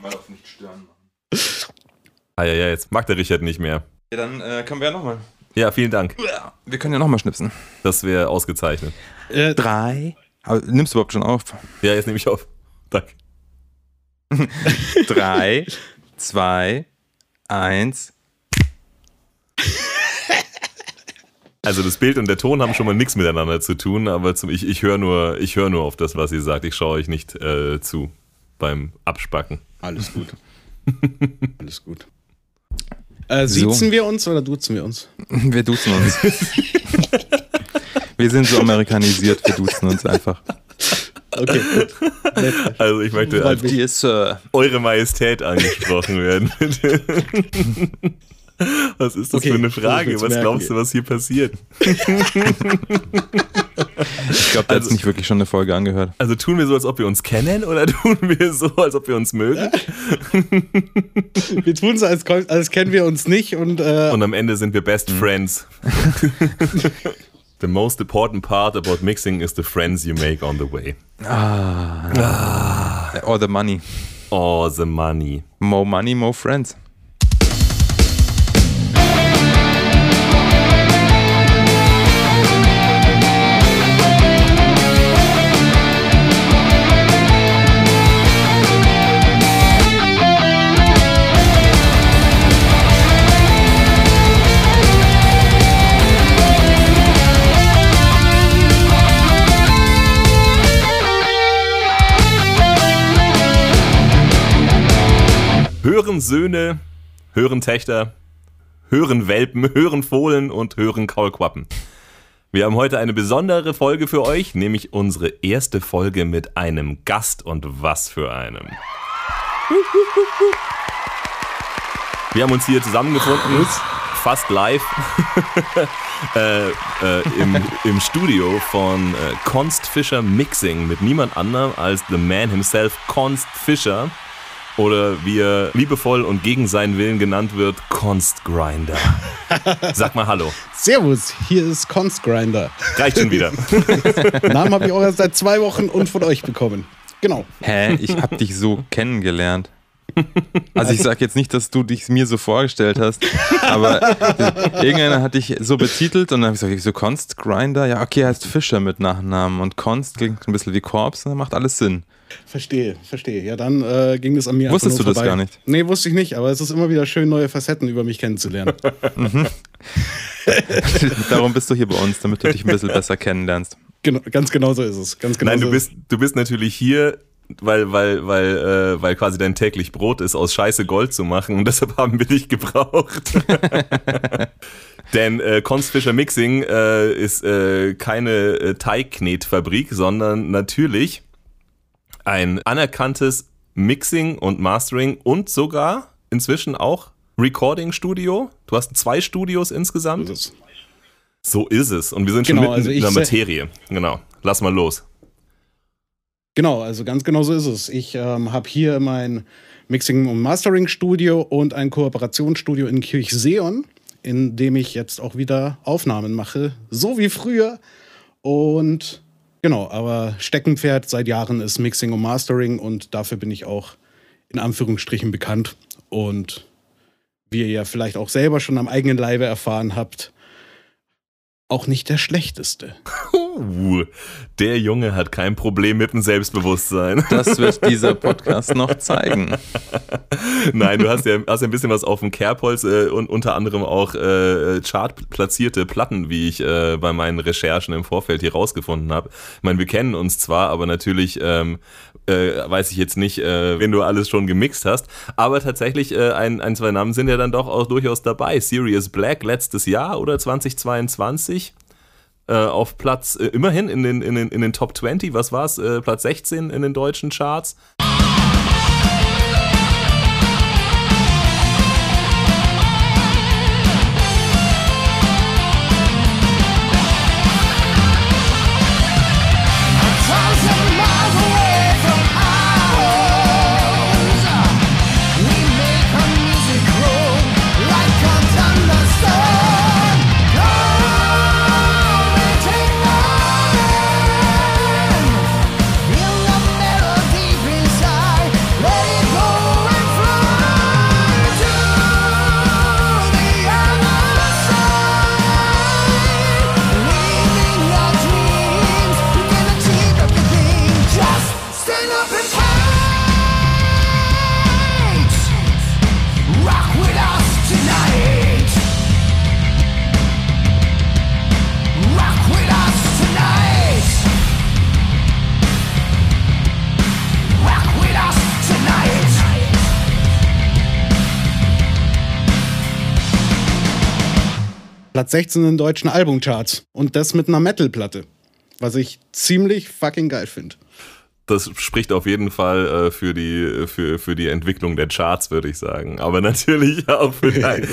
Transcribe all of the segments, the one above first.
mal auf nicht stören Ah ja, ja, jetzt mag der Richard nicht mehr. Ja, dann äh, können wir ja nochmal. Ja, vielen Dank. Wir können ja nochmal schnipsen. Das wäre ausgezeichnet. Äh, Drei. Aber nimmst du überhaupt schon auf? Ja, jetzt nehme ich auf. Danke. Drei, zwei, eins. Also das Bild und der Ton haben schon mal nichts miteinander zu tun, aber zum, ich, ich höre nur, ich hör nur auf das, was ihr sagt. Ich schaue euch nicht äh, zu beim Abspacken. Alles gut. alles gut. Äh, siezen wir uns oder duzen wir uns? Wir duzen uns. wir sind so amerikanisiert, wir duzen uns einfach. Okay, gut. Also ich möchte als. Dear Sir. Eure Majestät angesprochen werden. was ist das Okay, für eine Frage? Was merken. glaubst du, was hier passiert? Ich glaube, der hat Also- sich wirklich schon eine Folge angehört. Also tun wir so, als ob wir uns kennen oder tun wir so, als ob wir uns mögen? Wir tun so, als, als kennen wir uns nicht und, äh, Und am Ende sind wir best Mhm. friends. the most important part about mixing is the friends you make on the way. Or the money. Oh, the money. More money, more friends. Hören Söhne, hören Töchter, hören Welpen, hören Fohlen und hören Kaulquappen. Wir haben heute eine besondere Folge für euch, nämlich unsere erste Folge mit einem Gast und was für einem. Wir haben uns hier zusammengefunden, fast live, äh, äh, im, im Studio von äh, Const Fischer Mixing mit niemand anderem als the man himself, Const Fischer. Oder wie er liebevoll und gegen seinen Willen genannt wird, Const Grinder. Sag mal Hallo. Servus, hier ist Constgrinder. Reicht schon wieder. Namen habe ich auch erst seit zwei Wochen und von euch bekommen. Genau. Hä? Ich hab dich so kennengelernt. Also ich sag jetzt nicht, dass du dich mir so vorgestellt hast, aber irgendeiner hat dich so betitelt und dann habe ich gesagt, ich so Const Grinder, ja okay, heißt Fischer mit Nachnamen und Const klingt ein bisschen wie Korps, und macht alles Sinn. Verstehe, verstehe. Ja, dann äh, ging es an mir Wusstest du nur das vorbei. gar nicht? Nee, wusste ich nicht, aber es ist immer wieder schön, neue Facetten über mich kennenzulernen. Darum bist du hier bei uns, damit du dich ein bisschen besser kennenlernst. genau, ganz genau so ist es. Ganz genau Nein, so du bist, du bist natürlich hier, weil, weil, weil, äh, weil quasi dein täglich Brot ist, aus Scheiße Gold zu machen und deshalb haben wir dich gebraucht. Denn äh, Const Fischer Mixing äh, ist äh, keine äh, Teigknetfabrik, sondern natürlich ein anerkanntes Mixing und Mastering und sogar inzwischen auch Recording-Studio. Du hast zwei Studios insgesamt. ist. So ist es. Und wir sind schon Genau, mitten also in der Materie. Genau. Lass mal los. Genau, also ganz genau so ist es. Ich ähm, habe hier mein Mixing- und Mastering-Studio und ein Kooperationsstudio in Kirchseon, in dem ich jetzt auch wieder Aufnahmen mache, so wie früher. Und genau, aber Steckenpferd seit Jahren ist Mixing und Mastering und dafür bin ich auch in Anführungsstrichen bekannt. Und wie ihr ja vielleicht auch selber schon am eigenen Leibe erfahren habt, auch nicht der schlechteste. Uh, der Junge hat kein Problem mit dem Selbstbewusstsein. Das wird dieser Podcast noch zeigen. Nein, du hast ja, hast ja ein bisschen was auf dem Kerbholz äh, und unter anderem auch äh, chartplatzierte Platten, wie ich äh, bei meinen Recherchen im Vorfeld hier rausgefunden habe. Ich meine, wir kennen uns zwar, aber natürlich ähm, äh, weiß ich jetzt nicht, äh, wen du alles schon gemixt hast. Aber tatsächlich, äh, ein, ein, zwei Namen sind ja dann doch auch durchaus dabei. Sirius Black letztes Jahr oder 2022 äh, auf Platz, äh, immerhin in den, in, den, in den Top 20, was war's? Äh, Platz 16 in den deutschen Charts. Platz 16 in den deutschen Albumcharts. Und das mit einer Metal-Platte. Was ich ziemlich fucking geil finde. Das spricht auf jeden Fall äh, für, die, für, für die Entwicklung der Charts, würde ich sagen. Aber natürlich auch für dein.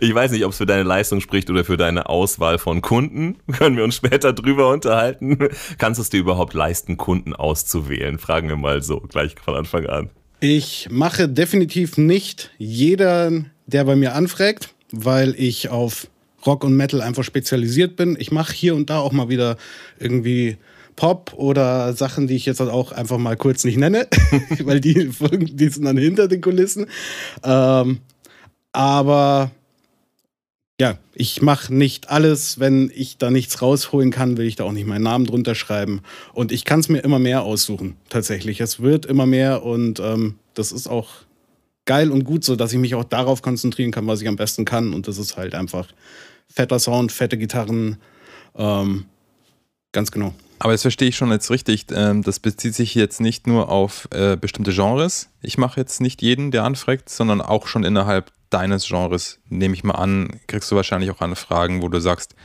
ich weiß nicht, ob es für deine Leistung spricht oder für deine Auswahl von Kunden. Können wir uns später drüber unterhalten. Kannst du es dir überhaupt leisten, Kunden auszuwählen? Fragen wir mal so, gleich von Anfang an. Ich mache definitiv nicht jeden, der bei mir anfragt, weil ich auf Rock und Metal einfach spezialisiert bin. Ich mache hier und da auch mal wieder irgendwie Pop oder Sachen, die ich jetzt halt auch einfach mal kurz nicht nenne, weil die, die sind dann hinter den Kulissen. Ähm, aber ja, ich mache nicht alles. Wenn ich da nichts rausholen kann, will ich da auch nicht meinen Namen drunter schreiben. Und ich kann es mir immer mehr aussuchen, tatsächlich. Es wird immer mehr und ähm, das ist auch geil und gut so, dass ich mich auch darauf konzentrieren kann, was ich am besten kann. Und das ist halt einfach fetter Sound, fette Gitarren. Ähm, ganz genau. Aber das verstehe ich schon jetzt richtig. Ähm, das bezieht sich jetzt nicht nur auf äh, bestimmte Genres. Ich mache jetzt nicht jeden, der anfragt, sondern auch schon innerhalb deines Genres, nehme ich mal an, kriegst du wahrscheinlich auch Anfragen, wo du sagst,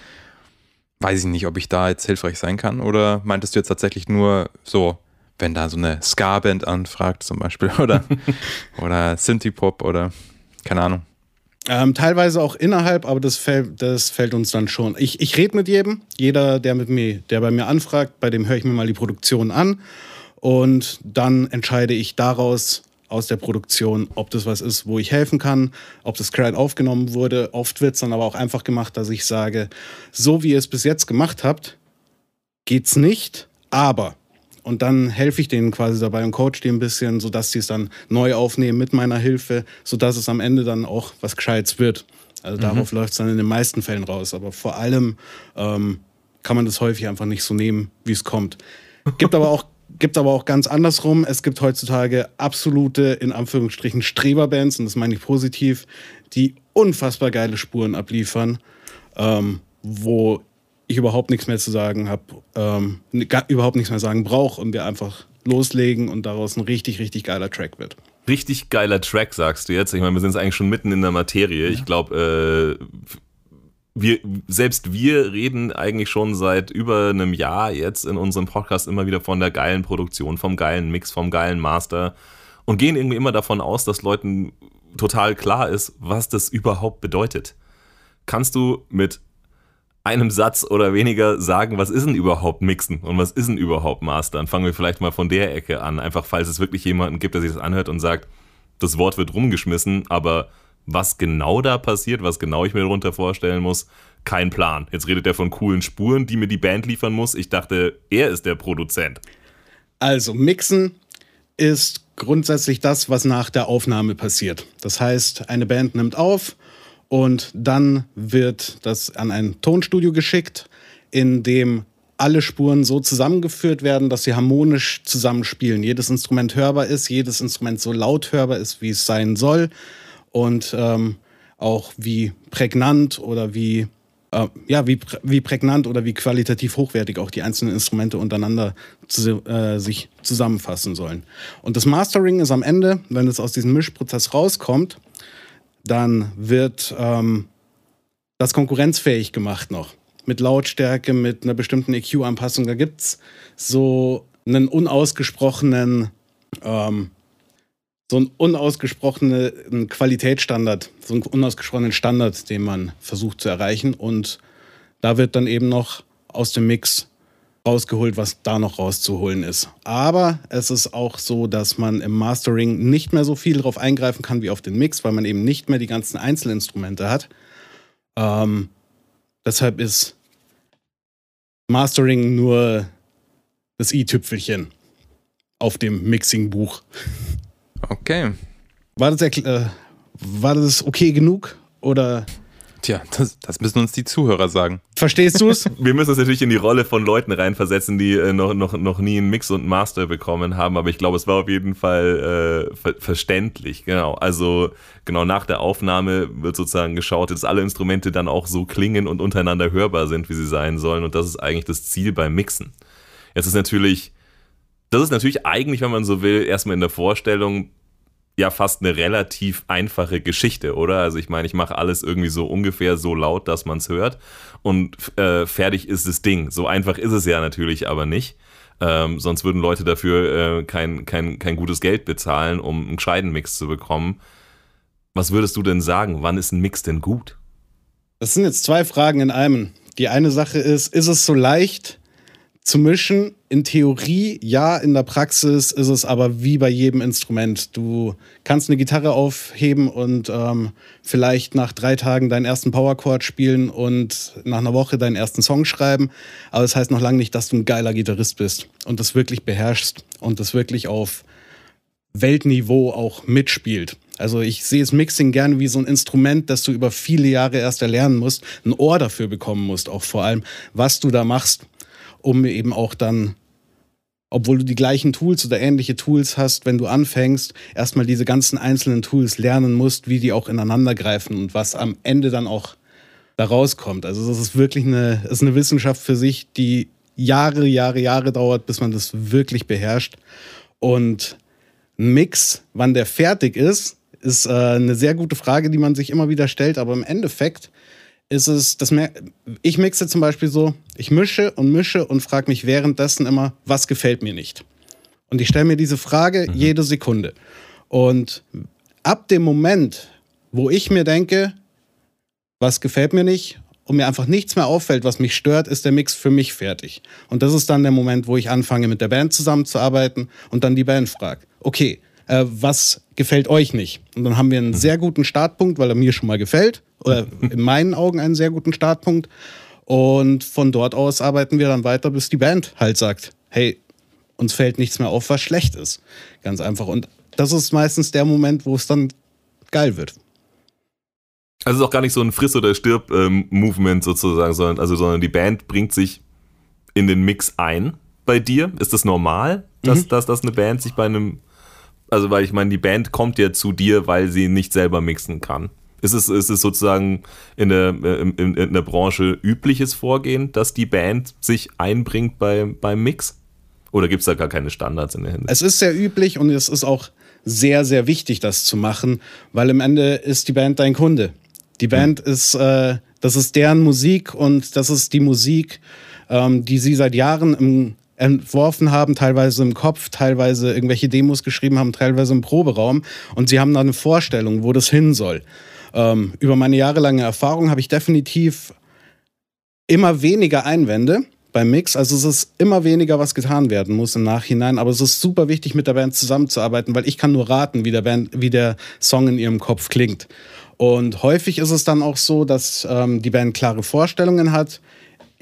weiß ich nicht, ob ich da jetzt hilfreich sein kann. Oder meintest du jetzt tatsächlich nur so, wenn da so eine Ska-Band anfragt zum Beispiel oder, oder Synthie-Pop oder keine Ahnung. Ähm, teilweise auch innerhalb, aber das fällt, das fällt uns dann schon. Ich, ich rede mit jedem. Jeder, der mit mir, der bei mir anfragt, bei dem höre ich mir mal die Produktion an. Und dann entscheide ich daraus aus der Produktion, ob das was ist, wo ich helfen kann, ob das Crowd aufgenommen wurde. Oft wird es dann aber auch einfach gemacht, dass ich sage, so wie ihr es bis jetzt gemacht habt, geht's nicht, aber. Und dann helfe ich denen quasi dabei und coach die ein bisschen, sodass sie es dann neu aufnehmen mit meiner Hilfe, sodass es am Ende dann auch was Gescheites wird. Also darauf läuft es dann in den meisten Fällen raus. Aber vor allem ähm, kann man das häufig einfach nicht so nehmen, wie es kommt. Gibt aber auch gibt aber auch ganz andersrum. Es gibt heutzutage absolute, in Anführungsstrichen, Streberbands, und das meine ich positiv, die unfassbar geile Spuren abliefern, ähm, wo ich überhaupt nichts mehr zu sagen habe, ähm, überhaupt nichts mehr sagen brauche und wir einfach loslegen und daraus ein richtig, richtig geiler Track wird. Richtig geiler Track, sagst du jetzt. Ich meine, wir sind jetzt eigentlich schon mitten in der Materie. Ich glaube, äh, wir, selbst wir reden eigentlich schon seit über einem Jahr jetzt in unserem Podcast immer wieder von der geilen Produktion, vom geilen Mix, vom geilen Master und gehen irgendwie immer davon aus, dass Leuten total klar ist, was das überhaupt bedeutet. Kannst du mit einem Satz oder weniger sagen, was ist denn überhaupt Mixen und was ist denn überhaupt Mastern? Fangen wir vielleicht mal von der Ecke an, einfach falls es wirklich jemanden gibt, der sich das anhört und sagt, das Wort wird rumgeschmissen, aber was genau da passiert, was genau ich mir darunter vorstellen muss, kein Plan. Jetzt redet er von coolen Spuren, die mir die Band liefern muss. Ich dachte, er ist der Produzent. Also, Mixen ist grundsätzlich das, was nach der Aufnahme passiert. Das heißt, eine Band nimmt auf und dann wird das an ein Tonstudio geschickt, in dem alle Spuren so zusammengeführt werden, dass sie harmonisch zusammenspielen. Jedes Instrument hörbar ist, jedes Instrument so laut hörbar ist, wie es sein soll und ähm, auch wie prägnant oder wie äh, ja, wie, wie prägnant oder wie qualitativ hochwertig auch die einzelnen Instrumente untereinander zu, äh, sich zusammenfassen sollen. Und das Mastering ist am Ende, wenn es aus diesem Mischprozess rauskommt, dann wird ähm, das konkurrenzfähig gemacht noch. Mit Lautstärke, mit einer bestimmten EQ-Anpassung. Da gibt es so einen unausgesprochenen, ähm, so einen unausgesprochenen Qualitätsstandard, so einen unausgesprochenen Standard, den man versucht zu erreichen. Und da wird dann eben noch aus dem Mix rausgeholt, was da noch rauszuholen ist. Aber es ist auch so, dass man im Mastering nicht mehr so viel darauf eingreifen kann wie auf den Mix, weil man eben nicht mehr die ganzen Einzelinstrumente hat. Ähm, deshalb ist Mastering nur das i-Tüpfelchen auf dem Mixing-Buch. Okay. War das, äh, war das okay genug? Oder Tja, das, das müssen uns die Zuhörer sagen. verstehst du es? Wir müssen uns natürlich in die Rolle von Leuten reinversetzen, die äh, noch, noch, noch nie einen Mix und Master bekommen haben, aber ich glaube, es war auf jeden Fall äh, ver verständlich. Genau. Also genau nach der Aufnahme wird sozusagen geschaut, dass alle Instrumente dann auch so klingen und untereinander hörbar sind, wie sie sein sollen. Und das ist eigentlich das Ziel beim Mixen. Jetzt ist natürlich, das ist natürlich eigentlich, wenn man so will, erstmal in der Vorstellung ja fast eine relativ einfache Geschichte, oder? Also ich meine, ich mache alles irgendwie so ungefähr so laut, dass man es hört und äh, fertig ist das Ding. So einfach ist es ja natürlich aber nicht. Ähm, sonst würden Leute dafür äh, kein, kein, kein gutes Geld bezahlen, um einen gescheiten Mix zu bekommen. Was würdest du denn sagen? Wann ist ein Mix denn gut? Das sind jetzt zwei Fragen in einem. Die eine Sache ist, ist es so leicht zu mischen? In Theorie ja, in der Praxis ist es aber wie bei jedem Instrument. Du kannst eine Gitarre aufheben und ähm, vielleicht nach drei Tagen deinen ersten Powerchord spielen und nach einer Woche deinen ersten Song schreiben. Aber das heißt noch lange nicht, dass du ein geiler Gitarrist bist und das wirklich beherrschst und das wirklich auf Weltniveau auch mitspielt. Also ich sehe das Mixing gerne wie so ein Instrument, das du über viele Jahre erst erlernen musst, ein Ohr dafür bekommen musst, auch vor allem, was du da machst, um eben auch dann, obwohl du die gleichen Tools oder ähnliche Tools hast, wenn du anfängst, erstmal diese ganzen einzelnen Tools lernen musst, wie die auch ineinander greifen und was am Ende dann auch da rauskommt. Also das ist wirklich eine, ist eine Wissenschaft für sich, die Jahre, Jahre, Jahre dauert, bis man das wirklich beherrscht. Und ein Mix, wann der fertig ist, ist äh, eine sehr gute Frage, die man sich immer wieder stellt. Aber im Endeffekt ist es, das mer ich mixe zum Beispiel so, ich mische und mische und frage mich währenddessen immer, was gefällt mir nicht? Und ich stelle mir diese Frage jede Sekunde. Und ab dem Moment, wo ich mir denke, was gefällt mir nicht und mir einfach nichts mehr auffällt, was mich stört, ist der Mix für mich fertig. Und das ist dann der Moment, wo ich anfange, mit der Band zusammenzuarbeiten und dann die Band frage, okay, äh, was gefällt euch nicht? Und dann haben wir einen sehr guten Startpunkt, weil er mir schon mal gefällt, oder in meinen Augen einen sehr guten Startpunkt. Und von dort aus arbeiten wir dann weiter, bis die Band halt sagt, hey, uns fällt nichts mehr auf, was schlecht ist. Ganz einfach. Und das ist meistens der Moment, wo es dann geil wird. Also es ist auch gar nicht so ein Friss- oder Stirb-Movement sozusagen, sondern, also, sondern die Band bringt sich in den Mix ein bei dir. Ist das normal, dass, dass, dass eine Band sich bei einem, also weil ich meine, die Band kommt ja zu dir, weil sie nicht selber mixen kann. Ist es, ist es sozusagen in der, in, in der Branche übliches Vorgehen, dass die Band sich einbringt bei, beim Mix? Oder gibt es da gar keine Standards in der Hinsicht? Es ist sehr üblich und es ist auch sehr, sehr wichtig, das zu machen, weil im Ende ist die Band dein Kunde. Die Band ist, äh, das ist deren Musik und das ist die Musik, ähm, die sie seit Jahren im, entworfen haben, teilweise im Kopf, teilweise irgendwelche Demos geschrieben haben, teilweise im Proberaum. Und sie haben da eine Vorstellung, wo das hin soll. Ähm, über meine jahrelange Erfahrung habe ich definitiv immer weniger Einwände beim Mix. Also es ist immer weniger, was getan werden muss im Nachhinein. Aber es ist super wichtig, mit der Band zusammenzuarbeiten, weil ich kann nur raten, wie der, Band, wie der Song in ihrem Kopf klingt. Und häufig ist es dann auch so, dass ähm, die Band klare Vorstellungen hat,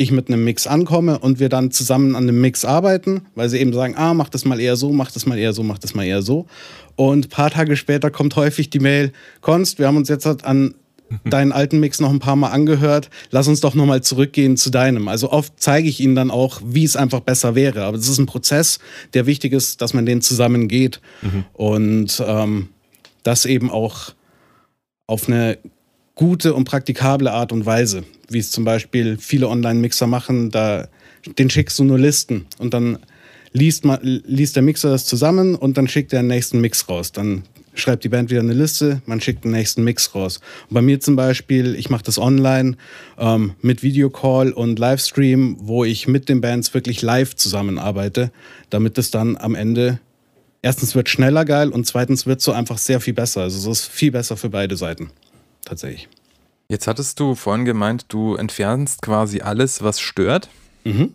ich mit einem Mix ankomme und wir dann zusammen an dem Mix arbeiten, weil sie eben sagen, ah, mach das mal eher so, mach das mal eher so, mach das mal eher so. Und ein paar Tage später kommt häufig die Mail, Konst, wir haben uns jetzt halt an deinen alten Mix noch ein paar Mal angehört, lass uns doch nochmal zurückgehen zu deinem. Also oft zeige ich ihnen dann auch, wie es einfach besser wäre. Aber es ist ein Prozess, der wichtig ist, dass man den zusammen geht. Und ähm, das eben auch auf eine gute und praktikable Art und Weise, wie es zum Beispiel viele Online-Mixer machen, da den schickst du nur Listen und dann liest, man, liest der Mixer das zusammen und dann schickt er den nächsten Mix raus. Dann schreibt die Band wieder eine Liste, man schickt den nächsten Mix raus. Und bei mir zum Beispiel, ich mache das online ähm, mit Videocall und Livestream, wo ich mit den Bands wirklich live zusammenarbeite, damit es dann am Ende erstens wird schneller geil und zweitens wird so einfach sehr viel besser. Also es ist viel besser für beide Seiten. Tatsächlich. Jetzt hattest du vorhin gemeint, du entfernst quasi alles, was stört, Mhm.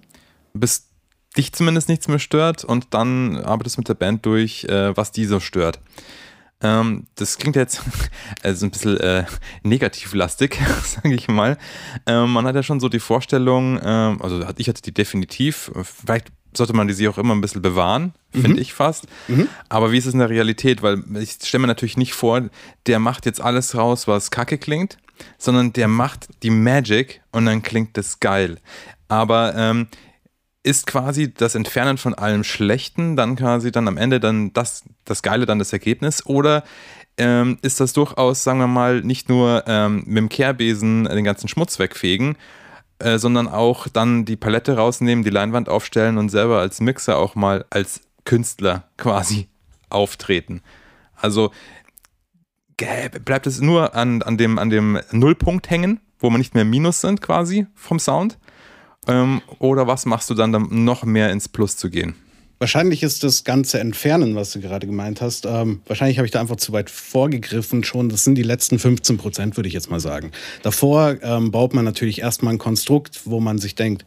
bis dich zumindest nichts mehr stört und dann arbeitest mit der Band durch, äh, was die so stört. Ähm, das klingt jetzt also ein bisschen äh, negativlastig, sage ich mal. Ähm, man hat ja schon so die Vorstellung, ähm, also ich hatte die definitiv, vielleicht sollte man die sich auch immer ein bisschen bewahren, finde ich fast. Aber wie ist es in der Realität? Weil ich stelle mir natürlich nicht vor, der macht jetzt alles raus, was kacke klingt, sondern der macht die Magic und dann klingt das geil. Aber ähm, ist quasi das Entfernen von allem Schlechten dann quasi dann am Ende dann das, das Geile, dann das Ergebnis? Oder ähm, ist das durchaus, sagen wir mal, nicht nur ähm, mit dem Kehrbesen den ganzen Schmutz wegfegen, äh, sondern auch dann die Palette rausnehmen, die Leinwand aufstellen und selber als Mixer auch mal als Künstler quasi auftreten? Also bleibt es nur an, an, dem, an dem Nullpunkt hängen, wo man nicht mehr Minus sind quasi vom Sound? Ähm, oder was machst du dann, um noch mehr ins Plus zu gehen? Wahrscheinlich ist das ganze Entfernen, was du gerade gemeint hast, ähm, wahrscheinlich habe ich da einfach zu weit vorgegriffen schon. Das sind die letzten 15 Prozent, würde ich jetzt mal sagen. Davor ähm, baut man natürlich erstmal ein Konstrukt, wo man sich denkt,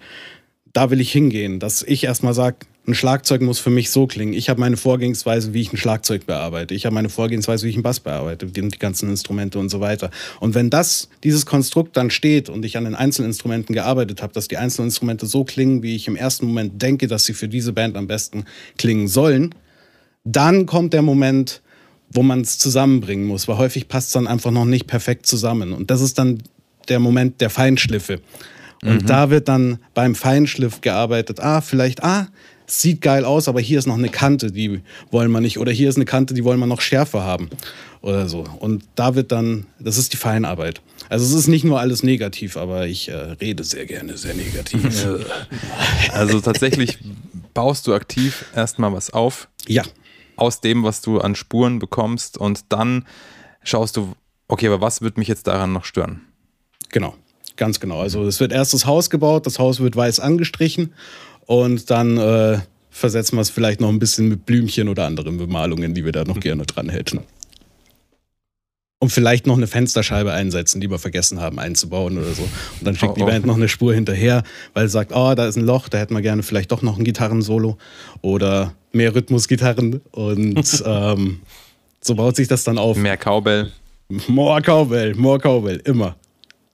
da will ich hingehen. Dass ich erstmal sage, ein Schlagzeug muss für mich so klingen. Ich habe meine Vorgehensweise, wie ich ein Schlagzeug bearbeite. Ich habe meine Vorgehensweise, wie ich einen Bass bearbeite, die, die ganzen Instrumente und so weiter. Und wenn das, dieses Konstrukt dann steht und ich an den Einzelinstrumenten gearbeitet habe, dass die Einzelinstrumente so klingen, wie ich im ersten Moment denke, dass sie für diese Band am besten klingen sollen, dann kommt der Moment, wo man es zusammenbringen muss, weil häufig passt es dann einfach noch nicht perfekt zusammen. Und das ist dann der Moment der Feinschliffe. Und da wird dann beim Feinschliff gearbeitet, ah, vielleicht, ah, sieht geil aus, aber hier ist noch eine Kante, die wollen wir nicht. Oder hier ist eine Kante, die wollen wir noch schärfer haben. Oder so. Und da wird dann, das ist die Feinarbeit. Also es ist nicht nur alles negativ, aber ich äh, rede sehr gerne sehr negativ. Also tatsächlich baust du aktiv erstmal was auf, ja, aus dem, was du an Spuren bekommst und dann schaust du, okay, aber was wird mich jetzt daran noch stören? Genau, ganz genau. Also es wird erst das Haus gebaut, das Haus wird weiß angestrichen und dann äh, versetzen wir es vielleicht noch ein bisschen mit Blümchen oder anderen Bemalungen, die wir da noch gerne dran hätten. Und vielleicht noch eine Fensterscheibe einsetzen, die wir vergessen haben einzubauen oder so. Und dann schickt Oh, die oh. Band noch eine Spur hinterher, weil sie sagt, oh, da ist ein Loch, da hätten wir gerne vielleicht doch noch ein Gitarrensolo oder mehr Rhythmusgitarren. Und ähm, so baut sich das dann auf. Mehr Cowbell. More Cowbell, more Cowbell, immer.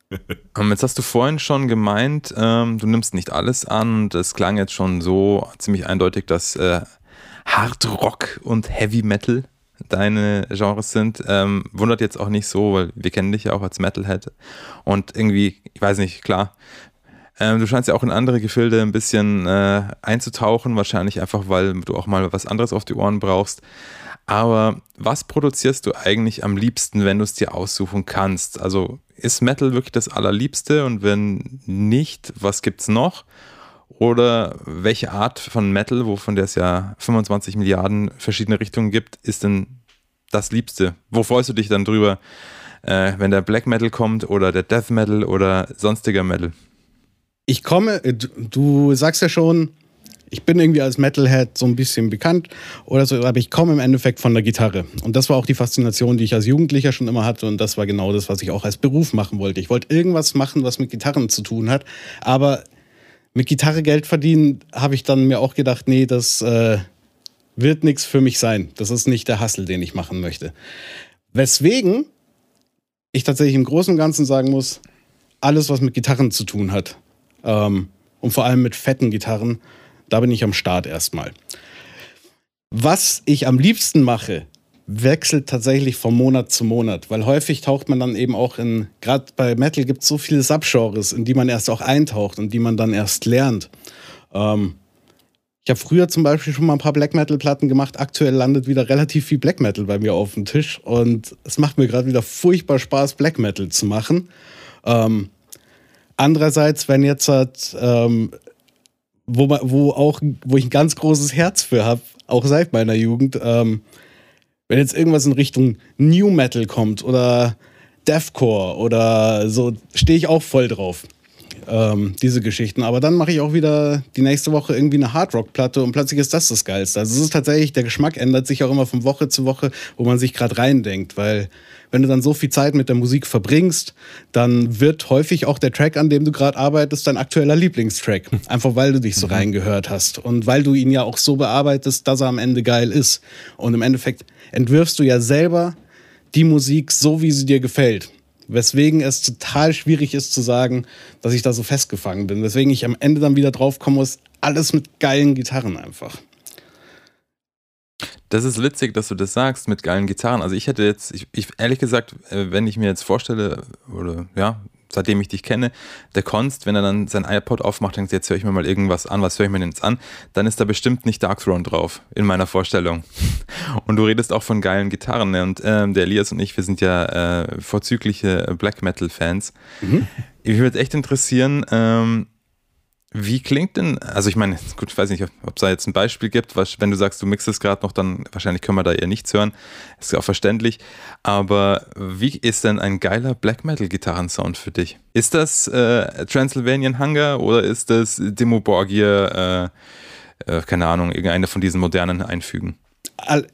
Ähm, Jetzt hast du vorhin schon gemeint, ähm, du nimmst nicht alles an es klang jetzt schon so ziemlich eindeutig, dass äh, Hard Rock und Heavy Metal deine Genres sind. Ähm, wundert jetzt auch nicht so, weil wir kennen dich ja auch als Metalhead und irgendwie, ich weiß nicht, klar, ähm, du scheinst ja auch in andere Gefilde ein bisschen äh, einzutauchen, wahrscheinlich einfach, weil du auch mal was anderes auf die Ohren brauchst. Aber was produzierst du eigentlich am liebsten, wenn du es dir aussuchen kannst? Also ist Metal wirklich das Allerliebste und wenn nicht, was gibt's noch? Oder welche Art von Metal, wovon der es ja 25 Milliarden verschiedene Richtungen gibt, ist denn das Liebste? Wo freust du dich dann drüber, äh, wenn der Black Metal kommt oder der Death Metal oder sonstiger Metal? ich komme, äh, du sagst ja schon, ich bin irgendwie als Metalhead so ein bisschen bekannt oder so, aber ich komme im Endeffekt von der Gitarre. Und das war auch die Faszination, die ich als Jugendlicher schon immer hatte. Und das war genau das, was ich auch als Beruf machen wollte. Ich wollte irgendwas machen, was mit Gitarren zu tun hat. Aber mit Gitarre Geld verdienen, habe ich dann mir auch gedacht, nee, das äh, wird nichts für mich sein. Das ist nicht der Hassel, den ich machen möchte. Weswegen ich tatsächlich im Großen und Ganzen sagen muss, alles, was mit Gitarren zu tun hat, ähm, und vor allem mit fetten Gitarren, da bin ich am Start erstmal. Was ich am liebsten mache, wechselt tatsächlich von Monat zu Monat, weil häufig taucht man dann eben auch in, gerade bei Metal gibt es so viele Subgenres, in die man erst auch eintaucht und die man dann erst lernt. Ähm, ich habe früher zum Beispiel schon mal ein paar Black Metal-Platten gemacht. Aktuell landet wieder relativ viel Black Metal bei mir auf dem Tisch und es macht mir gerade wieder furchtbar Spaß, Black Metal zu machen. Ähm, andererseits, wenn jetzt halt, ähm, wo, man- wo auch, wo ich ein ganz großes Herz für habe, auch seit meiner Jugend, ähm, wenn jetzt irgendwas in Richtung New Metal kommt oder Deathcore oder so, stehe ich auch voll drauf. Ähm, diese Geschichten. Aber dann mache ich auch wieder die nächste Woche irgendwie eine Hardrock-Platte und plötzlich ist das das Geilste. Also es ist tatsächlich, der Geschmack ändert sich auch immer von Woche zu Woche, wo man sich gerade reindenkt, weil wenn du dann so viel Zeit mit der Musik verbringst, dann wird häufig auch der Track, an dem du gerade arbeitest, dein aktueller Lieblingstrack. Einfach weil du dich so reingehört hast und weil du ihn ja auch so bearbeitest, dass er am Ende geil ist. Und im Endeffekt entwirfst du ja selber die Musik so, wie sie dir gefällt. Weswegen es total schwierig ist zu sagen, dass ich da so festgefangen bin. Weswegen ich am Ende dann wieder drauf kommen muss, alles mit geilen Gitarren einfach. Das ist witzig, dass du das sagst mit geilen Gitarren. Also ich hätte jetzt, ich, ich ehrlich gesagt, äh, wenn ich mir jetzt vorstelle, oder ja, seitdem ich dich kenne, der Konst, wenn er dann sein iPod aufmacht, denkt, jetzt höre ich mir mal irgendwas an, was höre ich mir denn jetzt an, dann ist da bestimmt nicht Dark Throne drauf, in meiner Vorstellung. Und du redest auch von geilen Gitarren. ne? Und ähm, der Elias und ich, wir sind ja äh, vorzügliche Black Metal-Fans. Ich würde echt interessieren, ähm, Wie klingt denn, also ich meine, gut, ich weiß nicht, ob es da jetzt ein Beispiel gibt, was, wenn du sagst, du mixst es gerade noch, dann wahrscheinlich können wir da eher nichts hören, ist ja auch verständlich, aber wie ist denn ein geiler Black Metal Gitarrensound für dich? Ist das äh, Transylvanian Hunger oder ist das Demo Borgia, äh, äh, keine Ahnung, irgendeine von diesen modernen Einfügen?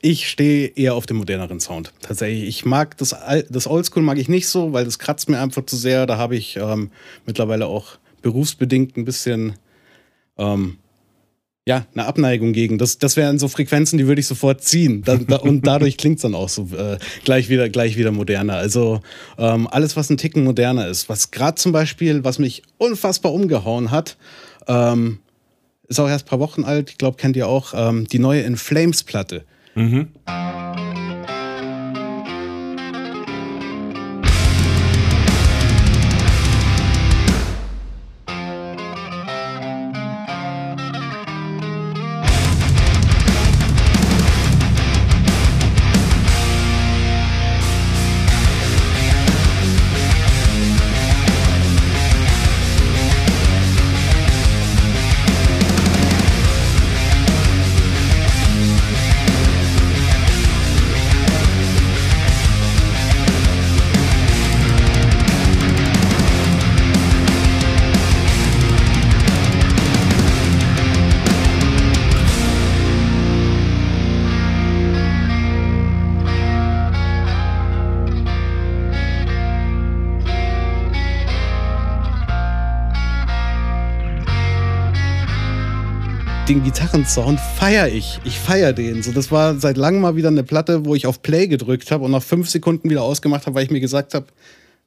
Ich stehe eher auf den moderneren Sound. Tatsächlich. Ich mag das, das Oldschool mag ich nicht so, weil das kratzt mir einfach zu sehr. Da habe ich ähm, mittlerweile auch berufsbedingt ein bisschen ähm, ja, eine Abneigung gegen. Das, das wären so Frequenzen, die würde ich sofort ziehen. Da, da, und dadurch klingt es dann auch so äh, gleich, wieder, gleich wieder moderner. Also ähm, alles, was ein Ticken moderner ist. Was gerade zum Beispiel, was mich unfassbar umgehauen hat, ähm, ist auch erst ein paar Wochen alt, ich glaube, kennt ihr auch, ähm, die neue In Flames Platte. Den Gitarrensound feiere ich. Ich feiere den. So, das war seit langem mal wieder eine Platte, wo ich auf Play gedrückt habe und nach fünf Sekunden wieder ausgemacht habe, weil ich mir gesagt habe,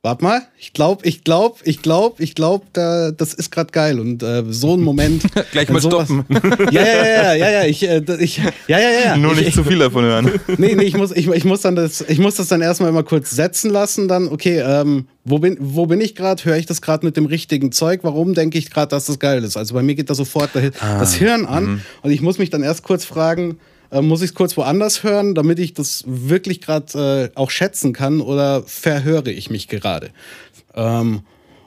warte mal, ich glaube, ich glaube, ich glaube, ich glaube, da, das ist gerade geil. Und äh, so ein Moment. Gleich mal sowas- stoppen. Ja, ja, ja, ja, ja, ich, äh, ich, ja, ja, ja. Nur ich, nicht zu viel davon hören. nee, nee, ich muss, ich, ich muss dann das, ich muss das dann erstmal immer kurz setzen lassen. Dann, okay, ähm, wo bin, wo bin ich gerade? Höre ich das gerade mit dem richtigen Zeug? Warum denke ich gerade, dass das geil ist? Also bei mir geht da sofort da- das Hirn an und ich muss mich dann erst kurz fragen, äh, muss ich es kurz woanders hören, damit ich das wirklich gerade äh, auch schätzen kann oder verhöre ich mich gerade? Ähm,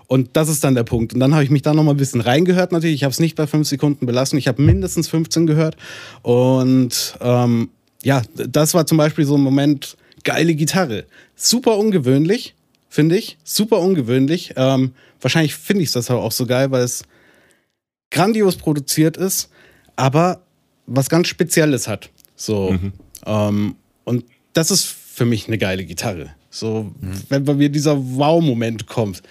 und das ist dann der Punkt. Und dann habe ich mich da noch mal ein bisschen reingehört natürlich. Ich habe es nicht bei fünf Sekunden belassen. Ich habe mindestens 15 gehört. Und ähm, ja, das war zum Beispiel so ein Moment, geile Gitarre. Super ungewöhnlich, finde ich. Super ungewöhnlich. Ähm, wahrscheinlich finde ich das auch so geil, weil es grandios produziert ist, aber was ganz Spezielles hat. So. Ähm, und das ist für mich eine geile Gitarre. So, wenn bei mir dieser Wow-Moment kommt.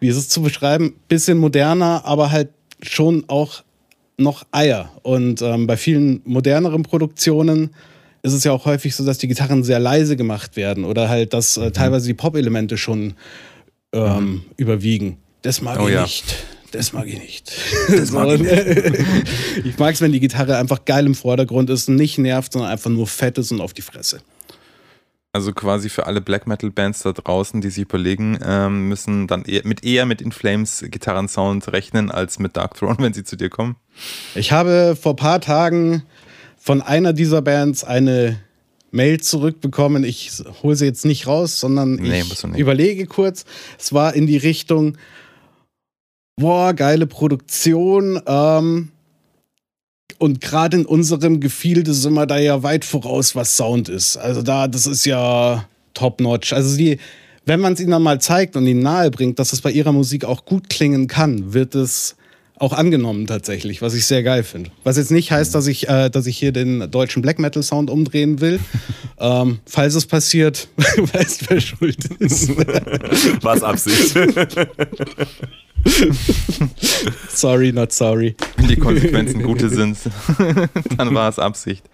Wie ist es zu beschreiben? Bisschen moderner, aber halt schon auch noch Eier. Und ähm, bei vielen moderneren Produktionen ist es ja auch häufig so, dass die Gitarren sehr leise gemacht werden oder halt, dass äh, teilweise die Pop-Elemente schon ähm, überwiegen. Das mag Oh ich ja. nicht. Das mag ich nicht. Das mag ich ich mag es, wenn die Gitarre einfach geil im Vordergrund ist, nicht nervt, sondern einfach nur fett ist und auf die Fresse. Also quasi für alle Black Metal Bands da draußen, die sich überlegen, ähm, müssen dann eher mit eher mit In Flames Gitarrensound rechnen als mit Dark Throne, wenn sie zu dir kommen. Ich habe vor ein paar Tagen von einer dieser Bands eine Mail zurückbekommen. Ich hole sie jetzt nicht raus, sondern Nee, ich nicht. überlege kurz. Es war in die Richtung, boah, geile Produktion. Ähm, und gerade in unserem Gefilde sind wir da ja weit voraus, was Sound ist. Also da, das ist ja top-notch. Also die, wenn man es ihnen dann mal zeigt und ihnen nahe bringt, dass es bei ihrer Musik auch gut klingen kann, wird es auch angenommen tatsächlich, was ich sehr geil finde. Was jetzt nicht heißt, dass ich, äh, dass ich hier den deutschen Black Metal Sound umdrehen will. ähm, falls es passiert, weißt wer schuld ist. Was Absicht. sorry, not sorry. Wenn die Konsequenzen gute sind, dann war es Absicht.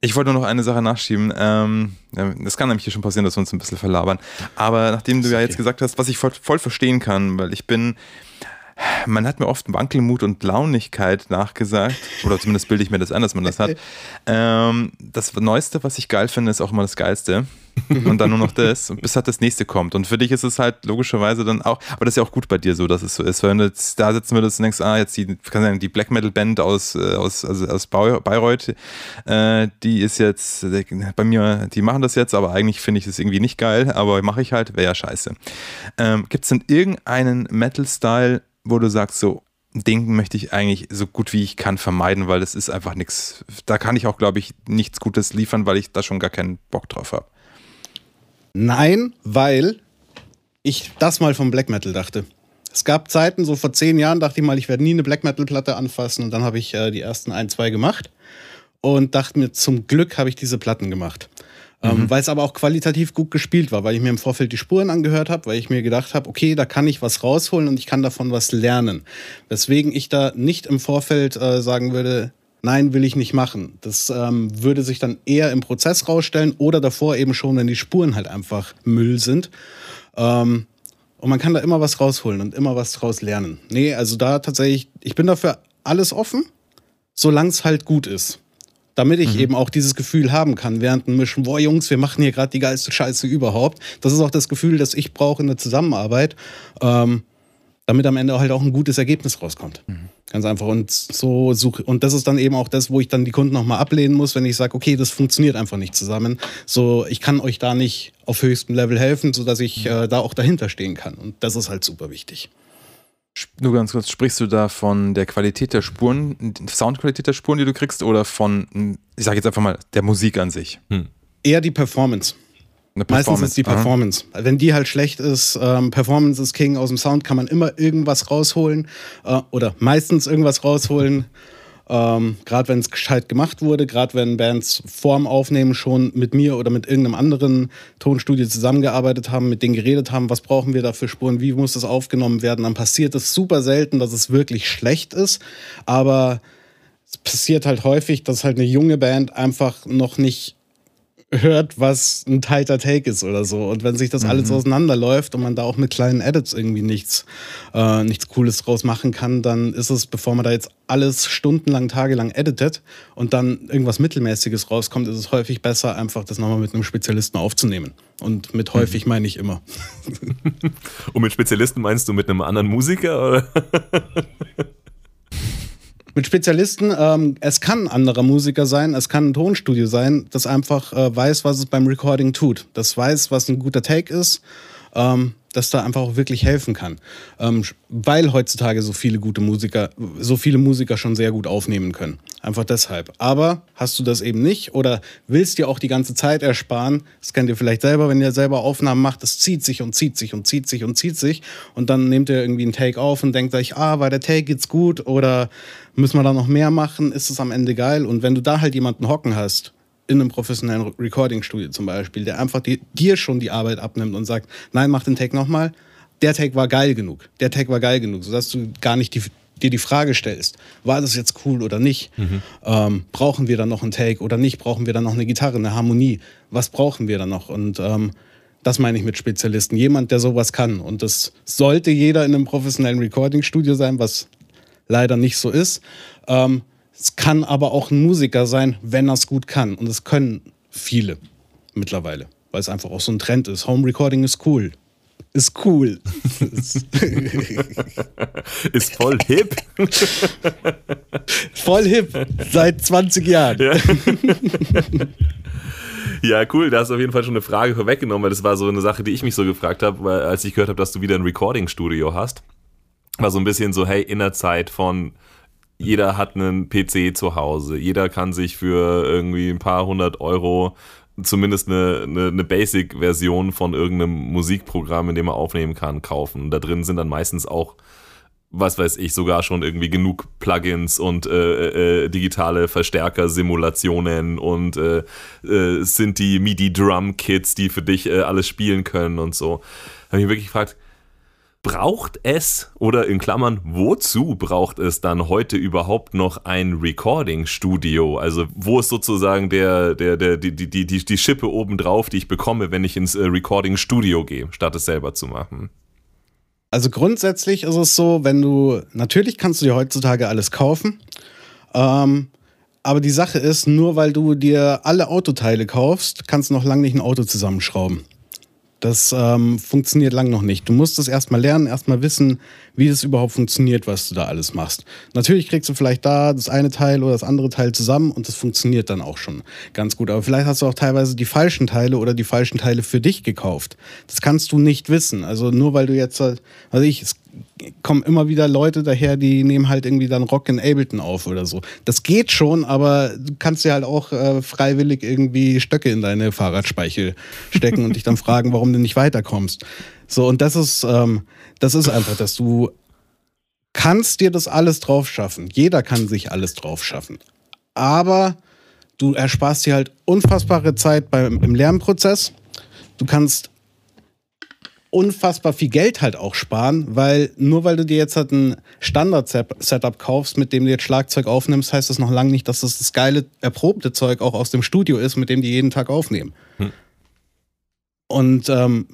Ich wollte nur noch eine Sache nachschieben. Ähm, ja, das kann nämlich hier schon passieren, dass wir uns ein bisschen verlabern. Aber nachdem du ja jetzt gesagt hast, was ich voll verstehen kann, weil ich bin, man hat mir oft Wankelmut und Launigkeit nachgesagt, oder zumindest bilde ich mir das ein, dass man das hat. Ähm, das Neueste, was ich geil finde, ist auch immer das Geilste. Und dann nur noch das, bis halt das nächste kommt. Und für dich ist es halt logischerweise dann auch, aber das ist ja auch gut bei dir so, dass es so ist. Wenn du jetzt da sitzen würdest und denkst, ah, jetzt die, kann sein, die Black Metal Band aus, äh, aus, also aus Bayreuth, äh, die ist jetzt, bei mir, die machen das jetzt, aber eigentlich finde ich es irgendwie nicht geil, aber mache ich halt, wäre ja scheiße. Ähm, Gibt es denn irgendeinen Metal-Style, wo du sagst so, Ding möchte ich eigentlich so gut wie ich kann vermeiden, weil das ist einfach nichts. Da kann ich auch, glaube ich, nichts Gutes liefern, weil ich da schon gar keinen Bock drauf habe. Nein, weil ich das mal vom Black Metal dachte. Es gab Zeiten, so vor zehn Jahren dachte ich mal, ich werde nie eine Black Metal Platte anfassen und dann habe ich äh, die ersten ein, zwei gemacht und dachte mir, zum Glück habe ich diese Platten gemacht. Ähm, weil es aber auch qualitativ gut gespielt war, weil ich mir im Vorfeld die Spuren angehört habe, weil ich mir gedacht habe, okay, da kann ich was rausholen und ich kann davon was lernen. Weswegen ich da nicht im Vorfeld äh, sagen würde, nein, will ich nicht machen. Das ähm, würde sich dann eher im Prozess rausstellen oder davor eben schon, wenn die Spuren halt einfach Müll sind. Ähm, und man kann da immer was rausholen und immer was draus lernen. Nee, also da tatsächlich, ich bin dafür alles offen, solange es halt gut ist. Damit ich eben auch dieses Gefühl haben kann, während dem Mischen, boah, Jungs, wir machen hier gerade die geilste Scheiße überhaupt. Das ist auch das Gefühl, das ich brauche in der Zusammenarbeit, ähm, damit am Ende halt auch ein gutes Ergebnis rauskommt. Ganz einfach. Und so suche und das ist dann eben auch das, wo ich dann die Kunden nochmal ablehnen muss, wenn ich sage, okay, das funktioniert einfach nicht zusammen. So, ich kann euch da nicht auf höchstem Level helfen, sodass ich äh, da auch dahinter stehen kann. Und das ist halt super wichtig. Nur ganz kurz, sprichst du da von der Qualität der Spuren, Soundqualität der Spuren, die du kriegst, oder von, ich sage jetzt einfach mal, der Musik an sich? Eher die Performance. Meistens ist die Aha. Performance. Wenn die halt schlecht ist, ähm, Performance ist King, aus dem Sound kann man immer irgendwas rausholen äh, oder meistens irgendwas rausholen. Ähm, gerade wenn es gescheit gemacht wurde, gerade wenn Bands vorm Aufnehmen schon mit mir oder mit irgendeinem anderen Tonstudio zusammengearbeitet haben, mit denen geredet haben, was brauchen wir da für Spuren, wie muss das aufgenommen werden, dann passiert es super selten, dass es wirklich schlecht ist, aber es passiert halt häufig, dass halt eine junge Band einfach noch nicht hört, was ein tighter Take ist oder so. Und wenn sich das alles auseinanderläuft und man da auch mit kleinen Edits irgendwie nichts, äh, nichts Cooles draus machen kann, dann ist es, bevor man da jetzt alles stundenlang, tagelang editet und dann irgendwas Mittelmäßiges rauskommt, ist es häufig besser, einfach das nochmal mit einem Spezialisten aufzunehmen. Und mit häufig meine ich immer. Und mit Spezialisten meinst du mit einem anderen Musiker? Oder? Mit Spezialisten, ähm, es kann ein anderer Musiker sein, es kann ein Tonstudio sein, das einfach äh, weiß, was es beim Recording tut. Das weiß, was ein guter Take ist, ähm, das da einfach auch wirklich helfen kann. Ähm, weil heutzutage so viele gute Musiker, so viele Musiker schon sehr gut aufnehmen können. Einfach deshalb. Aber hast du das eben nicht oder willst dir auch die ganze Zeit ersparen, das kennt ihr vielleicht selber, wenn ihr selber Aufnahmen macht, das zieht sich und zieht sich und zieht sich und zieht sich und dann nehmt ihr irgendwie einen Take auf und denkt euch, ah, war der Take jetzt gut oder müssen wir da noch mehr machen, ist es am Ende geil und wenn du da halt jemanden hocken hast, in einem professionellen Recording-Studio zum Beispiel, der einfach die, dir schon die Arbeit abnimmt und sagt, nein, mach den Take nochmal, der Take war geil genug, der Take war geil genug, sodass du gar nicht die, dir die Frage stellst, war das jetzt cool oder nicht? Ähm, brauchen wir dann noch einen Take oder nicht? Brauchen wir dann noch eine Gitarre, eine Harmonie? Was brauchen wir dann noch? Und ähm, das meine ich mit Spezialisten. Jemand, der sowas kann. Und das sollte jeder in einem professionellen Recording-Studio sein, was leider nicht so ist. Ähm, es kann aber auch ein Musiker sein, wenn er es gut kann. Und es können viele mittlerweile, weil es einfach auch so ein Trend ist. Home Recording ist cool. Ist cool. Ist voll hip. Voll hip. Seit 20 Jahren. Ja, cool. Da hast du auf jeden Fall schon eine Frage vorweggenommen, weil das war so eine Sache, die ich mich so gefragt habe, weil als ich gehört habe, dass du wieder ein Recording-Studio hast. War so ein bisschen so, hey, in der Zeit von jeder hat einen PC zu Hause, jeder kann sich für irgendwie ein paar hundert Euro zumindest eine, eine, eine Basic-Version von irgendeinem Musikprogramm, in dem man aufnehmen kann, kaufen. Und da drin sind dann meistens auch, was weiß ich, sogar schon irgendwie genug Plugins und äh, äh, digitale Verstärker-Simulationen und äh, äh, sind die MIDI-Drum-Kits, die für dich äh, alles spielen können und so. Da habe ich mich wirklich gefragt, braucht es oder in Klammern, wozu braucht es dann heute überhaupt noch ein Recording-Studio? Also wo ist sozusagen der, der, der, die, die, die, die, Schippe obendrauf, die ich bekomme, wenn ich ins äh, Recording-Studio gehe, statt es selber zu machen? Also grundsätzlich ist es so, wenn du, natürlich kannst du dir heutzutage alles kaufen, ähm, aber die Sache ist, nur weil du dir alle Autoteile kaufst, kannst du noch lange nicht ein Auto zusammenschrauben. Das ähm, funktioniert lang noch nicht. Du musst es erstmal lernen, erstmal wissen, wie das überhaupt funktioniert, was du da alles machst. Natürlich kriegst du vielleicht da das eine Teil oder das andere Teil zusammen und das funktioniert dann auch schon ganz gut. Aber vielleicht hast du auch teilweise die falschen Teile oder die falschen Teile für dich gekauft. Das kannst du nicht wissen. Also nur weil du jetzt, also ich, es kommen immer wieder Leute daher, die nehmen halt irgendwie dann Rock in Ableton auf oder so. Das geht schon, aber du kannst dir halt auch äh, freiwillig irgendwie Stöcke in deine Fahrradspeichel stecken und dich dann fragen, warum du nicht weiterkommst. So, und das ist, ähm, das ist einfach, dass du kannst dir das alles drauf schaffen. Jeder kann sich alles drauf schaffen. Aber du ersparst dir halt unfassbare Zeit beim, im Lernprozess. Du kannst unfassbar viel Geld halt auch sparen, weil nur weil du dir jetzt halt ein Standard-Setup kaufst, mit dem du jetzt Schlagzeug aufnimmst, heißt das noch lange nicht, dass das das geile, erprobte Zeug auch aus dem Studio ist, mit dem die jeden Tag aufnehmen. Hm. Und ähm,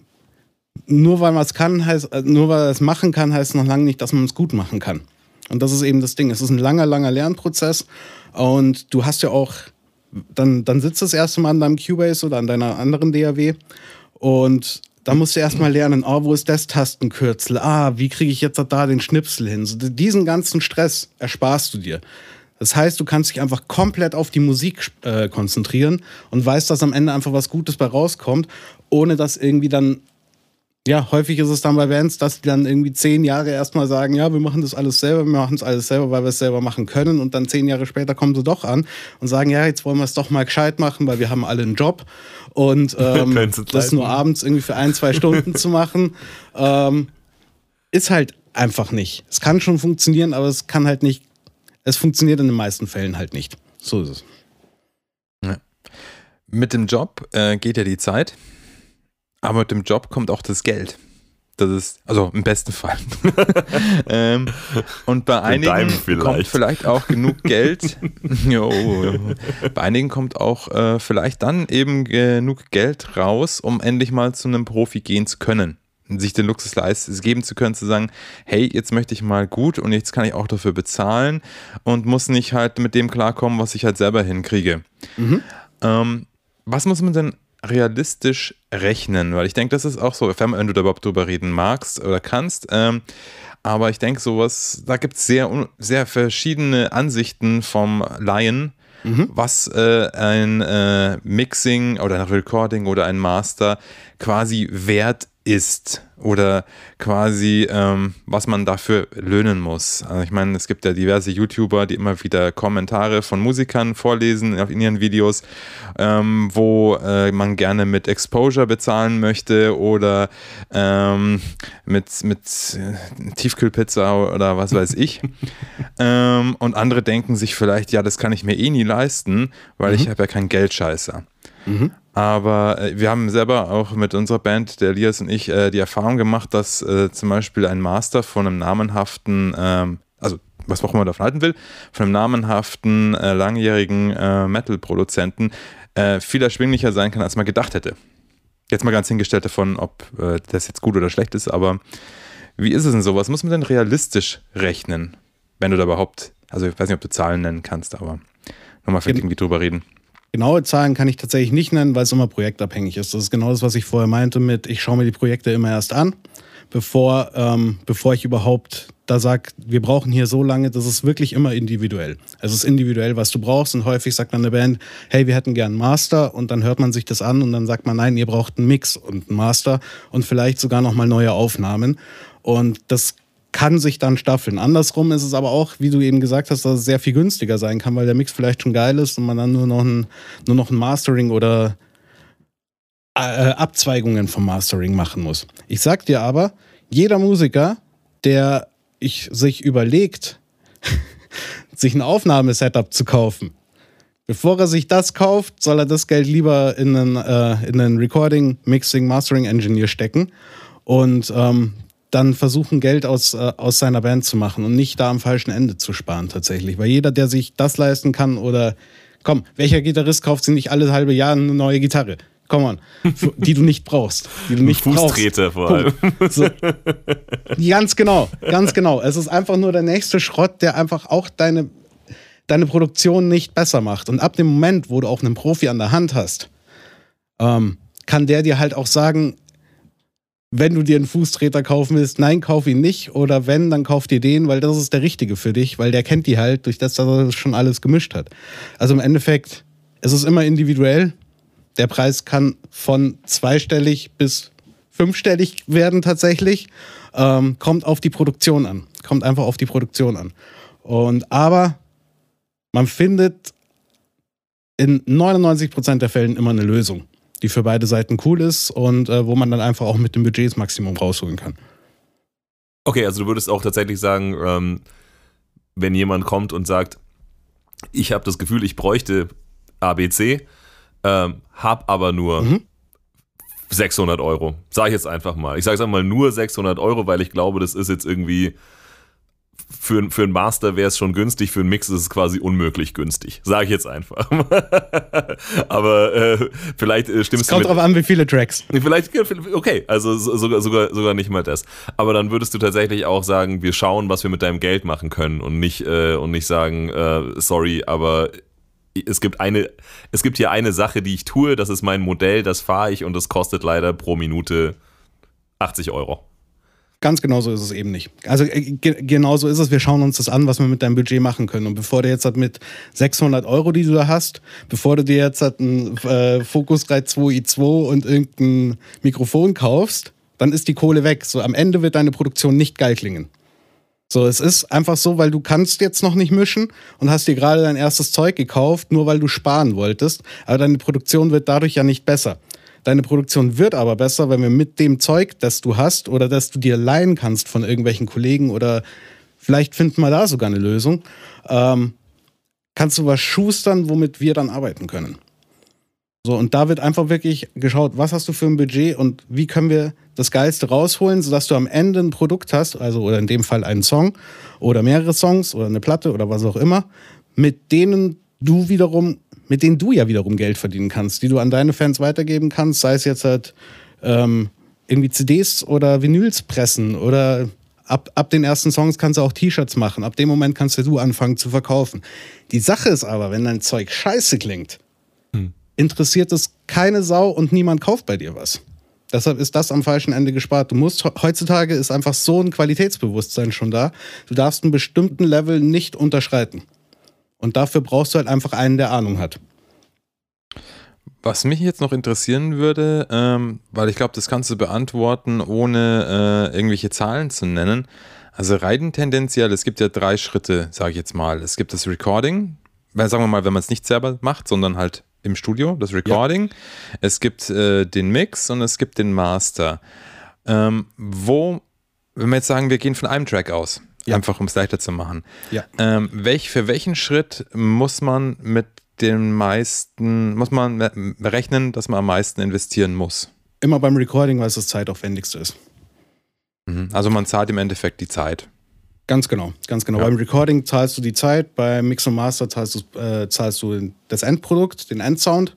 nur weil man es kann, heißt, äh, nur weil es machen kann, heißt noch lange nicht, dass man es gut machen kann. Und das ist eben das Ding. Es ist ein langer, langer Lernprozess. Und du hast ja auch, dann, dann sitzt das erste Mal an deinem Cubase oder an deiner anderen DAW und da musst du erstmal lernen, oh, wo ist das Tastenkürzel? Ah, wie kriege ich jetzt da den Schnipsel hin? So, diesen ganzen Stress ersparst du dir. Das heißt, du kannst dich einfach komplett auf die Musik äh, konzentrieren und weißt, dass am Ende einfach was Gutes bei rauskommt, ohne dass irgendwie dann ja, häufig ist es dann bei Bands, dass die dann irgendwie zehn Jahre erstmal sagen, ja, wir machen das alles selber, wir machen es alles selber, weil wir es selber machen können. Und dann zehn Jahre später kommen sie doch an und sagen, ja, jetzt wollen wir es doch mal gescheit machen, weil wir haben alle einen Job. Und ähm, das nur abends irgendwie für ein, zwei Stunden zu machen, ähm, ist halt einfach nicht. Es kann schon funktionieren, aber es kann halt nicht, es funktioniert in den meisten Fällen halt nicht. So ist es. Mit dem Job äh, geht ja die Zeit, aber mit dem Job kommt auch das Geld. Das ist, also im besten Fall. ähm, und bei einigen vielleicht. kommt vielleicht auch genug Geld. jo, bei einigen kommt auch äh, vielleicht dann eben genug Geld raus, um endlich mal zu einem Profi gehen zu können. Sich den Luxus leisten, geben zu können, zu sagen, hey, jetzt möchte ich mal gut und jetzt kann ich auch dafür bezahlen und muss nicht halt mit dem klarkommen, was ich halt selber hinkriege. Ähm, was muss man denn realistisch rechnen? Weil ich denke, das ist auch so, wenn du da überhaupt drüber reden magst oder kannst. Ähm, aber ich denke, sowas, da gibt es sehr, sehr verschiedene Ansichten vom Laien, was äh, ein äh, Mixing oder ein Recording oder ein Master quasi wert ist oder quasi ähm, was man dafür löhnen muss. Also ich meine, es gibt ja diverse YouTuber, die immer wieder Kommentare von Musikern vorlesen auf in ihren Videos, ähm, wo äh, man gerne mit Exposure bezahlen möchte oder ähm, mit, mit äh, Tiefkühlpizza oder was weiß ich. ähm, und andere denken sich vielleicht, ja, das kann ich mir eh nie leisten, weil ich habe ja kein Geldscheißer. Aber äh, wir haben selber auch mit unserer Band, der Elias und ich, äh, die Erfahrung gemacht, dass äh, zum Beispiel ein Master von einem namenhaften, ähm, also was auch immer man davon halten will, von einem namenhaften, äh, langjährigen äh, Metal-Produzenten viel erschwinglicher sein kann, als man gedacht hätte. Jetzt mal ganz hingestellt davon, ob das jetzt gut oder schlecht ist, aber wie ist es denn so? Was muss man denn realistisch rechnen, wenn du da überhaupt, also ich weiß nicht, ob du Zahlen nennen kannst, aber nochmal vielleicht Gen- irgendwie drüber reden. Genaue Zahlen kann ich tatsächlich nicht nennen, weil es immer projektabhängig ist. Das ist genau das, was ich vorher meinte mit, ich schaue mir die Projekte immer erst an, bevor, ähm, bevor ich überhaupt da sage, wir brauchen hier so lange, das ist wirklich immer individuell. Es ist individuell, was du brauchst und häufig sagt dann eine Band, hey, wir hätten gern einen Master und dann hört man sich das an und dann sagt man, nein, ihr braucht einen Mix und einen Master und vielleicht sogar nochmal neue Aufnahmen und das kann sich dann staffeln. Andersrum ist es aber auch, wie du eben gesagt hast, dass es sehr viel günstiger sein kann, weil der Mix vielleicht schon geil ist und man dann nur noch ein, nur noch ein Mastering oder äh, Abzweigungen vom Mastering machen muss. Ich sag dir aber, jeder Musiker, der ich, sich überlegt, sich ein Aufnahmesetup zu kaufen, bevor er sich das kauft, soll er das Geld lieber in einen, äh, in einen Recording, Mixing, Mastering Engineer stecken und ähm, dann versuchen, Geld aus, äh, aus seiner Band zu machen und nicht da am falschen Ende zu sparen tatsächlich. Weil jeder, der sich das leisten kann oder komm, welcher Gitarrist kauft sich nicht alle halbe Jahre eine neue Gitarre? Komm on, die du nicht brauchst. Die du nicht Fußtreter brauchst. vor allem. So. Ganz genau, ganz genau. Es ist einfach nur der nächste Schrott, der einfach auch deine, deine Produktion nicht besser macht. Und ab dem Moment, wo du auch einen Profi an der Hand hast, ähm, kann der dir halt auch sagen, wenn du dir einen Fußtreter kaufen willst, nein, kauf ihn nicht. Oder wenn, dann kauf dir den, weil das ist der richtige für dich, weil der kennt die halt, durch das, dass er das schon alles gemischt hat. Also im Endeffekt, es ist immer individuell. Der Preis kann von zweistellig bis fünfstellig werden tatsächlich. ähm, kommt auf die Produktion an. Kommt einfach auf die Produktion an. Und aber man findet in 99% der Fällen immer eine Lösung, die für beide Seiten cool ist und äh, wo man dann einfach auch mit dem Budget das Maximum rausholen kann. Okay, also du würdest auch tatsächlich sagen, ähm, wenn jemand kommt und sagt, ich habe das Gefühl, ich bräuchte ABC, ähm, hab aber nur Mhm. 600 Euro. Sag ich jetzt einfach mal. Ich sage jetzt einmal nur 600 Euro, weil ich glaube, das ist jetzt irgendwie für, für einen Master wäre es schon günstig, für einen Mix ist es quasi unmöglich günstig. Sage ich jetzt einfach. aber äh, vielleicht äh, Es stimmst du kommt mit, drauf an, wie viele Tracks. Vielleicht, okay, also so- sogar, sogar, sogar nicht mal das. Aber dann würdest du tatsächlich auch sagen, wir schauen, was wir mit deinem Geld machen können und nicht, äh, und nicht sagen, äh, sorry, aber es gibt eine, es gibt hier eine Sache, die ich tue, das ist mein Modell, das fahre ich und das kostet leider pro Minute 80 Euro. Ganz genau so ist es eben nicht. Also äh, ge genau so ist es. Wir schauen uns das an, was wir mit deinem Budget machen können. Und bevor du jetzt halt mit 600 Euro, die du da hast, bevor du dir jetzt halt ein äh, Focusrite 2i2 und irgendein Mikrofon kaufst, dann ist die Kohle weg. So am Ende wird deine Produktion nicht geil klingen. So, es ist einfach so, weil du kannst jetzt noch nicht mischen und hast dir gerade dein erstes Zeug gekauft, nur weil du sparen wolltest. Aber deine Produktion wird dadurch ja nicht besser. Deine Produktion wird aber besser, wenn wir mit dem Zeug, das du hast oder das du dir leihen kannst von irgendwelchen Kollegen oder vielleicht finden wir da sogar eine Lösung, ähm, kannst du was schustern, womit wir dann arbeiten können. So, und da wird einfach wirklich geschaut, was hast du für ein Budget und wie können wir das Geilste rausholen, sodass du am Ende ein Produkt hast, also oder in dem Fall einen Song oder mehrere Songs oder eine Platte oder was auch immer, mit denen du wiederum, mit denen du ja wiederum Geld verdienen kannst, die du an deine Fans weitergeben kannst, sei es jetzt halt ähm, irgendwie CDs oder Vinyls pressen oder ab, ab den ersten Songs kannst du auch T-Shirts machen. Ab dem Moment kannst du anfangen zu verkaufen. Die Sache ist aber, wenn dein Zeug scheiße klingt, interessiert es keine Sau und niemand kauft bei dir was. Deshalb ist das am falschen Ende gespart. Du musst heutzutage ist einfach so ein Qualitätsbewusstsein schon da. Du darfst einen bestimmten Level nicht unterschreiten. Und dafür brauchst du halt einfach einen, der Ahnung hat. Was mich jetzt noch interessieren würde, ähm, weil ich glaube, das kannst du beantworten, ohne äh, irgendwelche Zahlen zu nennen. Also rein tendenziell, es gibt ja drei Schritte, sage ich jetzt mal. Es gibt das Recording, weil sagen wir mal, wenn man es nicht selber macht, sondern halt im Studio, das Recording. Es gibt äh, den Mix und es gibt den Master. Ähm, wo, wenn wir jetzt sagen, wir gehen von einem Track aus, Ja. einfach um es leichter zu machen. Ja. Ähm, welch, für welchen Schritt muss man mit den meisten, muss man rechnen, dass man am meisten investieren muss? Immer beim Recording, weil es das zeitaufwendigste ist. Mhm. Also man zahlt im Endeffekt die Zeit. Ganz genau, ganz genau. Ja. Beim Recording zahlst du die Zeit, beim Mix und Master zahlst du, äh, zahlst du das Endprodukt, den Endsound.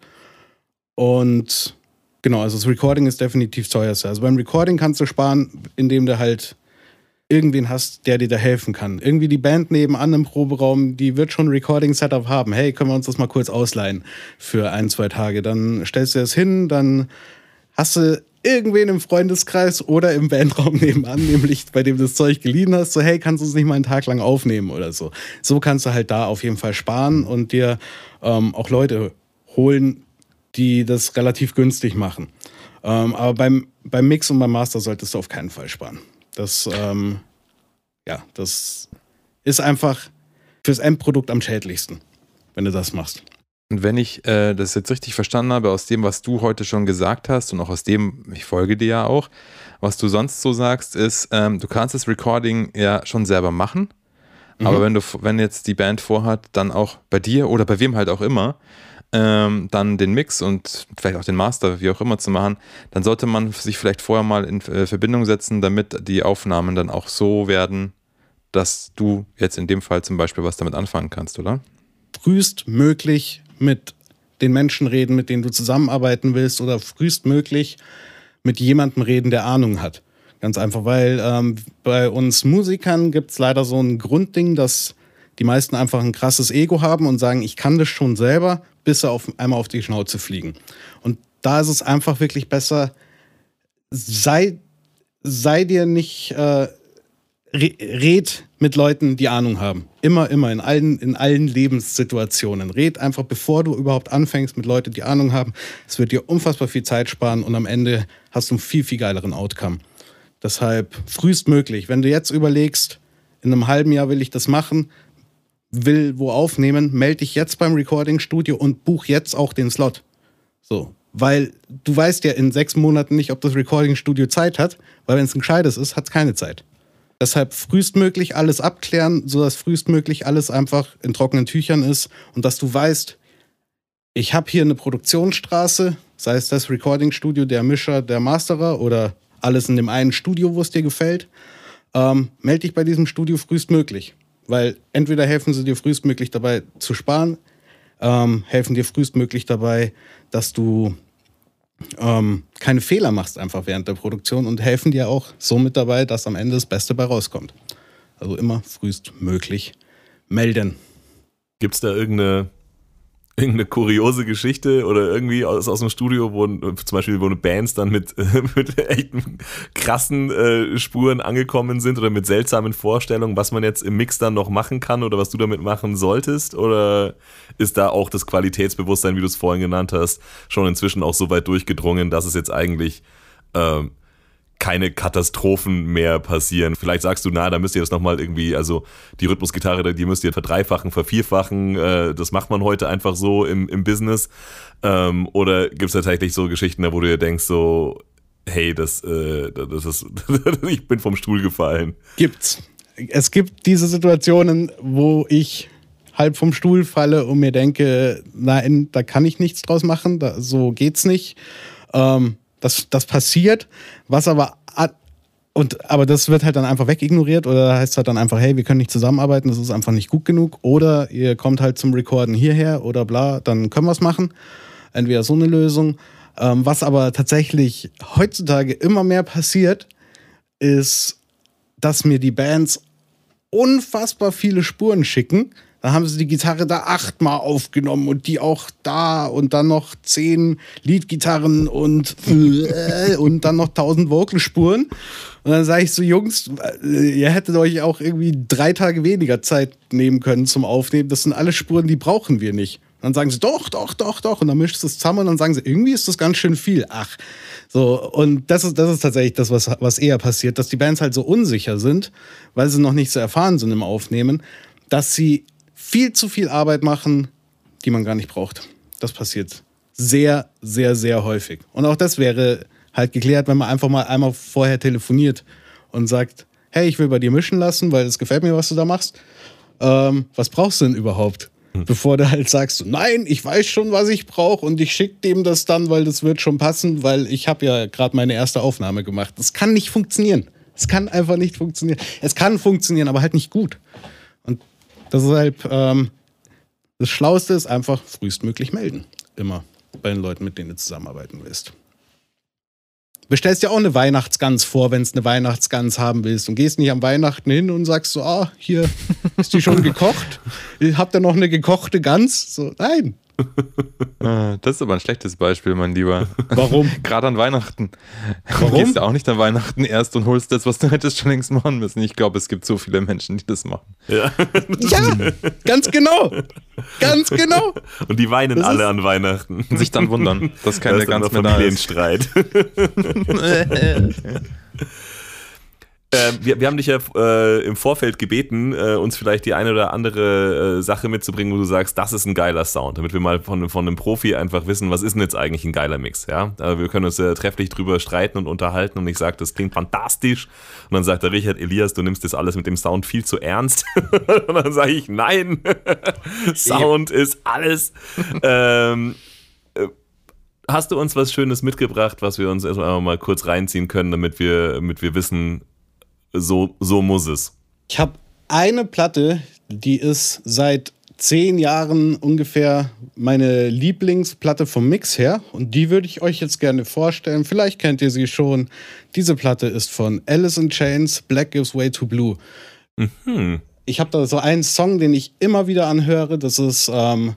Und genau, also das Recording ist definitiv teuerste. Also beim Recording kannst du sparen, indem du halt irgendwen hast, der dir da helfen kann. Irgendwie die Band nebenan im Proberaum, die wird schon ein Recording-Setup haben. Hey, können wir uns das mal kurz ausleihen für ein, zwei Tage? Dann stellst du das hin, dann hast du irgendwen im Freundeskreis oder im Bandraum nebenan, nämlich bei dem du das Zeug geliehen hast, so hey, kannst du es nicht mal einen Tag lang aufnehmen oder so. So kannst du halt da auf jeden Fall sparen und dir ähm, auch Leute holen, die das relativ günstig machen. Ähm, aber beim, beim Mix und beim Master solltest du auf keinen Fall sparen. Das, ähm, ja, das ist einfach fürs Endprodukt am schädlichsten, wenn du das machst. Und wenn ich äh, das jetzt richtig verstanden habe, aus dem, was du heute schon gesagt hast und auch aus dem, ich folge dir ja auch, was du sonst so sagst, ist, ähm, du kannst das Recording ja schon selber machen, aber wenn du, wenn jetzt die Band vorhat, dann auch bei dir oder bei wem halt auch immer, ähm, dann den Mix und vielleicht auch den Master, wie auch immer zu machen, dann sollte man sich vielleicht vorher mal in äh, Verbindung setzen, damit die Aufnahmen dann auch so werden, dass du jetzt in dem Fall zum Beispiel was damit anfangen kannst, oder? frühestmöglich mit den Menschen reden, mit denen du zusammenarbeiten willst, oder frühestmöglich mit jemandem reden, der Ahnung hat. Ganz einfach, weil ähm, bei uns Musikern gibt es leider so ein Grundding, dass die meisten einfach ein krasses Ego haben und sagen, ich kann das schon selber, bis sie auf, einmal auf die Schnauze fliegen. Und da ist es einfach wirklich besser, sei, sei dir nicht, äh, re- red mit Leuten, die Ahnung haben. Immer, immer, in allen, in allen Lebenssituationen. Red einfach, bevor du überhaupt anfängst, mit Leuten, die Ahnung haben. Es wird dir unfassbar viel Zeit sparen und am Ende hast du einen viel, viel geileren Outcome. Deshalb frühestmöglich. Wenn du jetzt überlegst, in einem halben Jahr will ich das machen, will wo aufnehmen, melde dich jetzt beim Recording-Studio und buch jetzt auch den Slot. So. Weil du weißt ja in sechs Monaten nicht, ob das Recording-Studio Zeit hat, weil wenn es ein gescheites ist, hat es keine Zeit. Deshalb frühestmöglich alles abklären, sodass frühestmöglich alles einfach in trockenen Tüchern ist und dass du weißt, ich habe hier eine Produktionsstraße, sei es das Recording-Studio, der Mischer, der Masterer oder alles in dem einen Studio, wo es dir gefällt. Ähm, melde dich bei diesem Studio frühestmöglich. Weil entweder helfen sie dir frühestmöglich dabei zu sparen, ähm, helfen dir frühestmöglich dabei, dass du ähm, keine Fehler machst einfach während der Produktion und helfen dir auch somit dabei, dass am Ende das Beste bei rauskommt. Also immer frühestmöglich melden. Gibt es da irgendeine, irgendeine kuriose Geschichte oder irgendwie aus, aus dem Studio, wo zum Beispiel eine Bands dann mit, mit echten krassen äh, Spuren angekommen sind oder mit seltsamen Vorstellungen, was man jetzt im Mix dann noch machen kann oder was du damit machen solltest? Oder ist da auch das Qualitätsbewusstsein, wie du es vorhin genannt hast, schon inzwischen auch so weit durchgedrungen, dass es jetzt eigentlich ähm, keine Katastrophen mehr passieren. Vielleicht sagst du, na, da müsst ihr das nochmal irgendwie, also die Rhythmusgitarre, die müsst ihr verdreifachen, vervierfachen, äh, das macht man heute einfach so im, im Business. Ähm, oder gibt es tatsächlich so Geschichten, wo du dir denkst, so, hey, das, äh, das ist, ich bin vom Stuhl gefallen. Gibt's. Es gibt diese Situationen, wo ich halb vom Stuhl falle und mir denke, nein, da kann ich nichts draus machen, da, so geht's nicht. Ähm, das, das passiert, was aber und aber das wird halt dann einfach wegignoriert oder heißt halt dann einfach, hey, wir können nicht zusammenarbeiten, das ist einfach nicht gut genug. Oder ihr kommt halt zum Recorden hierher oder bla, dann können wir es machen. Entweder so eine Lösung. Ähm, was aber tatsächlich heutzutage immer mehr passiert, ist, dass mir die Bands unfassbar viele Spuren schicken. Dann haben sie die Gitarre da achtmal aufgenommen und die auch da und dann noch zehn Leadgitarren und, äh, und dann noch tausend Vocalspuren. Und dann sage ich so, Jungs, äh, ihr hättet euch auch irgendwie drei Tage weniger Zeit nehmen können zum Aufnehmen. Das sind alle Spuren, die brauchen wir nicht. Und dann sagen sie, doch, doch, doch, doch. Und dann mischt es zusammen und dann sagen sie, irgendwie ist das ganz schön viel. Ach. So, und das ist, das ist tatsächlich das, was, was eher passiert, dass die Bands halt so unsicher sind, weil sie noch nicht so erfahren sind im Aufnehmen, dass sie viel zu viel Arbeit machen, die man gar nicht braucht. Das passiert sehr, sehr, sehr häufig. Und auch das wäre halt geklärt, wenn man einfach mal einmal vorher telefoniert und sagt, hey, ich will bei dir mischen lassen, weil es gefällt mir, was du da machst. Ähm, was brauchst du denn überhaupt? Bevor du halt sagst, nein, ich weiß schon, was ich brauche und ich schicke dem das dann, weil das wird schon passen, weil ich habe ja gerade meine erste Aufnahme gemacht. Das kann nicht funktionieren. Es kann einfach nicht funktionieren. Es kann funktionieren, aber halt nicht gut. Und deshalb, ähm, das Schlauste ist einfach frühestmöglich melden. Immer bei den Leuten, mit denen du zusammenarbeiten willst. Bestellst ja auch eine Weihnachtsgans vor, wenn es eine Weihnachtsgans haben willst und gehst nicht am Weihnachten hin und sagst so, ah, hier ist die schon gekocht. Habt ihr noch eine gekochte Gans? So, nein. Ah, Das ist aber ein schlechtes Beispiel, mein Lieber. Warum? Gerade an Weihnachten. Warum? Du gehst ja auch nicht an Weihnachten erst und holst das, was du hättest schon längst machen müssen. Ich glaube, es gibt so viele Menschen, die das machen. Ja. Ja, ganz genau. Ganz genau. Und die weinen Das alle an Weihnachten. Und sich dann wundern, dass Da keine dann ganz mehr da ist. Familienstreit. Ähm, wir, wir haben dich ja äh, im Vorfeld gebeten, äh, uns vielleicht die eine oder andere äh, Sache mitzubringen, wo du sagst, das ist ein geiler Sound, damit wir mal von, von einem Profi einfach wissen, was ist denn jetzt eigentlich ein geiler Mix. Ja? Also wir können uns äh, trefflich drüber streiten und unterhalten und ich sage, das klingt fantastisch. Und dann sagt der Richard, Elias, du nimmst das alles mit dem Sound viel zu ernst. und dann sage ich, nein, Sound ist alles. ähm, äh, Hast du uns was Schönes mitgebracht, was wir uns erstmal mal kurz reinziehen können, damit wir, damit wir wissen, so, so muss es. Ich habe eine Platte, die ist seit zehn Jahren ungefähr meine Lieblingsplatte vom Mix her. Und die würde ich euch jetzt gerne vorstellen. Vielleicht kennt ihr sie schon. Diese Platte ist von Alice in Chains, Black Gives Way to Blue. Hm. Ich habe da so einen Song, den ich immer wieder anhöre. Das ist, ähm,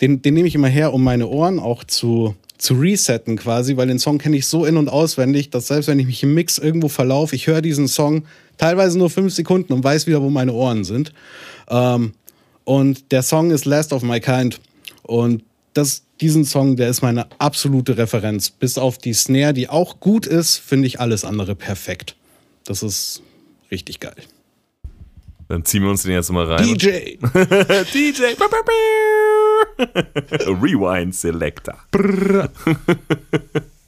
den, den nehme ich immer her, um meine Ohren auch zu, zu resetten quasi, weil den Song kenne ich so in- und auswendig, dass selbst wenn ich mich im Mix irgendwo verlaufe, ich höre diesen Song teilweise nur fünf Sekunden und weiß wieder, wo meine Ohren sind. Ähm, und der Song ist Last of My Kind. Und das, diesen Song, der ist meine absolute Referenz. Bis auf die Snare, die auch gut ist, finde ich alles andere perfekt. Das ist richtig geil. Dann ziehen wir uns den jetzt mal rein. DJ! DJ. A rewind Selector.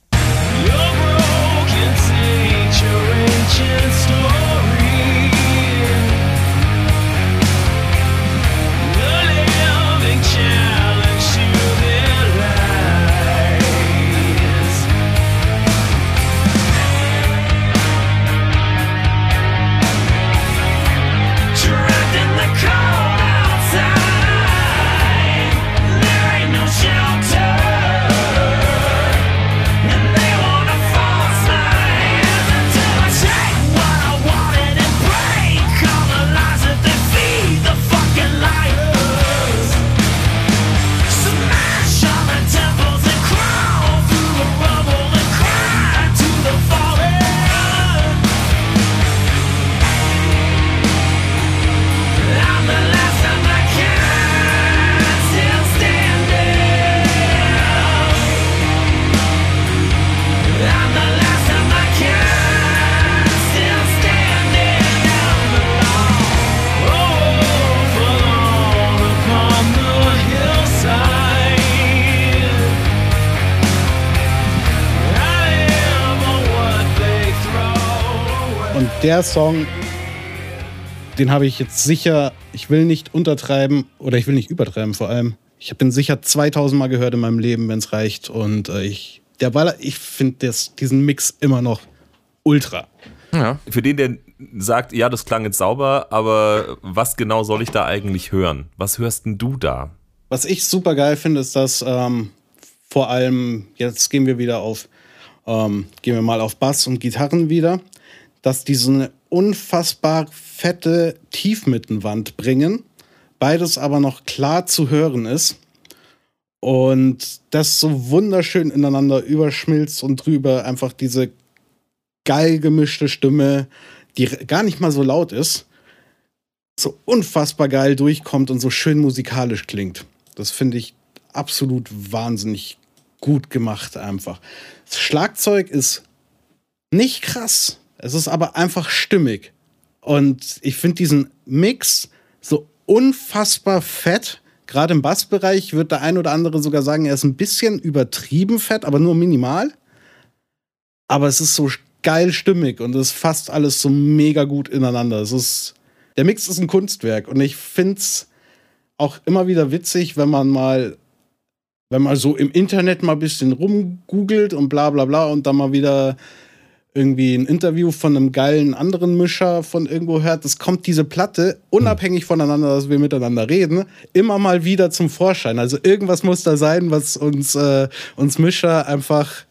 der Song, den habe ich jetzt sicher, ich will nicht untertreiben oder ich will nicht übertreiben vor allem. Ich habe den sicher 2000 Mal gehört in meinem Leben, wenn es reicht. Und äh, ich, der Baller, ich finde diesen Mix immer noch ultra. Ja. Für den, der sagt, ja, das klang jetzt sauber, aber was genau soll ich da eigentlich hören? Was hörst denn du da? Was ich super geil finde, ist, dass ähm, vor allem, jetzt gehen wir wieder auf, ähm, gehen wir mal auf Bass und Gitarren wieder, dass diese eine unfassbar fette Tiefmittenwand bringen, beides aber noch klar zu hören ist und das so wunderschön ineinander überschmilzt und drüber einfach diese geil gemischte Stimme, die gar nicht mal so laut ist, so unfassbar geil durchkommt und so schön musikalisch klingt. Das finde ich absolut wahnsinnig gut gemacht einfach. Das Schlagzeug ist nicht krass, es ist aber einfach stimmig. Und ich finde diesen Mix so unfassbar fett. Gerade im Bassbereich wird der ein oder andere sogar sagen, er ist ein bisschen übertrieben fett, aber nur minimal. Aber es ist so geil stimmig und es fasst alles so mega gut ineinander. Es ist, der Mix ist ein Kunstwerk und ich finde es auch immer wieder witzig, wenn man mal, wenn man so im Internet mal ein bisschen rumgoogelt und bla bla bla und dann mal wieder irgendwie ein Interview von einem geilen anderen Mischer von irgendwo hört, es kommt diese Platte, unabhängig voneinander, dass wir miteinander reden, immer mal wieder zum Vorschein. Also irgendwas muss da sein, was uns, äh, uns Mischer einfach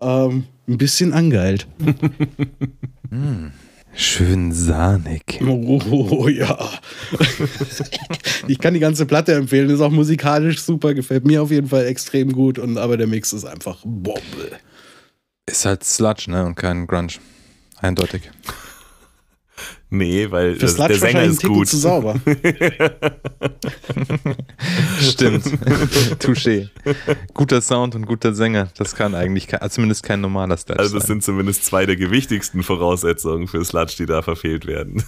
ähm, ein bisschen angeilt. Schön sahnig. Oh ja. ich kann die ganze Platte empfehlen, ist auch musikalisch super, gefällt mir auf jeden Fall extrem gut, und, aber der Mix ist einfach Bombe. Ist halt Sludge, ne? Und kein Grunge. Eindeutig. Nee, weil Für Sludge der Sänger ist gut. zu sauber. Stimmt. Touché. Guter Sound und guter Sänger. Das kann eigentlich kein, also zumindest kein normaler Sludge Also das sein. sind zumindest zwei der gewichtigsten Voraussetzungen für Sludge, die da verfehlt werden.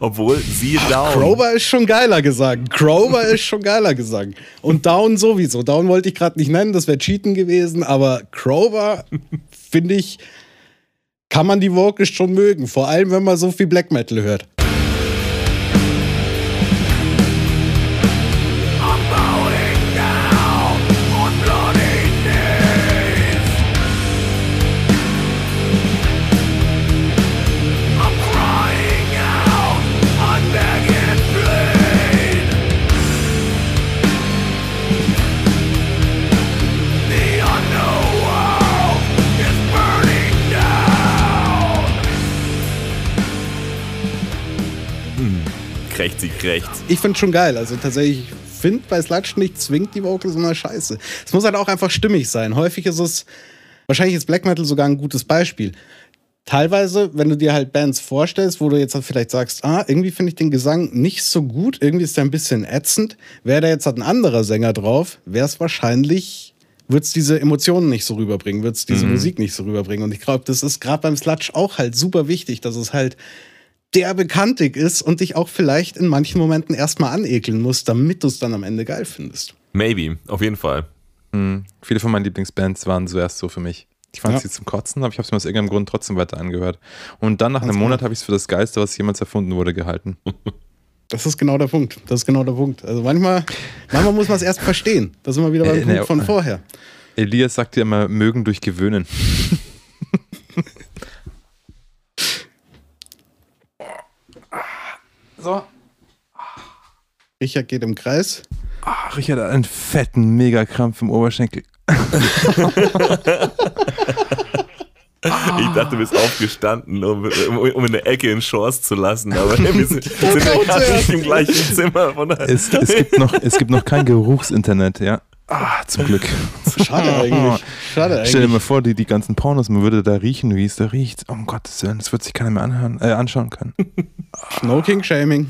Obwohl, siehe Down. Crower ist schon geiler Gesang. Crower ist schon geiler Gesang. Und Down sowieso. Down wollte ich gerade nicht nennen, das wäre Cheaten gewesen, aber Crower, finde ich, kann man die Vocals schon mögen. Vor allem, wenn man so viel Black Metal hört. Krächzig rechts. Ich finde schon geil. Also tatsächlich, ich finde bei Sludge nicht zwingt die Vocals immer scheiße. Es muss halt auch einfach stimmig sein. Häufig ist es, wahrscheinlich ist Black Metal sogar ein gutes Beispiel. Teilweise, wenn du dir halt Bands vorstellst, wo du jetzt halt vielleicht sagst, ah, irgendwie finde ich den Gesang nicht so gut, irgendwie ist der ein bisschen ätzend. Wäre da jetzt halt ein anderer Sänger drauf, wäre es wahrscheinlich wird es diese Emotionen nicht so rüberbringen, wird es diese Mhm. Musik nicht so rüberbringen. Und ich glaube, das ist gerade beim Sludge auch halt super wichtig, dass es halt derbe kantig ist und dich auch vielleicht in manchen Momenten erstmal anekeln muss, damit du es dann am Ende geil findest. Maybe, auf jeden Fall. Mhm. Viele von meinen Lieblingsbands waren zuerst so für mich. Ich fand Ja. sie zum Kotzen, aber ich habe es mir aus irgendeinem Grund trotzdem weiter angehört. Und dann nach Ganz einem genau. Monat habe ich es für das Geilste, was jemals erfunden wurde, gehalten. Das ist genau der Punkt. Das ist genau der Punkt. Also manchmal, manchmal muss man es erst verstehen. Das sind wir wieder beim Äh, Punkt ne, von vorher. Elias sagt ja immer, mögen durch Gewöhnen. so. Richard geht im Kreis. Ah, Richard hat einen fetten Megakrampf im Oberschenkel. Ich dachte, du bist aufgestanden, um, um, um in der Ecke in Shorts zu lassen, aber wir sind, sind ja nicht im gleichen Zimmer. Es, es, gibt noch, es gibt noch kein Geruchsinternet, ja. Ah, zum Glück. Schade eigentlich. Schade Stell dir mal eigentlich. vor, die, die ganzen Pornos, man würde da riechen, wie es da riecht. Oh, Um Gottes Willen, das wird sich keiner mehr anhören, äh, anschauen können. No King Shaming.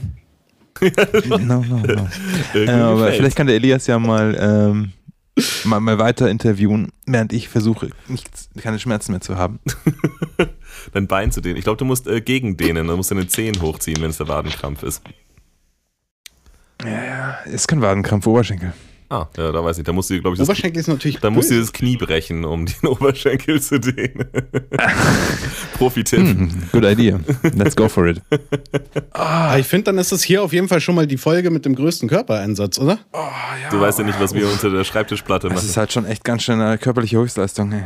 No, no, no. Äh, aber vielleicht kann der Elias ja mal, ähm, mal, mal weiter interviewen, während ich versuche, nichts, keine Schmerzen mehr zu haben. Dein Bein zu dehnen. Ich glaube, du musst äh, gegen dehnen, du musst deine Zehen hochziehen, wenn es der Wadenkrampf ist. Ja, ja, ist kein Wadenkrampf, Oberschenkel. Ah, ja, da weiß ich. Da musst du, glaube ich, das, Oberschenkel ist natürlich da du böse. das Knie brechen, um den Oberschenkel zu dehnen. Profi-Tipp. Hm, good idea. Let's go for it. Aber ich finde, dann ist es hier auf jeden Fall schon mal die Folge mit dem größten Körpereinsatz, oder? Du weißt ja nicht, was wir unter der Schreibtischplatte Das machen. ist halt schon echt ganz schön eine körperliche Höchstleistung. Ey.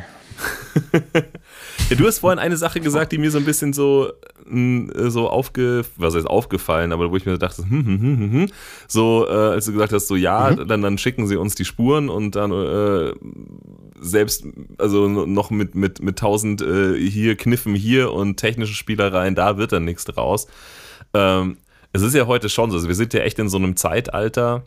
Ja, du hast vorhin eine Sache gesagt, die mir so ein bisschen so, mh, so aufge, was heißt aufgefallen, aber wo ich mir dachte, hm, hm, hm, hm, hm. so, äh, als du gesagt hast, so ja, dann, dann schicken sie uns die Spuren und dann äh, selbst, also noch mit, mit, mit tausend äh, hier Kniffen hier und technischen Spielereien, da wird dann nichts draus. Ähm, es ist ja heute schon so, also wir sind ja echt in so einem Zeitalter,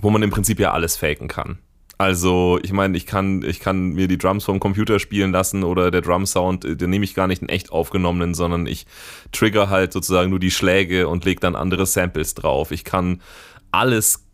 wo man im Prinzip ja alles faken kann. Also, ich meine, ich kann, ich kann mir die Drums vom Computer spielen lassen oder der Drum-Sound, äh, den nehme ich gar nicht einen echt aufgenommenen, sondern ich trigger halt sozusagen nur die Schläge und lege dann andere Samples drauf. Ich kann alles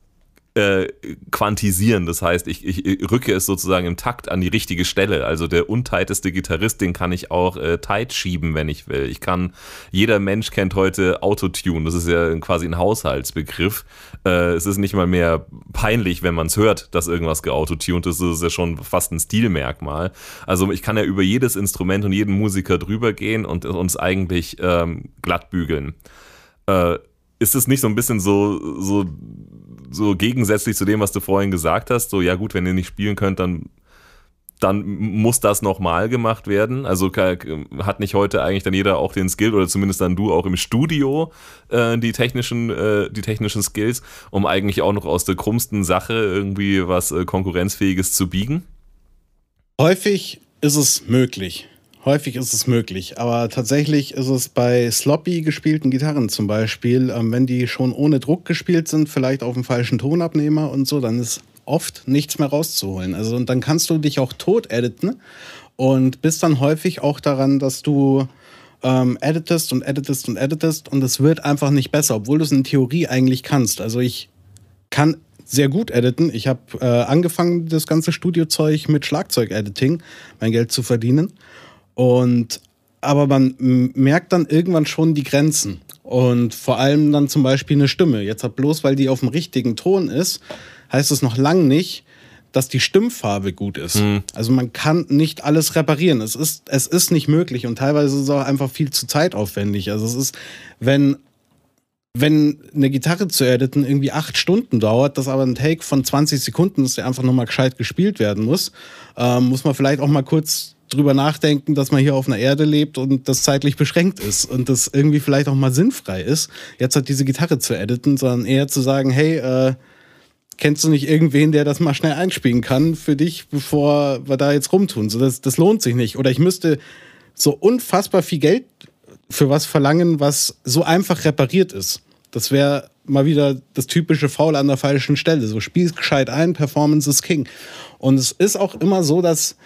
äh, quantisieren. Das heißt, ich, ich rücke es sozusagen im Takt an die richtige Stelle. Also der untighteste Gitarrist, den kann ich auch äh, tight schieben, wenn ich will. Ich kann, jeder Mensch kennt heute Autotune. Das ist ja quasi ein Haushaltsbegriff. Äh, es ist nicht mal mehr peinlich, wenn man es hört, dass irgendwas geautotuned ist. Das ist ja schon fast ein Stilmerkmal. Also ich kann ja über jedes Instrument und jeden Musiker drüber gehen und uns eigentlich ähm, glatt bügeln. Äh, ist es nicht so ein bisschen so, so, so gegensätzlich zu dem, was du vorhin gesagt hast? So, ja gut, wenn ihr nicht spielen könnt, dann, dann muss das nochmal gemacht werden. Also hat nicht heute eigentlich dann jeder auch den Skill oder zumindest dann du auch im Studio äh, die, technischen, äh, die technischen Skills, um eigentlich auch noch aus der krummsten Sache irgendwie was äh, Konkurrenzfähiges zu biegen? Häufig ist es möglich. Häufig ist es möglich. Aber tatsächlich ist es bei sloppy gespielten Gitarren zum Beispiel, ähm, wenn die schon ohne Druck gespielt sind, vielleicht auf dem falschen Tonabnehmer und so, dann ist oft nichts mehr rauszuholen. Also und dann kannst du dich auch tot editen und bist dann häufig auch daran, dass du ähm, editest und editest und editest und es wird einfach nicht besser, obwohl du es in Theorie eigentlich kannst. Also ich kann sehr gut editen. Ich habe äh, angefangen, das ganze Studiozeug mit Schlagzeug-Editing mein Geld zu verdienen. Und aber man merkt dann irgendwann schon die Grenzen. Und vor allem dann zum Beispiel eine Stimme. Jetzt hat bloß, weil die auf dem richtigen Ton ist, heißt es noch lang nicht, dass die Stimmfarbe gut ist. Also man kann nicht alles reparieren. Es ist, es ist nicht möglich und teilweise ist es auch einfach viel zu zeitaufwendig. Also es ist, wenn wenn eine Gitarre zu editen irgendwie acht Stunden dauert, das aber ein Take von 20 Sekunden ist, der einfach nochmal gescheit gespielt werden muss, ähm, muss man vielleicht auch mal kurz drüber nachdenken, dass man hier auf einer Erde lebt und das zeitlich beschränkt ist und das irgendwie vielleicht auch mal sinnfrei ist, jetzt halt diese Gitarre zu editen, sondern eher zu sagen, hey, äh, kennst du nicht irgendwen, der das mal schnell einspielen kann für dich, bevor wir da jetzt rumtun? So, das, das lohnt sich nicht. Oder ich müsste so unfassbar viel Geld für was verlangen, was so einfach repariert ist. Das wäre mal wieder das typische Foul an der falschen Stelle. So spielst gescheit ein, Performance ist King. Und es ist auch immer so, dass,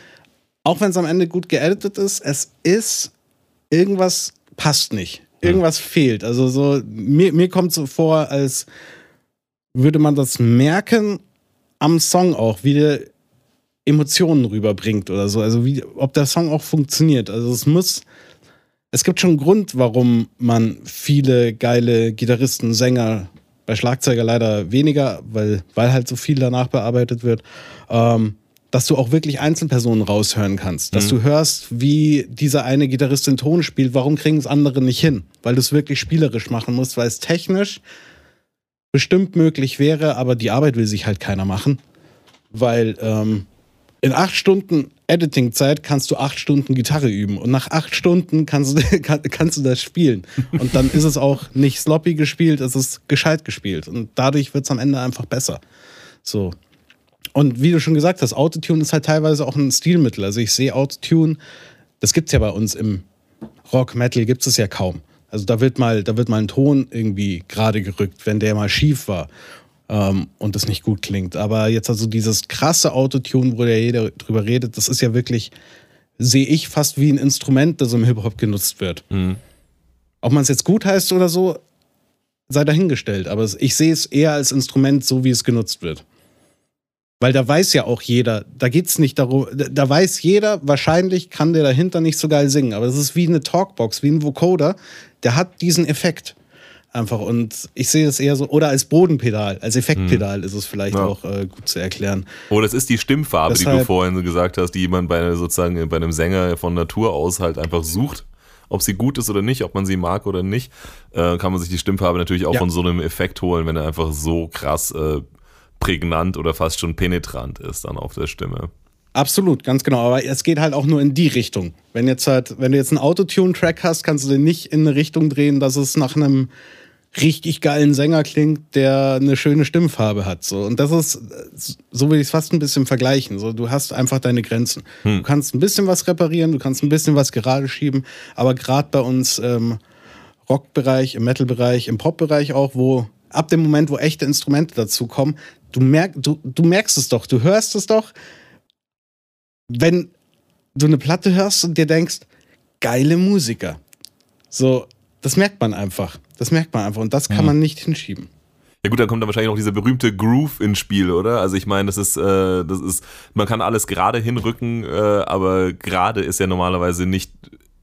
auch wenn es am Ende gut geeditet ist, es ist, irgendwas passt nicht. Irgendwas fehlt. Also so, mir, mir kommt so vor, als würde man das merken am Song auch, wie der Emotionen rüberbringt oder so. Also wie, ob der Song auch funktioniert. Also es muss, es gibt schon einen Grund, warum man viele geile Gitarristen, Sänger, bei Schlagzeuger leider weniger, weil, weil halt so viel danach bearbeitet wird, ähm, dass du auch wirklich Einzelpersonen raushören kannst. Dass du hörst, wie dieser eine Gitarrist den Ton spielt, warum kriegen es andere nicht hin? Weil du es wirklich spielerisch machen musst, weil es technisch bestimmt möglich wäre, aber die Arbeit will sich halt keiner machen. Weil ähm, in acht Stunden Editing-Zeit kannst du acht Stunden Gitarre üben und nach acht Stunden kannst du, kann, kannst du das spielen. Und dann ist es auch nicht sloppy gespielt, es ist gescheit gespielt. Und dadurch wird es am Ende einfach besser. So. Und wie du schon gesagt hast, Autotune ist halt teilweise auch ein Stilmittel. Also ich sehe Autotune, das gibt es ja bei uns im Rock, Metal gibt es ja kaum. Also da wird mal, da wird mal ein Ton irgendwie gerade gerückt, wenn der mal schief war ähm, und das nicht gut klingt. Aber jetzt also dieses krasse Autotune, wo der jeder drüber redet, das ist ja wirklich, sehe ich fast wie ein Instrument, das im Hip-Hop genutzt wird. Ob man es jetzt gut heißt oder so, sei dahingestellt. Aber ich sehe es eher als Instrument, so wie es genutzt wird. Weil da weiß ja auch jeder, da geht es nicht darum, da- weiß jeder, wahrscheinlich kann der dahinter nicht so geil singen, aber es ist wie eine Talkbox, wie ein Vocoder, der hat diesen Effekt einfach und ich sehe es eher so, oder als Bodenpedal, als Effektpedal ist es vielleicht Ja. auch äh, gut zu erklären. Oder es ist die Stimmfarbe, die du Deshalb- vorhin so gesagt hast, die man bei sozusagen bei einem Sänger von Natur aus halt einfach sucht. Ob sie gut ist oder nicht, ob man sie mag oder nicht, äh, kann man sich die Stimmfarbe natürlich auch Ja. von so einem Effekt holen, wenn er einfach so krass äh, prägnant oder fast schon penetrant ist dann auf der Stimme. Absolut, ganz genau. Aber es geht halt auch nur in die Richtung. Wenn jetzt halt, wenn du jetzt einen Autotune-Track hast, kannst du den nicht in eine Richtung drehen, dass es nach einem richtig geilen Sänger klingt, der eine schöne Stimmfarbe hat. So. Und das ist, so will ich es fast ein bisschen vergleichen. So, du hast einfach deine Grenzen. Du kannst ein bisschen was reparieren, du kannst ein bisschen was gerade schieben, aber gerade bei uns im Rock-Bereich, im Metal-Bereich, im Pop-Bereich auch, wo ab dem Moment, wo echte Instrumente dazukommen, du, merk, du, du merkst es doch, du hörst es doch, wenn du eine Platte hörst und dir denkst, geile Musiker. So, das merkt man einfach. Das merkt man einfach und das kann man nicht hinschieben. Ja gut, dann kommt dann wahrscheinlich noch dieser berühmte Groove ins Spiel, oder? Also ich meine, das ist, äh, das ist, man kann alles gerade hinrücken, äh, aber gerade ist ja normalerweise nicht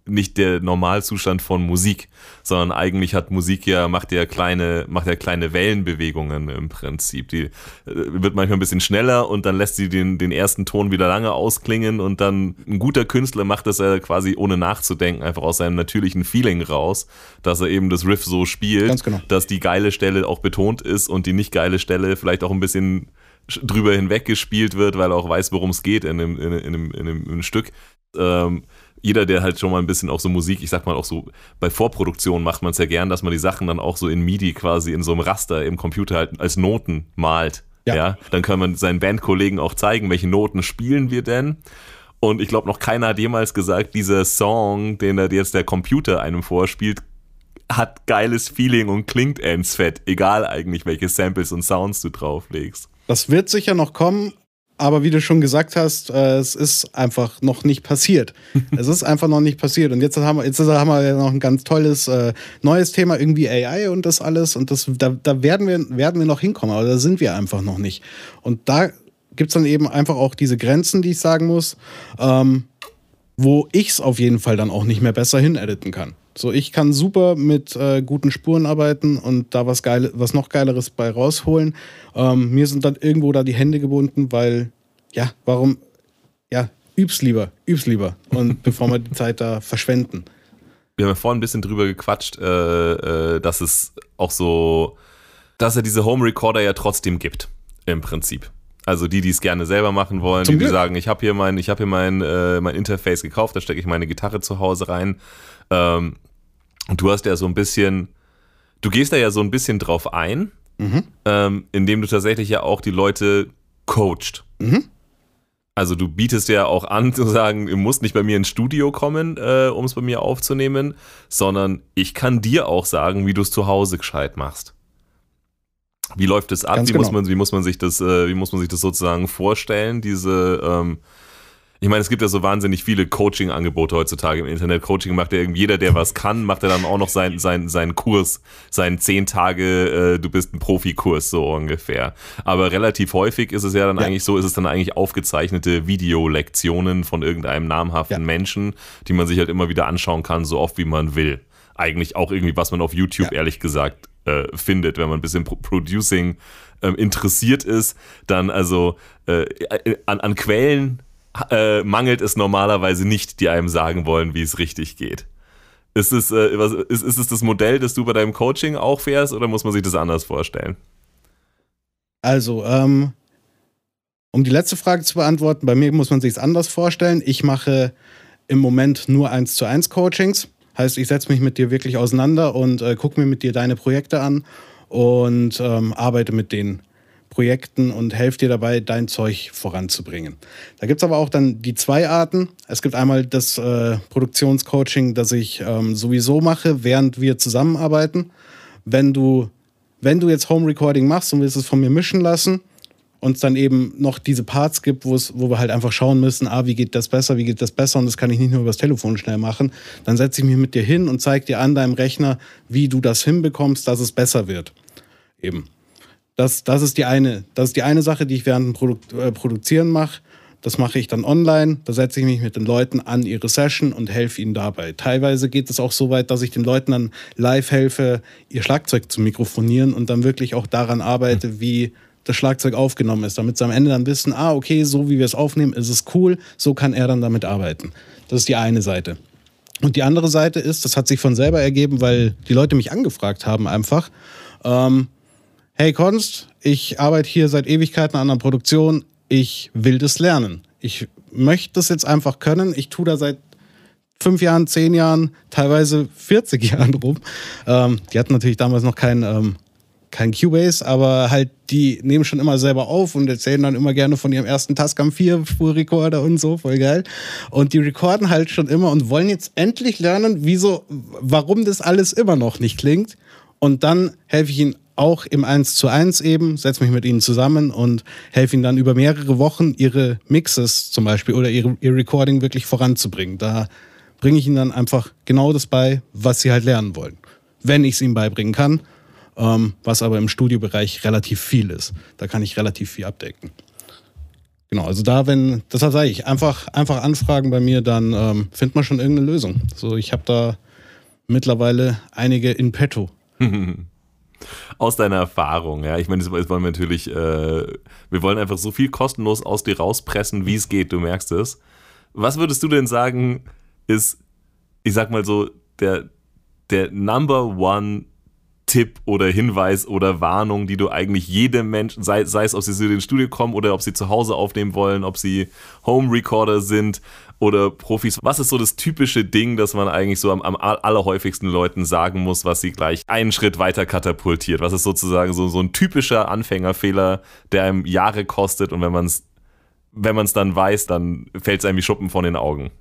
nicht der Normalzustand von Musik, sondern eigentlich hat Musik ja macht ja kleine macht ja kleine Wellenbewegungen im Prinzip. Die äh, wird manchmal ein bisschen schneller und dann lässt sie den den ersten Ton wieder lange ausklingen und dann ein guter Künstler macht das ja quasi ohne nachzudenken einfach aus seinem natürlichen Feeling raus, dass er eben das Riff so spielt, genau. dass die geile Stelle auch betont ist und die nicht geile Stelle vielleicht auch ein bisschen sch- drüber hinweg gespielt wird, weil er auch weiß, worum es geht in, einem- in, einem, in, einem, in einem Stück. Ähm, jeder, der halt schon mal ein bisschen auch so Musik, ich sag mal auch so, bei Vorproduktion macht man es ja gern, dass man die Sachen dann auch so in MIDI quasi in so einem Raster im Computer halt als Noten malt. Ja. Ja. Dann kann man seinen Bandkollegen auch zeigen, welche Noten spielen wir denn. Und ich glaube, noch keiner hat jemals gesagt, dieser Song, den da jetzt der Computer einem vorspielt, hat geiles Feeling und klingt ends fett, egal eigentlich, welche Samples und Sounds du drauflegst. Das wird sicher noch kommen, aber wie du schon gesagt hast, äh, es ist einfach noch nicht passiert. es ist einfach noch nicht passiert. Und jetzt haben wir, jetzt haben wir ja noch ein ganz tolles äh, neues Thema, irgendwie AI und das alles. Und das, da, da werden, wir, werden wir noch hinkommen, aber da sind wir einfach noch nicht. Und da gibt es dann eben einfach auch diese Grenzen, die ich sagen muss, ähm, wo ich es auf jeden Fall dann auch nicht mehr besser hinediten kann. So, ich kann super mit äh, guten Spuren arbeiten und da was geile, was noch geileres bei rausholen. Ähm, mir sind dann irgendwo da die Hände gebunden, weil ja, warum? Ja, üb's lieber, üb's lieber und bevor wir die Zeit da verschwenden. Wir haben ja vorhin ein bisschen drüber gequatscht, äh, äh, dass es auch so, dass er diese Home Recorder ja trotzdem gibt, im Prinzip. Also die, die es gerne selber machen wollen, Zum die, die sagen, ich habe hier mein, ich habe hier mein, äh, mein Interface gekauft, da stecke ich meine Gitarre zu Hause rein. Ähm, und du hast ja so ein bisschen, du gehst da ja so ein bisschen drauf ein, ähm, indem du tatsächlich ja auch die Leute coacht. Also du bietest ja auch an zu sagen, du musst nicht bei mir ins Studio kommen, äh, um es bei mir aufzunehmen, sondern ich kann dir auch sagen, wie du es zu Hause gescheit machst. Wie läuft das ab? Wie, muss genau. man, wie muss man sich das, äh, wie muss man sich das sozusagen vorstellen? Diese, ähm, Ich meine, es gibt ja so wahnsinnig viele Coaching-Angebote heutzutage im Internet. Coaching macht ja irgendwie jeder, der was kann, macht ja dann auch noch seinen sein, seinen Kurs, seinen zehn Tage, äh, du bist ein Profikurs, so ungefähr. Aber relativ häufig ist es ja dann Ja. eigentlich so, ist es dann eigentlich aufgezeichnete Videolektionen von irgendeinem namhaften Ja. Menschen, die man sich halt immer wieder anschauen kann, so oft wie man will. Eigentlich auch irgendwie, was man auf YouTube, Ja. ehrlich gesagt, äh, findet, wenn man ein bisschen Pro Producing ähm, interessiert ist, dann also äh, äh, an, an Quellen äh, mangelt es normalerweise nicht, die einem sagen wollen, wie es richtig geht. Ist es, äh, was, ist, ist es das Modell, das du bei deinem Coaching auch fährst oder muss man sich das anders vorstellen? Also, ähm, um die letzte Frage zu beantworten, bei mir muss man sich es anders vorstellen. Ich mache im Moment nur 1 zu 1 Coachings. Heißt, ich setze mich mit dir wirklich auseinander und äh, gucke mir mit dir deine Projekte an und ähm, arbeite mit den Projekten und helfe dir dabei, dein Zeug voranzubringen. Da gibt es aber auch dann die zwei Arten. Es gibt einmal das äh, Produktionscoaching, das ich ähm, sowieso mache, während wir zusammenarbeiten. Wenn du, wenn du jetzt Home Recording machst und willst es von mir mischen lassen, und es dann eben noch diese Parts gibt, wo es, wo wir halt einfach schauen müssen, ah, wie geht das besser, wie geht das besser und das kann ich nicht nur übers Telefon schnell machen, dann setze ich mich mit dir hin und zeige dir an deinem Rechner, wie du das hinbekommst, dass es besser wird. Eben. Das, das, ist die eine, das ist die eine Sache, die ich während dem Produ äh, Produzieren mache. Das mache ich dann online. Da setze ich mich mit den Leuten an ihre Session und helfe ihnen dabei. Teilweise geht es auch so weit, dass ich den Leuten dann live helfe, ihr Schlagzeug zu mikrofonieren und dann wirklich auch daran arbeite, wie das Schlagzeug aufgenommen ist, damit sie am Ende dann wissen, ah, okay, so wie wir es aufnehmen, ist es cool, so kann er dann damit arbeiten. Das ist die eine Seite. Und die andere Seite ist, das hat sich von selber ergeben, weil die Leute mich angefragt haben einfach, ähm, hey Konst, ich arbeite hier seit Ewigkeiten an einer Produktion, ich will das lernen. Ich möchte das jetzt einfach können. Ich tue da seit fünf Jahren, zehn Jahren, teilweise 40 Jahren rum. Ähm, die hatten natürlich damals noch kein, ähm, kein Cubase, aber halt die nehmen schon immer selber auf und erzählen dann immer gerne von ihrem ersten Tascam 4 Spurrekorder und so, voll geil. Und die recorden halt schon immer und wollen jetzt endlich lernen, wieso, warum das alles immer noch nicht klingt. Und dann helfe ich ihnen auch im 1 zu 1 eben, setze mich mit ihnen zusammen und helfe ihnen dann über mehrere Wochen ihre Mixes zum Beispiel oder ihre, ihr Recording wirklich voranzubringen. Da bringe ich ihnen dann einfach genau das bei, was sie halt lernen wollen. Wenn ich es ihnen beibringen kann, was aber im Studiobereich relativ viel ist. Da kann ich relativ viel abdecken. Genau, also da, wenn, deshalb sage ich, einfach, einfach anfragen bei mir, dann ähm, findet man schon irgendeine Lösung. So, ich habe da mittlerweile einige in petto. Aus deiner Erfahrung, ja. Ich meine, das wollen wir natürlich, äh, wir wollen einfach so viel kostenlos aus dir rauspressen, wie es geht, du merkst es. Was würdest du denn sagen, ist, ich sag mal so, der, der Number One Tipp oder Hinweis oder Warnung, die du eigentlich jedem Menschen, sei, sei es, ob sie zu den Studio kommen oder ob sie zu Hause aufnehmen wollen, ob sie Home Recorder sind oder Profis. Was ist so das typische Ding, das man eigentlich so am, am allerhäufigsten Leuten sagen muss, was sie gleich einen Schritt weiter katapultiert? Was ist sozusagen so, so ein typischer Anfängerfehler, der einem Jahre kostet und wenn man es wenn man es dann weiß, dann fällt es einem wie Schuppen von den Augen.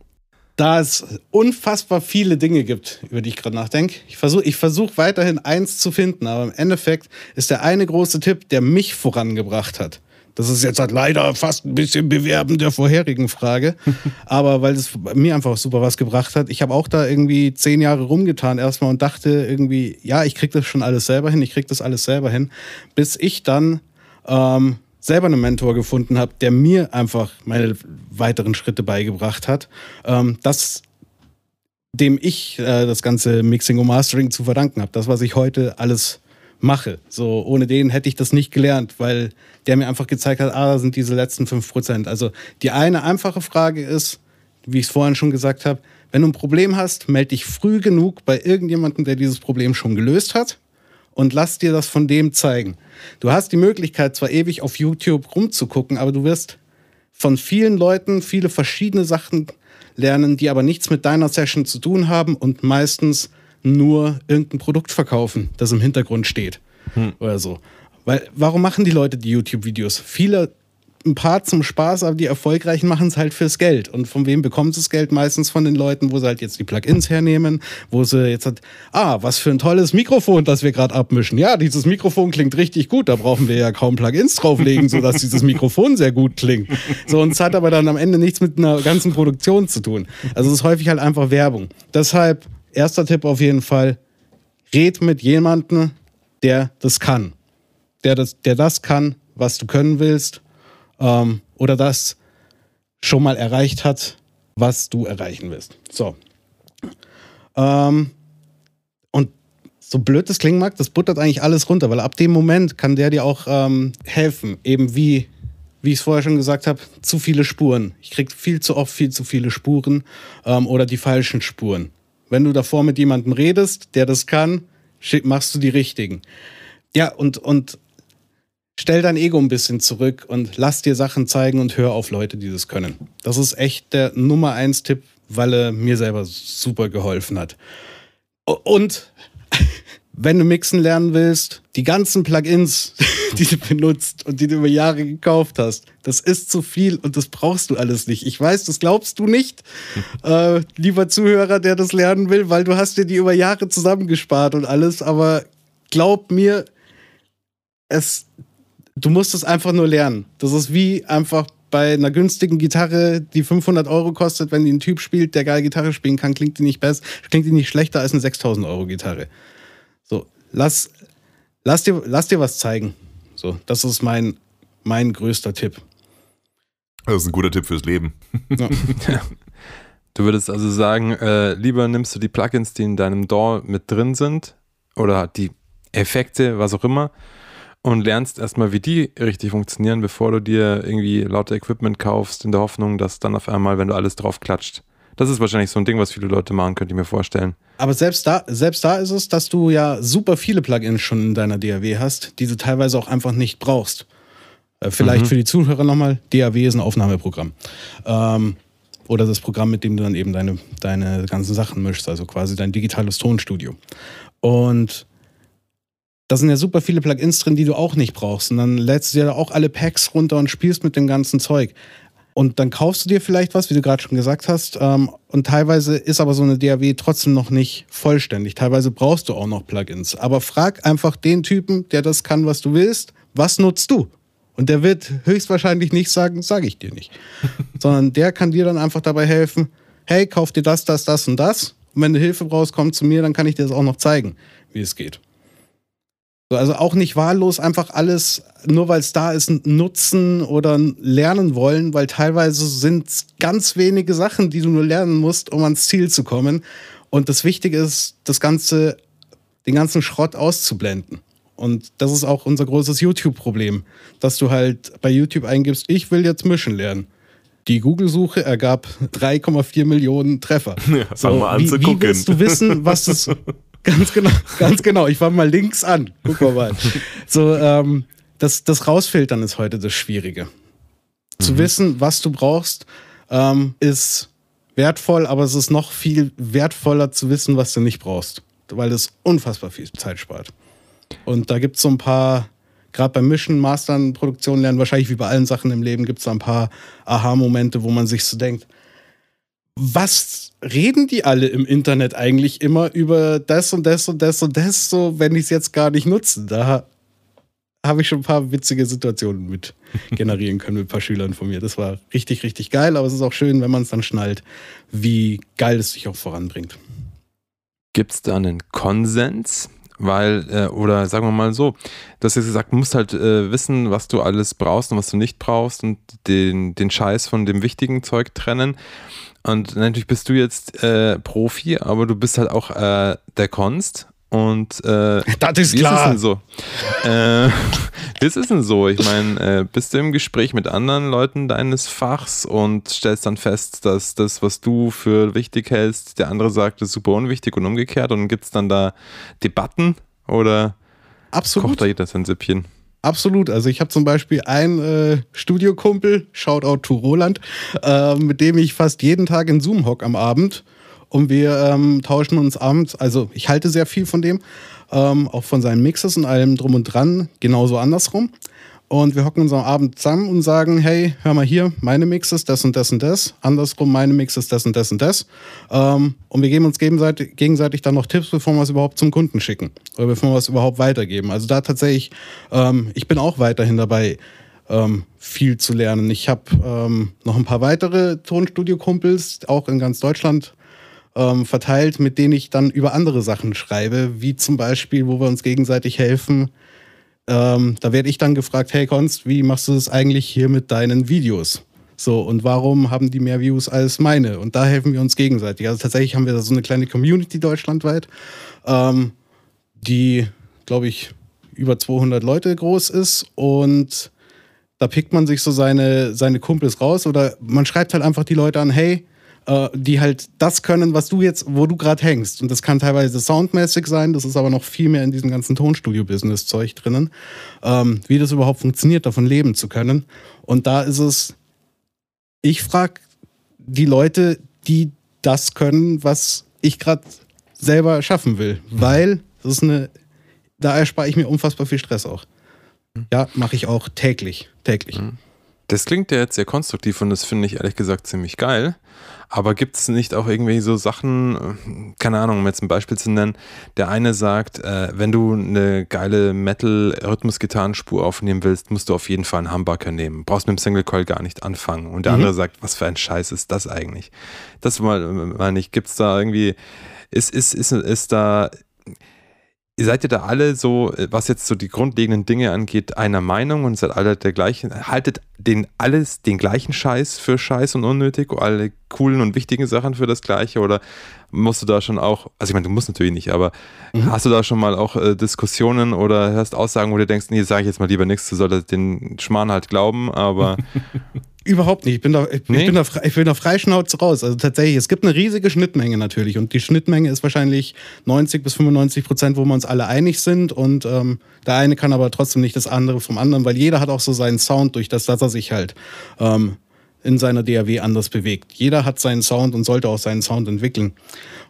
Da es unfassbar viele Dinge gibt, über die ich gerade nachdenke. Ich versuche ich versuch weiterhin eins zu finden, aber im Endeffekt ist der eine große Tipp, der mich vorangebracht hat. Das ist jetzt halt leider fast ein bisschen bewerben der vorherigen Frage. aber weil es mir einfach super was gebracht hat. Ich habe auch da irgendwie zehn Jahre rumgetan erstmal und dachte irgendwie, ja, ich krieg das schon alles selber hin, ich krieg das alles selber hin. Bis ich dann ähm, selber einen Mentor gefunden habe, der mir einfach meine weiteren Schritte beigebracht hat, ähm, das dem ich äh, das ganze Mixing und Mastering zu verdanken habe. Das, was ich heute alles mache. So, ohne den hätte ich das nicht gelernt, weil der mir einfach gezeigt hat, ah, da sind diese letzten 5%. Also die eine einfache Frage ist, wie ich es vorhin schon gesagt habe, wenn du ein Problem hast, melde dich früh genug bei irgendjemandem, der dieses Problem schon gelöst hat und lass dir das von dem zeigen. Du hast die Möglichkeit, zwar ewig auf YouTube rumzugucken, aber du wirst von vielen Leuten viele verschiedene Sachen lernen, die aber nichts mit deiner Session zu tun haben und meistens nur irgendein Produkt verkaufen, das im Hintergrund steht oder so. Weil, warum machen die Leute die YouTube-Videos? Viele ein paar zum Spaß, aber die Erfolgreichen machen es halt fürs Geld. Und von wem bekommen sie das Geld? Meistens von den Leuten, wo sie halt jetzt die Plugins hernehmen, wo sie jetzt halt, ah, was für ein tolles Mikrofon, das wir gerade abmischen. Ja, dieses Mikrofon klingt richtig gut, da brauchen wir ja kaum Plugins drauflegen, sodass dieses Mikrofon sehr gut klingt. So, und es hat aber dann am Ende nichts mit einer ganzen Produktion zu tun. Also es ist häufig halt einfach Werbung. Deshalb, erster Tipp auf jeden Fall, red mit jemandem, der das kann. Der das, der das kann, was du können willst ähm, oder das schon mal erreicht hat, was du erreichen willst. So. Ähm, und so blöd das klingen mag, das buttert eigentlich alles runter, weil ab dem Moment kann der dir auch ähm, helfen. Eben wie, wie ich es vorher schon gesagt habe, zu viele Spuren. Ich krieg viel zu oft viel zu viele Spuren ähm, oder die falschen Spuren. Wenn du davor mit jemandem redest, der das kann, machst du die richtigen. Ja, und, und stell dein Ego ein bisschen zurück und lass dir Sachen zeigen und hör auf Leute, die das können. Das ist echt der Nummer eins Tipp, weil er mir selber super geholfen hat. Und wenn du mixen lernen willst, die ganzen Plugins, die du benutzt und die du über Jahre gekauft hast, das ist zu viel und das brauchst du alles nicht. Ich weiß, das glaubst du nicht, äh, lieber Zuhörer, der das lernen will, weil du hast dir die über Jahre zusammengespart und alles, aber glaub mir, es, du musst es einfach nur lernen. Das ist wie einfach bei einer günstigen Gitarre, die 500 Euro kostet, wenn die ein Typ spielt, der geil Gitarre spielen kann, klingt die nicht besser, klingt die nicht schlechter als eine 6000 Euro Gitarre. So, lass, lass dir, lass dir was zeigen. So, das ist mein, mein größter Tipp. Das ist ein guter Tipp fürs Leben. Du würdest also sagen, äh, lieber nimmst du die Plugins, die in deinem DAW mit drin sind oder die Effekte, was auch immer, und lernst erstmal, wie die richtig funktionieren, bevor du dir irgendwie lauter Equipment kaufst, in der Hoffnung, dass dann auf einmal, wenn du alles drauf klatscht. Das ist wahrscheinlich so ein Ding, was viele Leute machen, könnte ich mir vorstellen. Aber selbst da, selbst da ist es, dass du ja super viele Plugins schon in deiner DAW hast, die du teilweise auch einfach nicht brauchst. Äh, Vielleicht für die Zuhörer nochmal, DAW ist ein Aufnahmeprogramm. Ähm, oder das Programm, mit dem du dann eben deine, deine ganzen Sachen mischst, also quasi dein digitales Tonstudio. Und da sind ja super viele Plugins drin, die du auch nicht brauchst. Und dann lädst du dir da auch alle Packs runter und spielst mit dem ganzen Zeug. Und dann kaufst du dir vielleicht was, wie du gerade schon gesagt hast. Ähm, und teilweise ist aber so eine DAW trotzdem noch nicht vollständig. Teilweise brauchst du auch noch Plugins. Aber frag einfach den Typen, der das kann, was du willst, was nutzt du? Und der wird höchstwahrscheinlich nicht sagen, sage ich dir nicht. Sondern der kann dir dann einfach dabei helfen, hey, kauf dir das, das, das und das. Und wenn du Hilfe brauchst, komm zu mir, dann kann ich dir das auch noch zeigen, wie es geht. So, also auch nicht wahllos einfach alles, nur weil es da ist, nutzen oder lernen wollen, weil teilweise sind es ganz wenige Sachen, die du nur lernen musst, um ans Ziel zu kommen. Und das Wichtige ist, das Ganze, den ganzen Schrott auszublenden. Und das ist auch unser großes YouTube-Problem, dass du halt bei YouTube eingibst, ich will jetzt mischen lernen. Die Google-Suche ergab 3,4 Millionen Treffer. Ja, fang mal an wie, zu wie willst du wissen, was das ganz genau, ganz genau. Ich fange mal links an. Guck mal mal. So, ähm, das, das rausfiltern ist heute das Schwierige. Zu wissen, was du brauchst, ähm, ist wertvoll, aber es ist noch viel wertvoller zu wissen, was du nicht brauchst, weil es unfassbar viel Zeit spart. Und da gibt es so ein paar, gerade beim Mischen, Mastern, Produktion lernen, wahrscheinlich wie bei allen Sachen im Leben, gibt es da ein paar Aha-Momente, wo man sich so denkt, was reden die alle im Internet eigentlich immer über das und das und das und das, so wenn ich es jetzt gar nicht nutze? Da habe ich schon ein paar witzige Situationen mit generieren können mit ein paar Schülern von mir. Das war richtig, richtig geil, aber es ist auch schön, wenn man es dann schnallt, wie geil es sich auch voranbringt. Gibt es da einen Konsens? Weil, äh, oder sagen wir mal so, du hast jetzt gesagt, du musst halt äh, wissen, was du alles brauchst und was du nicht brauchst und den, den Scheiß von dem wichtigen Zeug trennen. Und natürlich bist du jetzt äh, Profi, aber du bist halt auch äh, der Konst. Und äh, Das ist wie klar. ist es denn so? äh, wie ist es denn so? Ich meine, äh, bist du im Gespräch mit anderen Leuten deines Fachs und stellst dann fest, dass das, was du für wichtig hältst, der andere sagt, ist super unwichtig und umgekehrt und gibt es dann da Debatten oder Absolut. kocht da jeder sein Süppchen? Absolut. Also ich habe zum Beispiel einen äh, Studiokumpel, Shoutout to Roland, äh, mit dem ich fast jeden Tag in Zoom hock am Abend. Und wir ähm, tauschen uns abends, also ich halte sehr viel von dem, ähm, auch von seinen Mixes und allem drum und dran, genauso andersrum. Und wir hocken uns am Abend zusammen und sagen, hey, hör mal hier, meine Mix ist das und das und das. Andersrum, meine Mix ist das und das und das. Ähm, und wir geben uns gegenseitig, gegenseitig dann noch Tipps, bevor wir es überhaupt zum Kunden schicken. Oder bevor wir es überhaupt weitergeben. Also da tatsächlich, ähm, ich bin auch weiterhin dabei, ähm, viel zu lernen. Ich habe ähm, noch ein paar weitere Tonstudio-Kumpels, auch in ganz Deutschland ähm, verteilt, mit denen ich dann über andere Sachen schreibe, wie zum Beispiel, wo wir uns gegenseitig helfen. Ähm, da werde ich dann gefragt, hey Konst, wie machst du das eigentlich hier mit deinen Videos? So, und warum haben die mehr Views als meine? Und da helfen wir uns gegenseitig. Also tatsächlich haben wir da so eine kleine Community deutschlandweit, ähm, die, glaube ich, über 200 Leute groß ist und da pickt man sich so seine, seine Kumpels raus oder man schreibt halt einfach die Leute an, hey, äh, die halt das können, was du jetzt, wo du gerade hängst. Und das kann teilweise soundmäßig sein, das ist aber noch viel mehr in diesem ganzen Tonstudio-Business-Zeug drinnen, ähm, wie das überhaupt funktioniert, davon leben zu können. Und da ist es, ich frage die Leute, die das können, was ich gerade selber schaffen will, weil das ist eine, da erspare ich mir unfassbar viel Stress auch. Ja, mache ich auch täglich, täglich. Das klingt ja jetzt sehr konstruktiv und das finde ich ehrlich gesagt ziemlich geil. Aber gibt es nicht auch irgendwie so Sachen, äh, keine Ahnung, um jetzt ein Beispiel zu nennen, der eine sagt, äh, wenn du eine geile Metal-Rhythmus-Gitarrenspur aufnehmen willst, musst du auf jeden Fall einen Humbucker nehmen. Brauchst mit dem Single Coil gar nicht anfangen. Und der Mhm. andere sagt, was für ein Scheiß ist das eigentlich? Das mal, meine ich, gibt es da irgendwie, ist, ist, ist, ist da, seid ihr da alle so, äh, was jetzt so die grundlegenden Dinge angeht, einer Meinung und seid alle der gleichen, haltet den alles den gleichen Scheiß für Scheiß und unnötig, alle coolen und wichtigen Sachen für das Gleiche oder musst du da schon auch, also ich meine, du musst natürlich nicht, aber hast du da schon mal auch äh, Diskussionen oder hörst Aussagen, wo du denkst, nee, sage ich jetzt mal lieber nichts, du solltest den Schmarrn halt glauben, aber Überhaupt nicht. Ich bin da, ich, Nee? bin da, ich bin da freischnauze raus. Also tatsächlich, es gibt eine riesige Schnittmenge natürlich. Und die Schnittmenge ist wahrscheinlich 90 bis 95 Prozent, wo wir uns alle einig sind. Und ähm, der eine kann aber trotzdem nicht das andere vom anderen, weil jeder hat auch so seinen Sound, durch das, dass er sich halt ähm, in seiner DAW anders bewegt. Jeder hat seinen Sound und sollte auch seinen Sound entwickeln.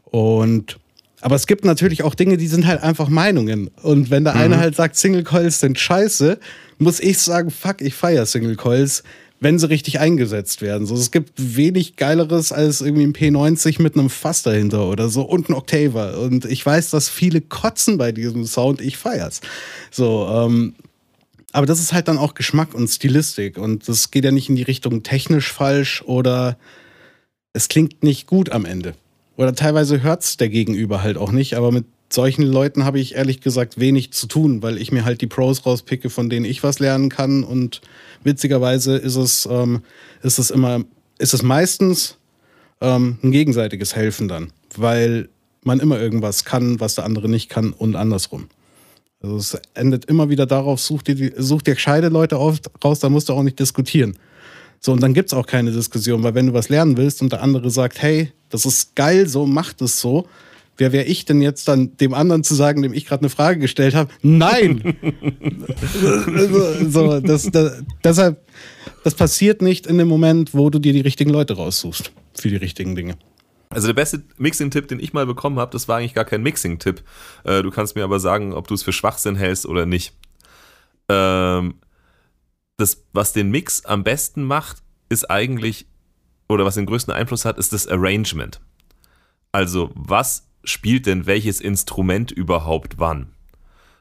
Und aber es gibt natürlich auch Dinge, die sind halt einfach Meinungen. Und wenn der eine halt sagt, Single Coils sind scheiße, muss ich sagen, fuck, ich feiere Single Coils, wenn sie richtig eingesetzt werden. So, es gibt wenig Geileres als irgendwie ein P90 mit einem Fass dahinter oder so und ein Octaver. Und ich weiß, dass viele kotzen bei diesem Sound. Ich feier's. So, ähm, aber das ist halt dann auch Geschmack und Stilistik. Und das geht ja nicht in die Richtung technisch falsch oder es klingt nicht gut am Ende. Oder teilweise hört's der Gegenüber halt auch nicht. Aber mit solchen Leuten habe ich ehrlich gesagt wenig zu tun, weil ich mir halt die Pros rauspicke, von denen ich was lernen kann. Und witzigerweise ist es, ähm, ist es immer, ist es meistens ähm, ein gegenseitiges Helfen dann, weil man immer irgendwas kann, was der andere nicht kann und andersrum. Also es endet immer wieder darauf, such dir, such dir gescheite Leute auf, raus, da musst du auch nicht diskutieren. So, und dann gibt's auch keine Diskussion, weil wenn du was lernen willst und der andere sagt, hey, das ist geil, so macht es so, wer wäre ich denn jetzt dann dem anderen zu sagen, dem ich gerade eine Frage gestellt habe? Nein! so, das, das, deshalb, das passiert nicht in dem Moment, wo du dir die richtigen Leute raussuchst für die richtigen Dinge. Also der beste Mixing-Tipp, den ich mal bekommen habe, das war eigentlich gar kein Mixing-Tipp. Äh, du kannst mir aber sagen, ob du es für Schwachsinn hältst oder nicht. Ähm, das, was den Mix am besten macht, ist eigentlich, oder was den größten Einfluss hat, ist das Arrangement. Also, was spielt denn welches Instrument überhaupt wann?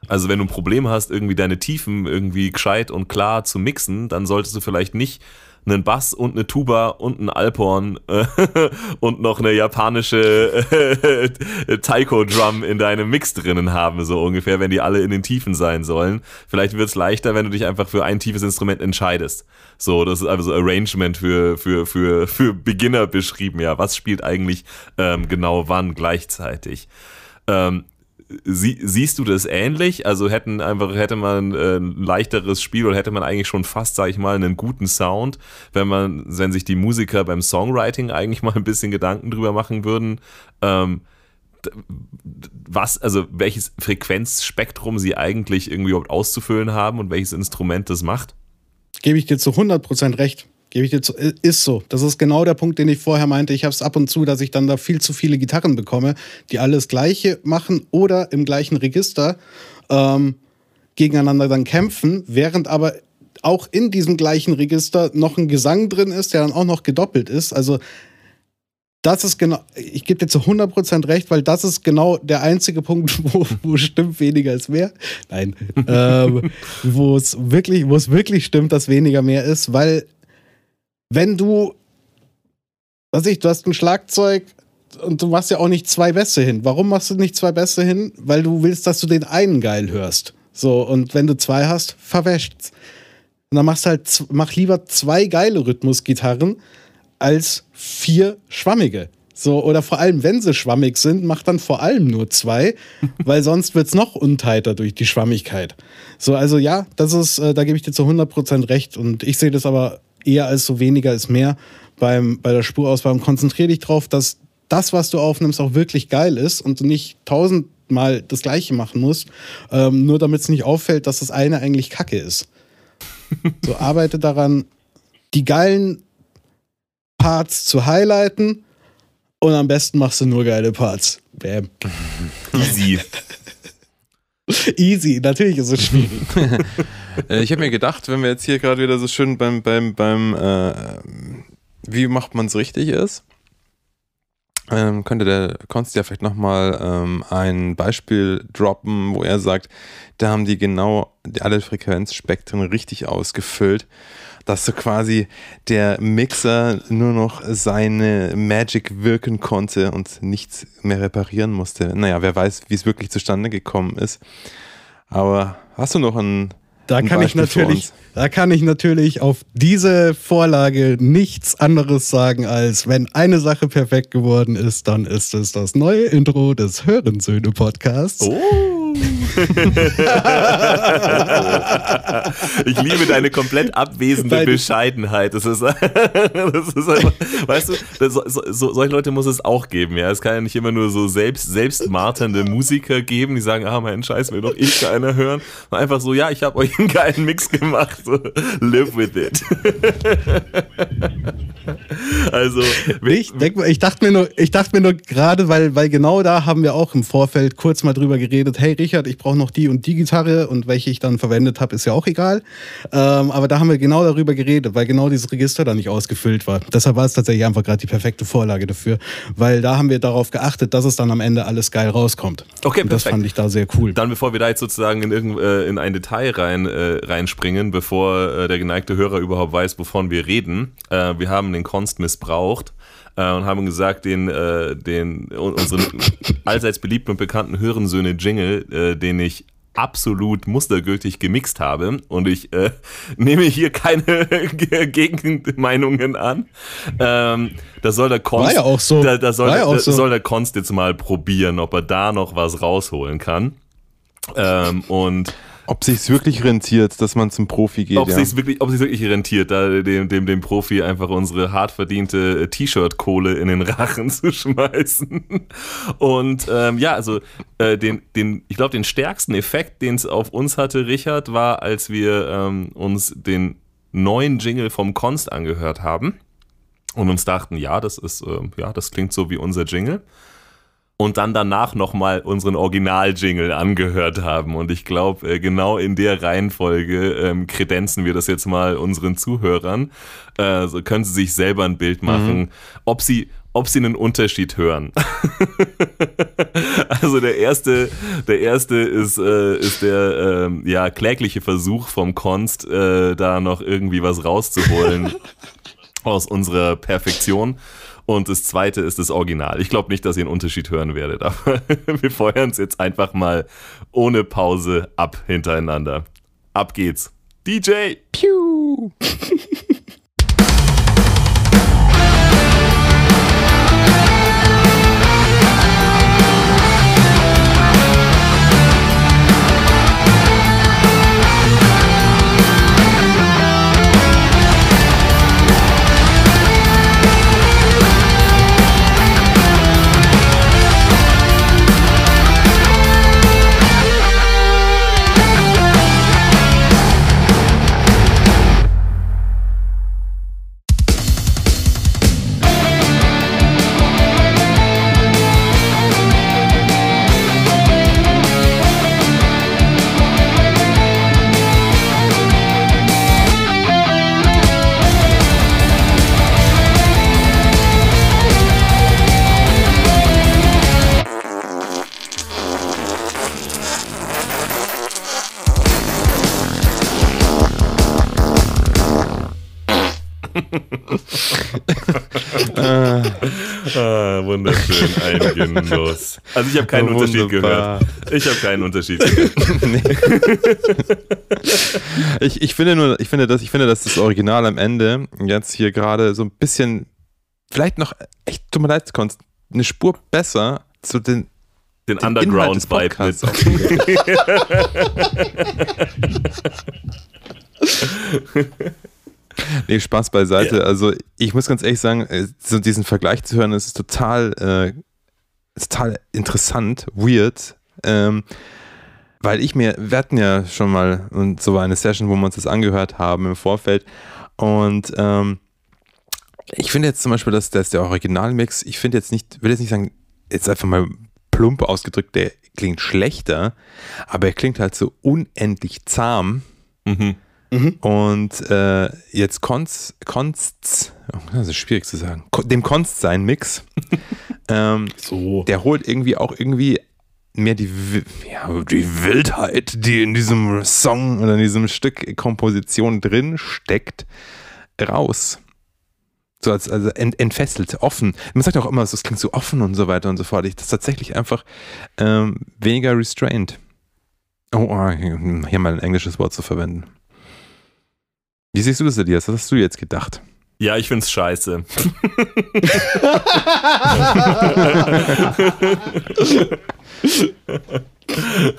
Also, wenn du ein Problem hast, irgendwie deine Tiefen irgendwie gescheit und klar zu mixen, dann solltest du vielleicht nicht einen Bass und eine Tuba und ein Alphorn äh, und noch eine japanische äh, Taiko-Drum in deinem Mix drinnen haben, so ungefähr, wenn die alle in den Tiefen sein sollen. Vielleicht wird es leichter, wenn du dich einfach für ein tiefes Instrument entscheidest. So, das ist also Arrangement für, für, für, für Beginner beschrieben, ja. Was spielt eigentlich ähm, genau wann gleichzeitig? Ähm, Sie, siehst du das ähnlich? Also hätten einfach, hätte man äh, ein leichteres Spiel oder hätte man eigentlich schon fast, sag ich mal, einen guten Sound, wenn man, wenn sich die Musiker beim Songwriting eigentlich mal ein bisschen Gedanken drüber machen würden, ähm, was, also welches Frequenzspektrum sie eigentlich irgendwie überhaupt auszufüllen haben und welches Instrument das macht? Gebe ich dir zu 100% recht. Gebe ich dir zu, ist so. Das ist genau der Punkt, den ich vorher meinte. Ich habe es ab und zu, dass ich dann da viel zu viele Gitarren bekomme, die alles Gleiche machen oder im gleichen Register ähm, gegeneinander dann kämpfen, während aber auch in diesem gleichen Register noch ein Gesang drin ist, der dann auch noch gedoppelt ist. Also das ist genau, ich gebe dir zu 100% recht, weil das ist genau der einzige Punkt, wo, wo stimmt, weniger ist mehr. Nein, ähm, wo es wirklich, wo es wirklich stimmt, dass weniger mehr ist, weil wenn du, was ich, du hast ein Schlagzeug und du machst ja auch nicht zwei Bässe hin. Warum machst du nicht zwei Bässe hin? Weil du willst, dass du den einen geil hörst. So, und wenn du zwei hast, verwäscht's. Und dann machst du halt, mach lieber zwei geile Rhythmusgitarren als vier schwammige. So, oder vor allem, wenn sie schwammig sind, mach dann vor allem nur zwei, weil sonst wird's noch untighter durch die Schwammigkeit. So, also ja, das ist, äh, da gebe ich dir zu 100% recht und ich sehe das aber eher als so weniger ist mehr beim, bei der Spurauswahl und konzentriere dich drauf, dass das, was du aufnimmst, auch wirklich geil ist und du nicht tausendmal das Gleiche machen musst, ähm, nur damit es nicht auffällt, dass das eine eigentlich Kacke ist. So arbeite daran, die geilen Parts zu highlighten und am besten machst du nur geile Parts. Bam. Easy. Easy, natürlich ist es schwierig. Äh, ich habe mir gedacht, wenn wir jetzt hier gerade wieder so schön beim, beim, beim äh, wie macht man es richtig ist, ähm, könnte der Konst ja vielleicht nochmal ähm, ein Beispiel droppen, wo er sagt, da haben die genau alle Frequenzspektren richtig ausgefüllt, dass so quasi der Mixer nur noch seine Magic wirken konnte und nichts mehr reparieren musste. Naja, wer weiß, wie es wirklich zustande gekommen ist. Aber hast du noch einen Da kann ich natürlich, da kann ich natürlich auf diese Vorlage nichts anderes sagen, als wenn eine Sache perfekt geworden ist, dann ist es das neue Intro des Hörensöhne Podcasts. Oh. ich liebe deine komplett abwesende Weil- Bescheidenheit. Das ist, das ist einfach, weißt du, das, so, so, solche Leute muss es auch geben, ja. Es kann ja nicht immer nur so selbst, selbstmarternde Musiker geben, die sagen, ah, meinen Scheiß will doch eh keiner hören. Und einfach so, ja, ich habe euch einen geilen Mix gemacht. So, live with it. also, Ich, denk, ich dachte mir nur, ich dachte mir nur gerade, weil, weil genau da haben wir auch im Vorfeld kurz mal drüber geredet, hey Richard, ich brauche noch die und die Gitarre und welche ich dann verwendet habe, ist ja auch egal. Ähm, aber da haben wir genau darüber geredet, weil genau dieses Register da nicht ausgefüllt war. Deshalb war es tatsächlich einfach gerade die perfekte Vorlage dafür, weil da haben wir darauf geachtet, dass es dann am Ende alles geil rauskommt. Okay, und das perfekt. fand ich da sehr cool. Dann, bevor wir da jetzt sozusagen in, irgend, äh, in ein Detail rein, äh, reinspringen, bevor äh, der geneigte Hörer überhaupt weiß, wovon wir reden, äh, wir haben den Konst missbraucht äh, und haben gesagt, den, äh, den un- unseren allseits beliebten und bekannten Hörensöhne Jingle, äh, den ich absolut mustergültig gemixt habe und ich äh, nehme hier keine Gegenmeinungen an. Ähm, da soll der Konst, ja so. da, da soll, ja so. soll der Konst jetzt mal probieren, ob er da noch was rausholen kann. Ähm, und Ob sich's wirklich rentiert, dass man zum Profi geht. ob ja. sich's wirklich, ob sich's wirklich rentiert, da dem, dem, dem Profi einfach unsere hart verdiente äh, T-Shirt-Kohle in den Rachen zu schmeißen. Und ähm, ja, also äh, den, den, ich glaube, den stärksten Effekt, den es auf uns hatte, Richard, war, als wir ähm, uns den neuen Jingle vom Konst angehört haben und uns dachten, ja, das ist, äh, ja, das klingt so wie unser Jingle und dann danach nochmal unseren Original-Jingle angehört haben. Und ich glaube, äh, genau in der Reihenfolge ähm, kredenzen wir das jetzt mal unseren Zuhörern. Äh, so können sie sich selber ein Bild machen, ob sie ob sie einen Unterschied hören. also der erste, der erste ist, äh, ist der ähm, ja, klägliche Versuch vom Konst, äh, da noch irgendwie was rauszuholen aus unserer Perfektion. Und das zweite ist das Original. Ich glaube nicht, dass ihr einen Unterschied hören werdet, aber wir feuern es jetzt einfach mal ohne Pause ab hintereinander. Ab geht's. DJ! Piu. Ah, wunderschön, ein Genuss. Also ich habe keinen Unterschied Wunderbar. gehört. Ich habe keinen Unterschied gehört. Ich, ich finde nur, ich finde, dass, ich finde, dass das Original am Ende jetzt hier gerade so ein bisschen, vielleicht noch, echt, tut mir leid, Konst, eine Spur besser zu den, Den den Inhalt des Underground-Vibe mit. Nee, Spaß beiseite. Also ich muss ganz ehrlich sagen, äh, so diesen Vergleich zu hören, das ist total, äh, total interessant, weird. Ähm, weil ich mir, wir hatten ja schon mal und so eine Session, wo wir uns das angehört haben im Vorfeld. Und ähm, ich finde jetzt zum Beispiel, dass, dass der Originalmix, ich finde jetzt nicht, will jetzt nicht sagen, jetzt einfach mal plump ausgedrückt, der klingt schlechter, aber er klingt halt so unendlich zahm. Mhm. Und äh, jetzt Konst, Konst, oh, das ist schwierig zu sagen, dem Konst sein Mix, ähm, So. der holt irgendwie auch irgendwie mehr die, ja, die Wildheit, die in diesem Song oder in diesem Stück Komposition drin steckt, raus. So als also ent, entfesselt, offen. Man sagt auch immer, so, es klingt so offen und so weiter und so fort. Ich, das ist tatsächlich einfach ähm, weniger restrained. Oh, ah, hier mal ein englisches Wort zu verwenden. Wie siehst du das, Elias? Was hast du jetzt gedacht? Ja, ich find's scheiße.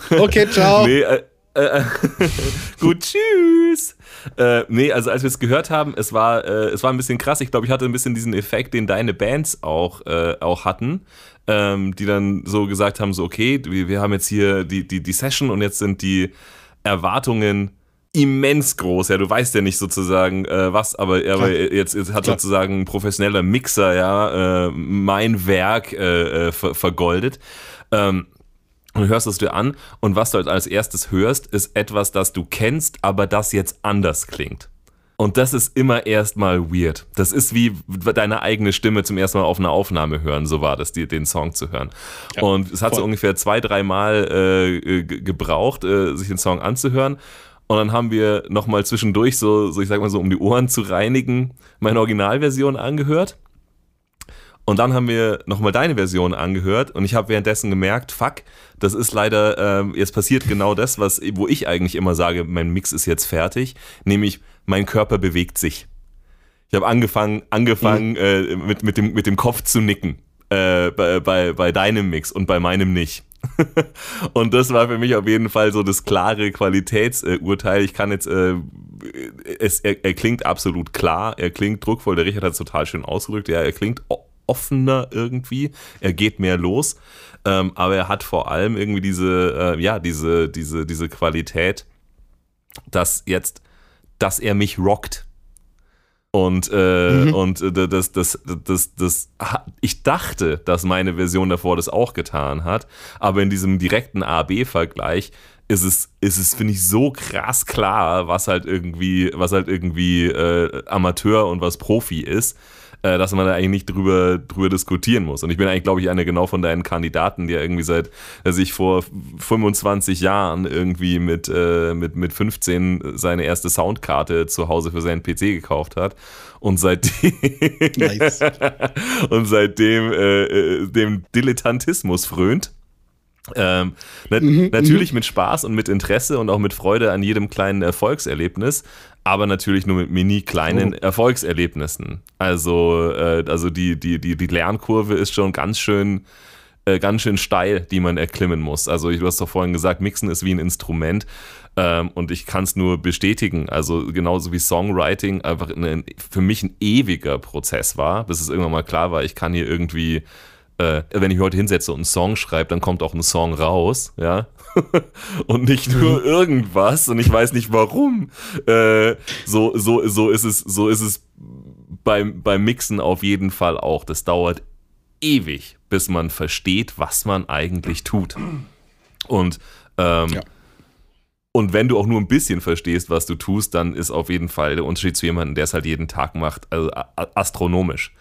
Okay, ciao. Nee, äh, äh, gut, tschüss. Äh, nee, also als wir es gehört haben, es war, äh, es war ein bisschen krass. Ich glaube, ich hatte ein bisschen diesen Effekt, den deine Bands auch, äh, auch hatten, ähm, die dann so gesagt haben, so okay, wir, wir haben jetzt hier die, die, die Session und jetzt sind die Erwartungen immens groß. Ja, du weißt ja nicht sozusagen äh, was, aber, aber jetzt, jetzt hat Klar. sozusagen ein professioneller Mixer ja äh, mein Werk äh, äh, ver vergoldet. Ähm, und du hörst es dir an und was du als erstes hörst, ist etwas, das du kennst, aber das jetzt anders klingt. Und das ist immer erstmal weird. Das ist wie deine eigene Stimme zum ersten Mal auf einer Aufnahme hören, so war das, die, den Song zu hören. und es hat so voll. ungefähr zwei, dreimal äh, ge- gebraucht, äh, sich den Song anzuhören. Und dann haben wir nochmal zwischendurch, so, so ich sag mal so, um die Ohren zu reinigen, meine Originalversion angehört. Und dann haben wir nochmal deine Version angehört und ich habe währenddessen gemerkt, fuck, das ist leider, ähm, jetzt passiert genau das, was, wo ich eigentlich immer sage, mein Mix ist jetzt fertig, nämlich mein Körper bewegt sich. Ich habe angefangen, angefangen äh, mit, mit, dem, mit dem Kopf zu nicken äh, bei, bei, bei deinem Mix und bei meinem nicht. und das war für mich auf jeden Fall so das klare Qualitätsurteil. ich kann jetzt, äh, es, er, er klingt absolut klar, er klingt druckvoll. Der Richard hat es total schön ausgedrückt. Ja, er klingt offener irgendwie, er geht mehr los, ähm, aber er hat vor allem irgendwie diese, äh, ja, diese, diese, diese Qualität, dass jetzt, dass er mich rockt. Und, äh, und äh, das, das, das, das, ich dachte, dass meine Version davor das auch getan hat, aber in diesem direkten A-B-Vergleich ist es, ist es, finde ich, so krass klar, was halt irgendwie, was halt irgendwie äh, Amateur und was Profi ist, äh, dass man da eigentlich nicht drüber, drüber diskutieren muss. Und ich bin eigentlich, glaube ich, einer genau von deinen Kandidaten, der irgendwie seit, der sich vor 25 Jahren irgendwie mit, äh, mit, mit 15 seine erste Soundkarte zu Hause für seinen PC gekauft hat und seitdem, Nice. und seitdem äh, äh, dem Dilettantismus frönt. Ähm, nat natürlich mit Spaß und mit Interesse und auch mit Freude an jedem kleinen Erfolgserlebnis, aber natürlich nur mit mini kleinen Oh. Erfolgserlebnissen. Also, äh, also die, die, die, die Lernkurve ist schon ganz schön, äh, ganz schön steil, die man erklimmen muss. Also du hast doch vorhin gesagt, Mixen ist wie ein Instrument ähm, und ich kann es nur bestätigen. Also genauso wie Songwriting einfach ein, für mich ein ewiger Prozess war, bis es irgendwann mal klar war, ich kann hier irgendwie äh, wenn ich mich heute hinsetze und einen Song schreibe, dann kommt auch ein Song raus, ja. und nicht nur irgendwas und ich weiß nicht warum. Äh, so, so, so ist es, so ist es beim, beim Mixen auf jeden Fall auch. Das dauert ewig, bis man versteht, was man eigentlich tut. Und ähm, Ja. und wenn du auch nur ein bisschen verstehst, was du tust, dann ist auf jeden Fall der Unterschied zu jemandem, der es halt jeden Tag macht, also astronomisch.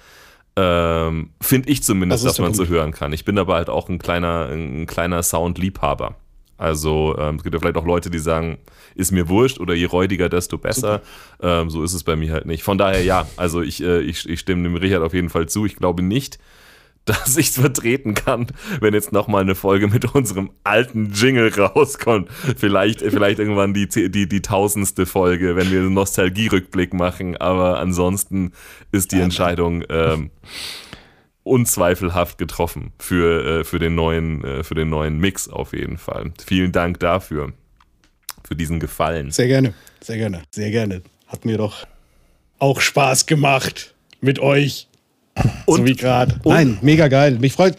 Ähm, Finde ich zumindest, Das dass man so hören kann. Ich bin aber halt auch ein kleiner, ein kleiner Soundliebhaber. Also ähm, es gibt ja vielleicht auch Leute, die sagen, ist mir wurscht oder je räudiger, desto besser. Ähm, so ist es bei mir halt nicht. Von daher ja, also ich, äh, ich, ich stimme dem Richard auf jeden Fall zu. Ich glaube nicht, dass ich es vertreten kann, wenn jetzt nochmal eine Folge mit unserem alten Jingle rauskommt. Vielleicht, vielleicht irgendwann die, die, die tausendste Folge, wenn wir einen Nostalgierückblick machen. Aber ansonsten ist die Entscheidung ähm, unzweifelhaft getroffen für, äh, für, den neuen, äh, für den neuen Mix auf jeden Fall. Vielen Dank dafür, für diesen Gefallen. Sehr gerne, sehr gerne, sehr gerne. Hat mir doch auch Spaß gemacht mit euch. Und- so wie gerade. Nein, mega geil. Mich freut.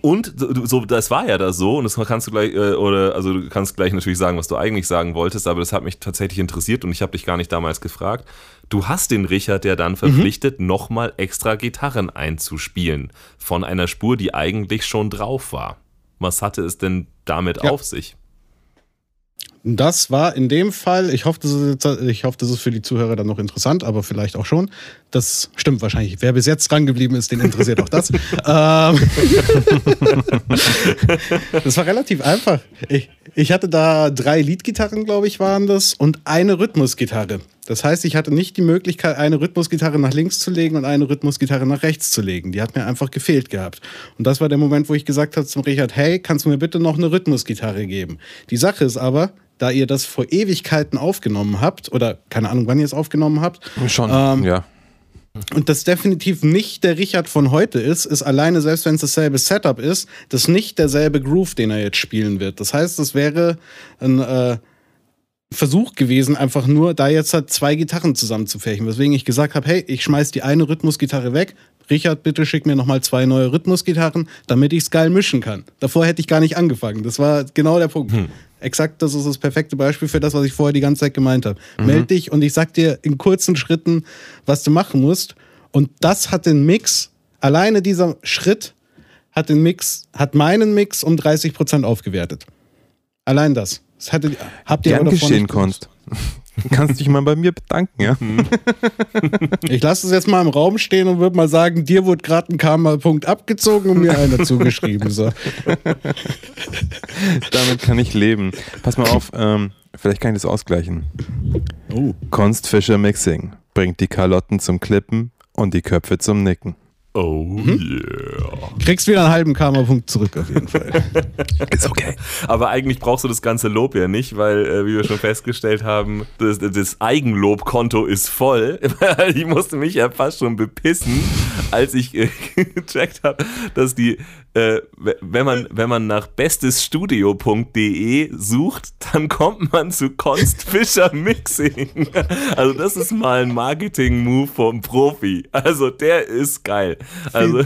Und so- das war ja da so, und das kannst du gleich, äh, oder also du kannst gleich natürlich sagen, was du eigentlich sagen wolltest, aber das hat mich tatsächlich interessiert und ich habe dich gar nicht damals gefragt. Du hast den Richard ja dann verpflichtet, nochmal extra Gitarren einzuspielen von einer Spur, die eigentlich schon drauf war. Was hatte es denn damit Ja. auf sich? Das war in dem Fall, ich hoffe, das ist, ich hoffe, das ist für die Zuhörer dann noch interessant, aber vielleicht auch schon. Das stimmt wahrscheinlich. Wer bis jetzt dran geblieben ist, den interessiert auch das. ähm, das war relativ einfach. Ich, ich hatte da drei Leadgitarren, glaube ich, waren das, und eine Rhythmusgitarre. Das heißt, ich hatte nicht die Möglichkeit, eine Rhythmusgitarre nach links zu legen und eine Rhythmusgitarre nach rechts zu legen. Die hat mir einfach gefehlt gehabt. Und das war der Moment, wo ich gesagt habe zum Richard, hey, kannst du mir bitte noch eine Rhythmusgitarre geben? Die Sache ist aber, da ihr das vor Ewigkeiten aufgenommen habt, oder keine Ahnung, wann ihr es aufgenommen habt, Schon, Ähm, ja. Und das definitiv nicht der Richard von heute ist, ist alleine, selbst wenn es dasselbe Setup ist, das nicht derselbe Groove, den er jetzt spielen wird. Das heißt, das wäre ein äh, Versuch gewesen, einfach nur da jetzt halt zwei Gitarren zusammenzufärchen. Weswegen ich gesagt habe, hey, ich schmeiß die eine Rhythmusgitarre weg. Richard, bitte schick mir nochmal zwei neue Rhythmusgitarren, damit ich es geil mischen kann. Davor hätte ich gar nicht angefangen. Das war genau der Punkt. Exakt, das ist das perfekte Beispiel für das, was ich vorher die ganze Zeit gemeint habe. Meld dich und ich sag dir in kurzen Schritten, was du machen musst. Und das hat den Mix, alleine dieser Schritt hat den Mix, hat meinen Mix um 30% aufgewertet. Allein das. das hatte, habt ihr Gern geschehen, nicht Kunst. Kannst dich mal bei mir bedanken, ja? Ich lasse es jetzt mal im Raum stehen und würde mal sagen, dir wurde gerade ein Karma-Punkt abgezogen und mir einer zugeschrieben. So. Damit kann ich leben. Pass mal auf, ähm, vielleicht kann ich das ausgleichen. Oh. Kunstfischer Mixing bringt die Kalotten zum Klippen und die Köpfe zum Nicken. Oh Mhm. yeah. Kriegst wieder einen halben Karma-Punkt zurück auf jeden Fall. Ist okay. Aber eigentlich brauchst du das ganze Lob ja nicht, weil, äh, wie wir schon festgestellt haben, das, das Eigenlobkonto ist voll. ich musste mich ja fast schon bepissen, als ich äh, gecheckt habe, dass die, äh, wenn, man, wenn man nach bestesstudio.de sucht, dann kommt man zu Konst Fischer Mixing. Also das ist mal ein Marketing-Move vom Profi. Also der ist geil. Also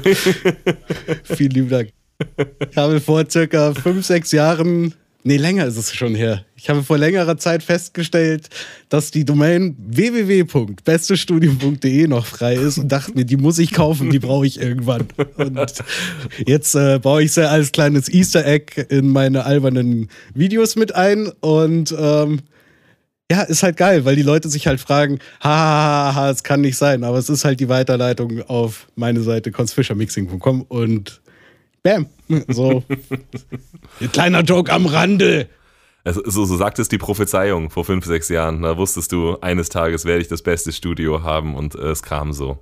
Vielen lieben Dank. Ich habe vor circa fünf, sechs Jahren, nee, länger ist es schon her. Ich habe vor längerer Zeit festgestellt, dass die Domain www.bestestudium.de noch frei ist und dachte mir, die muss ich kaufen, die brauche ich irgendwann. Und jetzt äh, baue ich sie als kleines Easter Egg in meine albernen Videos mit ein und ähm, ja, ist halt geil, weil die Leute sich halt fragen, ha, es kann nicht sein, aber es ist halt die Weiterleitung auf meine Seite constfischermixing.com und bam, so. Ein kleiner Joke am Rande. Also, so, so sagt es die Prophezeiung vor fünf, sechs Jahren. Da wusstest du, eines Tages werde ich das beste Studio haben und äh, es kam so.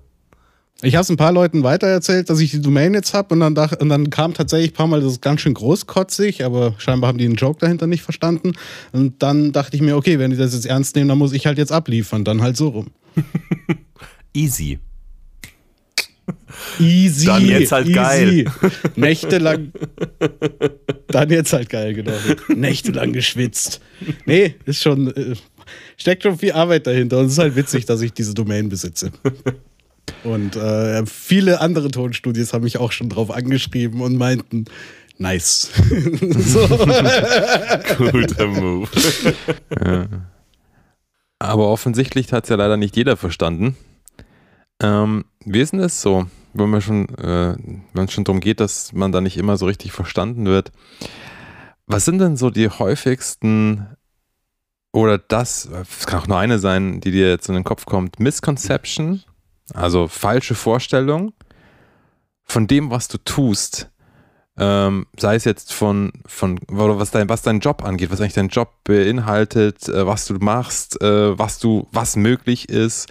Ich habe es ein paar Leuten weitererzählt, dass ich die Domain jetzt habe und dann, dach, und dann kam tatsächlich ein paar Mal, das ist ganz schön großkotzig, aber scheinbar haben die den Joke dahinter nicht verstanden. Und dann dachte ich mir, okay, wenn die das jetzt ernst nehmen, dann muss ich halt jetzt abliefern, dann halt so rum. Easy. Easy. Dann jetzt halt geil. Nächtelang. Dann jetzt halt geil, genau. Nächtelang geschwitzt. Nee, ist schon. Äh, steckt schon viel Arbeit dahinter. Und es ist halt witzig, dass ich diese Domain besitze. Und äh, viele andere Tonstudios haben mich auch schon drauf angeschrieben und meinten, nice. so. Guter Move. Aber offensichtlich hat es ja leider nicht jeder verstanden. Ähm, wie ist denn das so, wenn man schon, äh, wenn es schon darum geht, dass man da nicht immer so richtig verstanden wird? Was sind denn so die häufigsten oder das, es kann auch nur eine sein, die dir jetzt in den Kopf kommt, Misconception, also falsche Vorstellung von dem, was du tust, Ähm, sei es jetzt von, von was dein, was dein Job angeht, was eigentlich dein Job beinhaltet, äh, was du machst, äh, was du, was möglich ist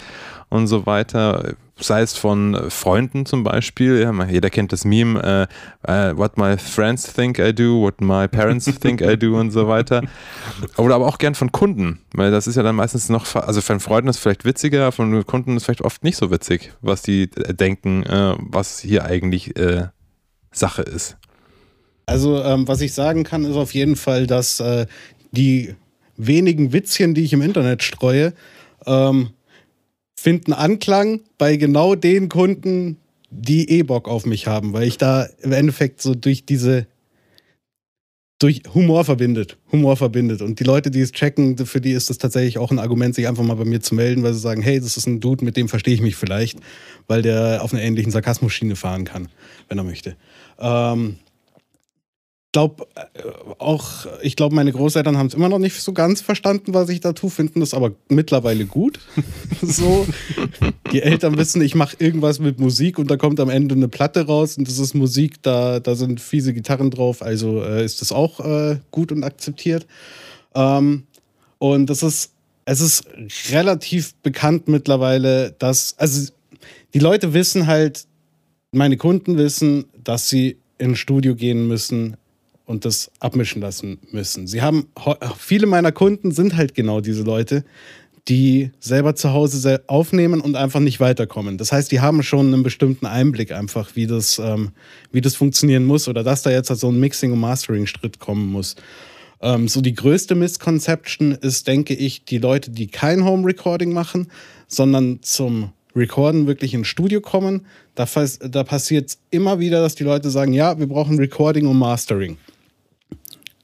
und so weiter. Sei es von Freunden zum Beispiel, ja, jeder kennt das Meme, äh, äh, what my friends think I do, what my parents think I do und so weiter. Oder aber auch gern von Kunden, weil das ist ja dann meistens noch, also von Freunden ist es vielleicht witziger, von Kunden ist vielleicht oft nicht so witzig, was die äh, denken, äh, was hier eigentlich äh, Sache ist. Also, ähm, was ich sagen kann, ist auf jeden Fall, dass äh, die wenigen Witzchen, die ich im Internet streue, ähm, finden Anklang bei genau den Kunden, die eh Bock auf mich haben, weil ich da im Endeffekt so durch diese durch Humor verbindet, Humor verbindet. Und die Leute, die es checken, für die ist das tatsächlich auch ein Argument, sich einfach mal bei mir zu melden, weil sie sagen, hey, das ist ein Dude, mit dem verstehe ich mich vielleicht, weil der auf einer ähnlichen Sarkasmusschiene fahren kann, wenn er möchte. Ähm, glaube auch, ich glaube, meine Großeltern haben es immer noch nicht so ganz verstanden, was ich da tue, finden das aber mittlerweile gut. so, die Eltern wissen, ich mache irgendwas mit Musik und da kommt am Ende eine Platte raus und das ist Musik, da, da sind fiese Gitarren drauf, also äh, ist das auch äh, gut und akzeptiert. Ähm, und das ist, es ist relativ bekannt mittlerweile, dass, also die Leute wissen halt, meine Kunden wissen, dass sie ins Studio gehen müssen und das abmischen lassen müssen. Sie haben viele meiner Kunden sind halt genau diese Leute, die selber zu Hause aufnehmen und einfach nicht weiterkommen. Das heißt, die haben schon einen bestimmten Einblick einfach, wie das, ähm, wie das funktionieren muss oder dass da jetzt so ein Mixing- und Mastering-Schritt kommen muss. Ähm, so die größte Misconception ist, denke ich, die Leute, die kein Home Recording machen, sondern zum Recorden wirklich ins Studio kommen. Da, da passiert immer wieder, dass die Leute sagen, ja, wir brauchen Recording und Mastering.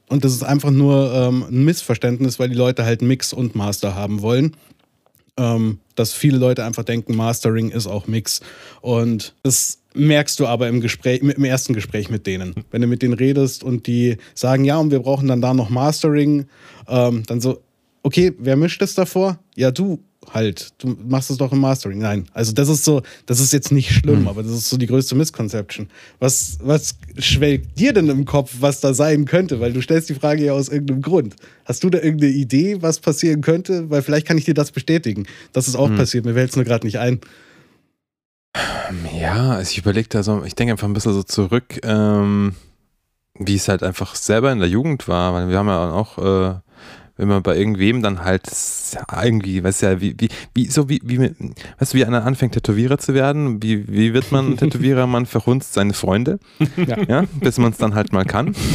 Und das ist einfach nur ähm, ein Missverständnis, weil die Leute halt Mix und Master haben wollen. Ähm, dass viele Leute einfach denken, Mastering ist auch Mix. Und das merkst du aber im Gespräch, im ersten Gespräch mit denen. Wenn du mit denen redest und die sagen, ja, und wir brauchen dann da noch Mastering, ähm, dann so, okay, wer mischt es davor? Ja, du halt. Du machst es doch im Mastering. Nein. Also das ist so, das ist jetzt nicht schlimm, aber das ist so die größte Misconception. Was, was schwelgt dir denn im Kopf, was da sein könnte? Weil du stellst die Frage ja aus irgendeinem Grund. Hast du da irgendeine Idee, was passieren könnte? Weil vielleicht kann ich dir das bestätigen. Das ist auch passiert. Mir fällt es nur gerade nicht ein. Ja, also ich überlege da so, ich denke einfach ein bisschen so zurück, ähm, wie es halt einfach selber in der Jugend war, weil wir haben ja auch, äh, wenn man bei irgendwem dann halt ja, irgendwie, weißt du ja, wie, wie, wie, so wie, wie, weißt du, wie einer anfängt, Tätowierer zu werden, wie, wie wird man Tätowierer? Man verhunzt seine Freunde, ja, bis man es dann halt mal kann.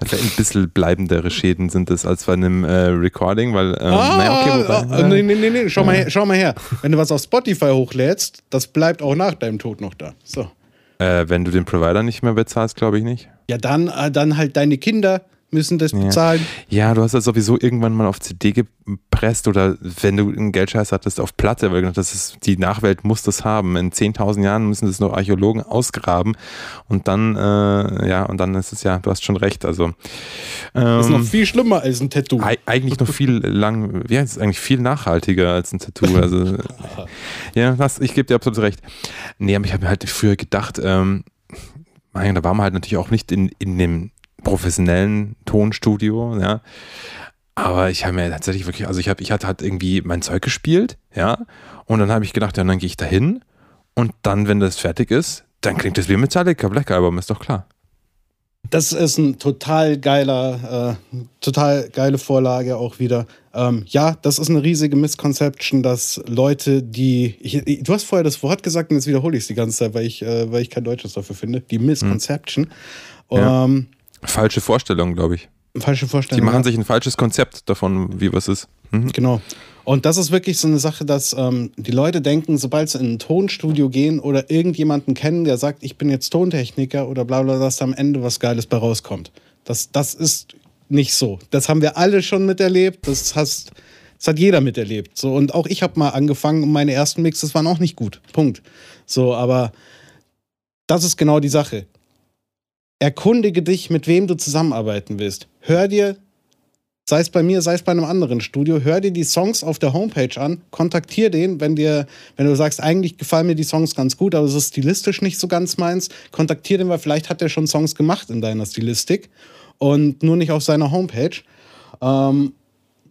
Also ein bisschen bleibendere Schäden sind es als bei einem äh, Recording, weil, ähm, naja, okay, wobei, ah, nee, nee, nee, nee. Schau, mal her, schau mal her. Wenn du was auf Spotify hochlädst, das bleibt auch nach deinem Tod noch da. So. äh, wenn du den Provider nicht mehr bezahlst, glaube ich nicht. Ja, dann, äh, dann halt deine Kinder müssen das bezahlen. Ja, du hast das sowieso irgendwann mal auf CD gepresst oder wenn du einen Geldscheiß hattest, auf Platte, weil das ist, die Nachwelt muss das haben. In 10.000 Jahren müssen das noch Archäologen ausgraben und dann, äh, ja, und dann ist es ja, du hast schon recht, also Das ist ähm, noch viel schlimmer als ein Tattoo. ei- eigentlich noch viel lang, ja, es ist eigentlich viel nachhaltiger als ein Tattoo. Also, ja, das, ich gebe dir absolut recht. Nee, aber ich habe mir halt früher gedacht, ähm, da waren wir halt natürlich auch nicht in, in dem professionellen Tonstudio, ja. Aber ich habe mir tatsächlich wirklich, also ich habe, ich hatte halt irgendwie mein Zeug gespielt, ja. Und dann habe ich gedacht, ja, dann gehe ich da hin und dann, wenn das fertig ist, dann klingt das wie Metallica Black Album, ist doch klar. Das ist ein total geiler, äh, total geile Vorlage auch wieder. Ähm, ja, das ist eine riesige Misconception, dass Leute, die. Ich, du hast vorher das Wort gesagt und jetzt wiederhole ich es die ganze Zeit, weil ich, äh, weil ich kein Deutsches dafür finde. Die Misconception. Ja. Ähm, Falsche Vorstellung, glaube ich. falsche Die Vorstellung. machen ja. sich ein falsches Konzept davon, wie was ist. Mhm. Genau. Und das ist wirklich so eine Sache, dass ähm, die Leute denken, sobald sie in ein Tonstudio gehen oder irgendjemanden kennen, der sagt, ich bin jetzt Tontechniker oder bla bla, dass da am Ende was Geiles bei rauskommt. Das, das ist nicht so. Das haben wir alle schon miterlebt. Das, hast, das hat jeder miterlebt. So, und auch ich habe mal angefangen und meine ersten Mixes waren auch nicht gut. Punkt. So, aber das ist genau die Sache. Erkundige dich, mit wem du zusammenarbeiten willst. Hör dir sei es bei mir, sei es bei einem anderen Studio, hör dir die Songs auf der Homepage an, kontaktier den, wenn dir, wenn du sagst, eigentlich gefallen mir die Songs ganz gut, aber es ist stilistisch nicht so ganz meins, kontaktier den, weil vielleicht hat er schon Songs gemacht in deiner Stilistik und nur nicht auf seiner Homepage. Ähm,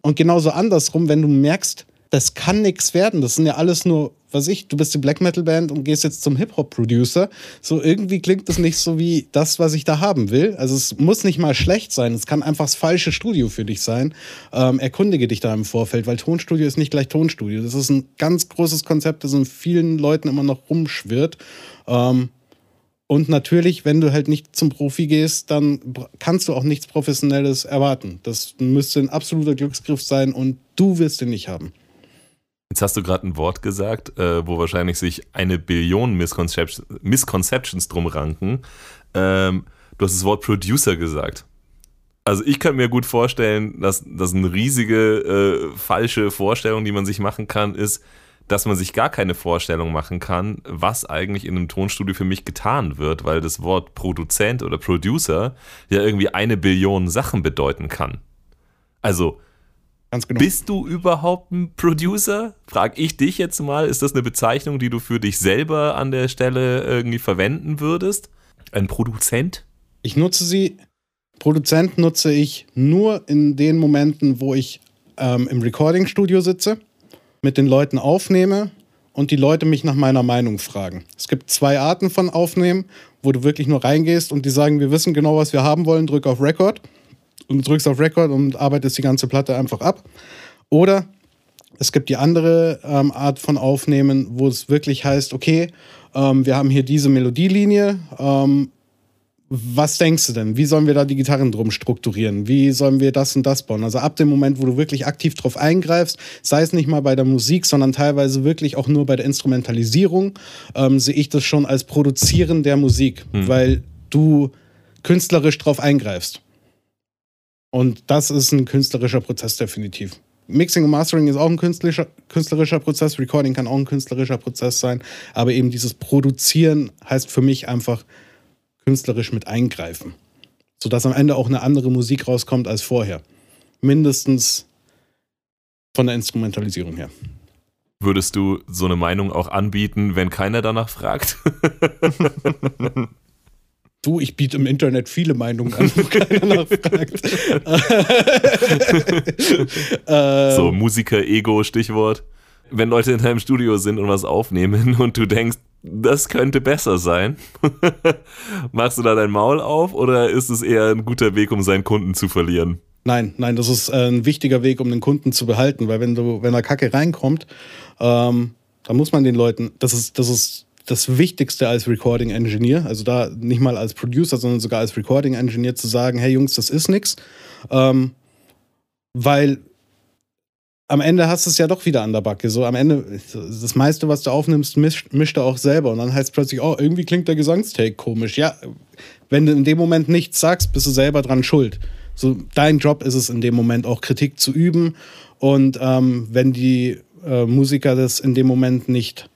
und genauso andersrum, wenn du merkst, das kann nichts werden, das sind ja alles nur, was ich, du bist die Black Metal Band und gehst jetzt zum Hip-Hop-Producer. So irgendwie klingt das nicht so wie das, was ich da haben will. Also es muss nicht mal schlecht sein, es kann einfach das falsche Studio für dich sein. Ähm, erkundige dich da im Vorfeld, weil Tonstudio ist nicht gleich Tonstudio. Das ist ein ganz großes Konzept, das in vielen Leuten immer noch rumschwirrt. Ähm, und natürlich, wenn du halt nicht zum Profi gehst, dann kannst du auch nichts Professionelles erwarten. Das müsste ein absoluter Glücksgriff sein und du wirst ihn nicht haben. Jetzt hast du gerade ein Wort gesagt, äh, wo wahrscheinlich sich eine Billion Misconceptions, Misconceptions drum ranken. Ähm, du hast das Wort Producer gesagt. Also ich kann mir gut vorstellen, dass das eine riesige äh, falsche Vorstellung, die man sich machen kann, ist, dass man sich gar keine Vorstellung machen kann, was eigentlich in einem Tonstudio für mich getan wird, weil das Wort Produzent oder Producer ja irgendwie eine Billion Sachen bedeuten kann. Also Ganz genau. bist du überhaupt ein Producer? Frag ich dich jetzt mal. Ist das eine Bezeichnung, die du für dich selber an der Stelle irgendwie verwenden würdest? Ein Produzent? Ich nutze sie, Produzent nutze ich nur in den Momenten, wo ich ähm, im Recording-Studio sitze, mit den Leuten aufnehme und die Leute mich nach meiner Meinung fragen. Es gibt zwei Arten von Aufnehmen, wo du wirklich nur reingehst und die sagen, wir wissen genau, was wir haben wollen, drück auf Record und drückst auf Record und arbeitest die ganze Platte einfach ab. Oder es gibt die andere ähm, Art von Aufnehmen, wo es wirklich heißt, okay, ähm, wir haben hier diese Melodielinie, ähm, was denkst du denn? Wie sollen wir da die Gitarren drum strukturieren? Wie sollen wir das und das bauen? Also ab dem Moment, wo du wirklich aktiv drauf eingreifst, sei es nicht mal bei der Musik, sondern teilweise wirklich auch nur bei der Instrumentalisierung, ähm, sehe ich das schon als Produzieren der Musik, weil du künstlerisch drauf eingreifst. Und das ist ein künstlerischer Prozess definitiv. Mixing und Mastering ist auch ein künstlerischer, künstlerischer Prozess, Recording kann auch ein künstlerischer Prozess sein, aber eben dieses Produzieren heißt für mich einfach künstlerisch mit eingreifen, sodass am Ende auch eine andere Musik rauskommt als vorher. Mindestens von der Instrumentalisierung her. Würdest du so eine Meinung auch anbieten, wenn keiner danach fragt? Du, ich biete im Internet viele Meinungen an, wo keiner nachfragt. äh, so Musiker-Ego, Stichwort. Wenn Leute in deinem Studio sind und was aufnehmen und du denkst, das könnte besser sein, machst du da dein Maul auf oder ist es eher ein guter Weg, um seinen Kunden zu verlieren? Nein, nein, das ist äh, ein wichtiger Weg, um den Kunden zu behalten, weil wenn du, wenn da Kacke reinkommt, ähm, dann muss man den Leuten, das ist, das ist das Wichtigste als Recording Engineer, also da nicht mal als Producer, sondern sogar als Recording Engineer zu sagen, hey Jungs, das ist nix, ähm, weil am Ende hast du es ja doch wieder an der Backe. So am Ende, das meiste, was du aufnimmst, mischt, mischt er auch selber. Und dann heißt es plötzlich, oh, irgendwie klingt der Gesangstake komisch. Ja, wenn du in dem Moment nichts sagst, bist du selber dran schuld. So, dein Job ist es in dem Moment auch Kritik zu üben. Und ähm, wenn die äh, Musiker das in dem Moment nicht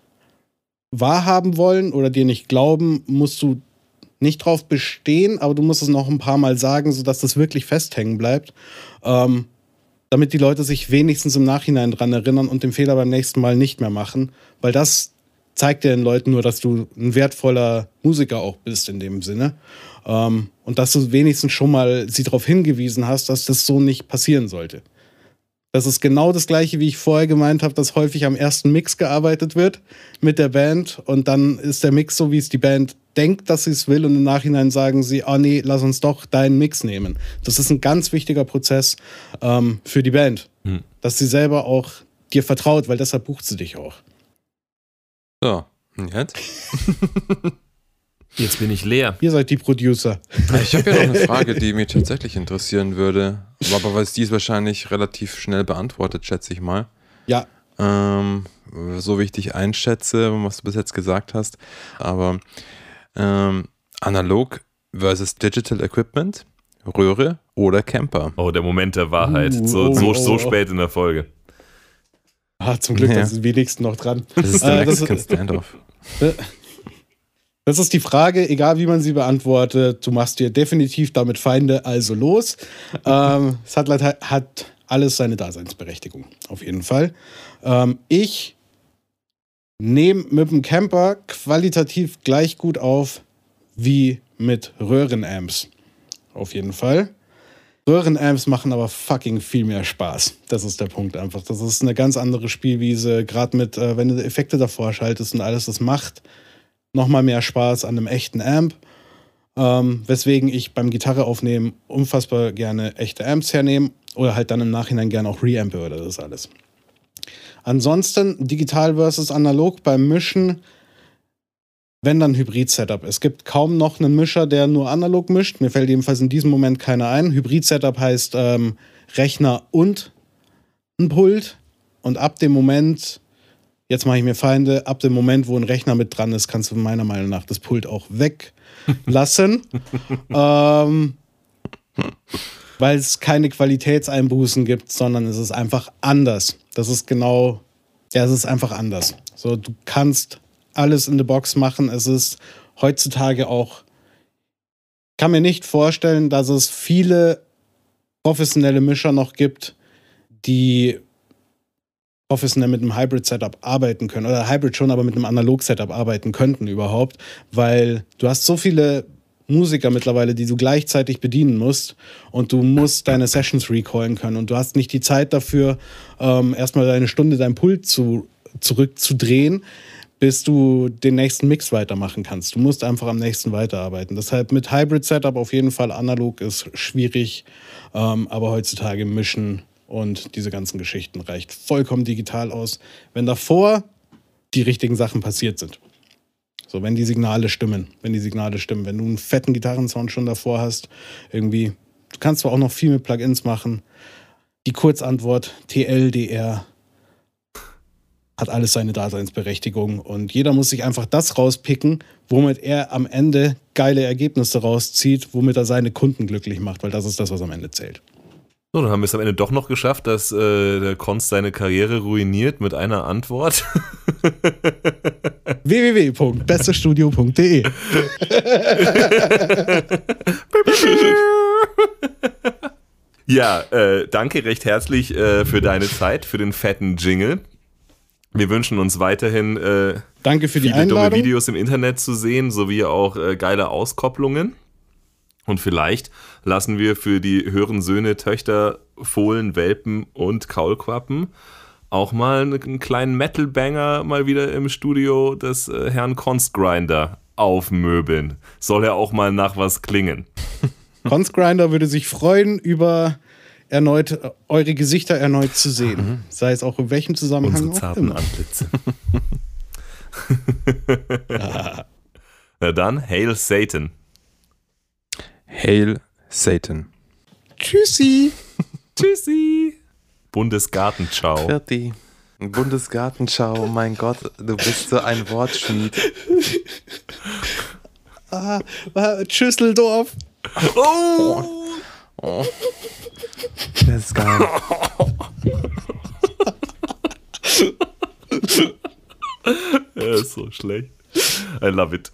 wahrhaben wollen oder dir nicht glauben, musst du nicht drauf bestehen, aber du musst es noch ein paar Mal sagen, sodass das wirklich festhängen bleibt. Ähm, damit die Leute sich wenigstens im Nachhinein dran erinnern und den Fehler beim nächsten Mal nicht mehr machen. Weil das zeigt ja den Leuten nur, dass du ein wertvoller Musiker auch bist in dem Sinne. Ähm, und dass du wenigstens schon mal sie darauf hingewiesen hast, dass das so nicht passieren sollte. Das ist genau das gleiche, wie ich vorher gemeint habe, dass häufig am ersten Mix gearbeitet wird mit der Band und dann ist der Mix so, wie es die Band denkt, dass sie es will und im Nachhinein sagen sie, oh nee, lass uns doch deinen Mix nehmen. Das ist ein ganz wichtiger Prozess ähm, für die Band, Hm. dass sie selber auch dir vertraut, weil deshalb bucht sie dich auch. So, und jetzt? Jetzt bin ich leer. Ihr seid die Producer. Ich habe ja noch eine Frage, die mich tatsächlich interessieren würde. Aber weil die ist wahrscheinlich relativ schnell beantwortet, schätze ich mal. Ja, Ähm, so wie ich dich einschätze, was du bis jetzt gesagt hast. Aber ähm, analog versus Digital Equipment, Röhre oder Camper. Oh, der Moment der Wahrheit. Uh, so, oh, so, oh, so oh. spät in der Folge. ah, zum Glück, Ja. das ist wenigstens noch dran. Das ist der Äh, Mexican Standoff. Das ist die Frage, egal wie man sie beantwortet. Du machst dir definitiv damit Feinde, also los. ähm, es hat, hat alles seine Daseinsberechtigung, auf jeden Fall. Ähm, ich nehme mit dem Camper qualitativ gleich gut auf wie mit Röhrenamps. Auf jeden Fall. Röhrenamps machen aber fucking viel mehr Spaß. Das ist der Punkt einfach. Das ist eine ganz andere Spielwiese. Gerade mit, äh, wenn du Effekte davor schaltest und alles, das macht nochmal mehr Spaß an einem echten Amp. Ähm, weswegen ich beim Gitarre aufnehmen unfassbar gerne echte Amps hernehme oder halt dann im Nachhinein gerne auch Reampe oder das alles. Ansonsten digital versus analog beim Mischen, wenn dann Hybrid-Setup. Es gibt kaum noch einen Mischer, der nur analog mischt. Mir fällt jedenfalls in diesem Moment keiner ein. Hybrid-Setup heißt ähm, Rechner und ein Pult. Und ab dem Moment, jetzt mache ich mir Feinde, ab dem Moment, wo ein Rechner mit dran ist, kannst du meiner Meinung nach das Pult auch weglassen. ähm, weil es keine Qualitätseinbußen gibt, sondern es ist einfach anders. Das ist genau, ja, es ist einfach anders. So, du kannst alles in der Box machen. Es ist heutzutage auch, ich kann mir nicht vorstellen, dass es viele professionelle Mischer noch gibt, die professionell mit einem Hybrid-Setup arbeiten können. Oder Hybrid schon, aber mit einem Analog-Setup arbeiten könnten überhaupt. Weil du hast so viele Musiker mittlerweile, die du gleichzeitig bedienen musst und du musst deine Sessions recallen können und du hast nicht die Zeit dafür, ähm, erstmal eine Stunde dein Pult zu, zurückzudrehen, bis du den nächsten Mix weitermachen kannst. Du musst einfach am nächsten weiterarbeiten. Deshalb mit Hybrid-Setup auf jeden Fall analog ist schwierig, ähm, aber heutzutage mischen und diese ganzen Geschichten reicht vollkommen digital aus, wenn davor die richtigen Sachen passiert sind. So, wenn die Signale stimmen, wenn die Signale stimmen, wenn du einen fetten Gitarrensound schon davor hast, irgendwie, du kannst zwar auch noch viel mit Plugins machen. Die Kurzantwort TLDR hat alles seine Daseinsberechtigung und jeder muss sich einfach das rauspicken, womit er am Ende geile Ergebnisse rauszieht, womit er seine Kunden glücklich macht, weil das ist das, was am Ende zählt. So, dann haben wir es am Ende doch noch geschafft, dass äh, der Konst seine Karriere ruiniert mit einer Antwort. www.bestestudio.de ja, äh, danke recht herzlich äh, für deine Zeit, für den fetten Jingle. Wir wünschen uns weiterhin äh, Danke für die viele dumme Einladung. Videos im Internet zu sehen, sowie auch äh, geile Auskopplungen. Und vielleicht lassen wir für die höheren Söhne, Töchter, Fohlen, Welpen und Kaulquappen auch mal einen, einen kleinen Metal-Banger mal wieder im Studio des äh, Herrn Constgrinder aufmöbeln. Soll er auch mal nach was klingen. Consgrinder würde sich freuen über erneut äh, eure Gesichter erneut zu sehen. Sei es auch in welchem Zusammenhang Unsere auch zarten immer. Antlitze. Na dann, Hail Satan. Hail Satan. Tschüssi. Tschüssi. Bundesgartenschau. Fertig. Bundesgartenschau, mein Gott, du bist so ein Wortschmied. Ah, Schüsseldorf. Oh. Das ist geil. Er ist so schlecht. I love it.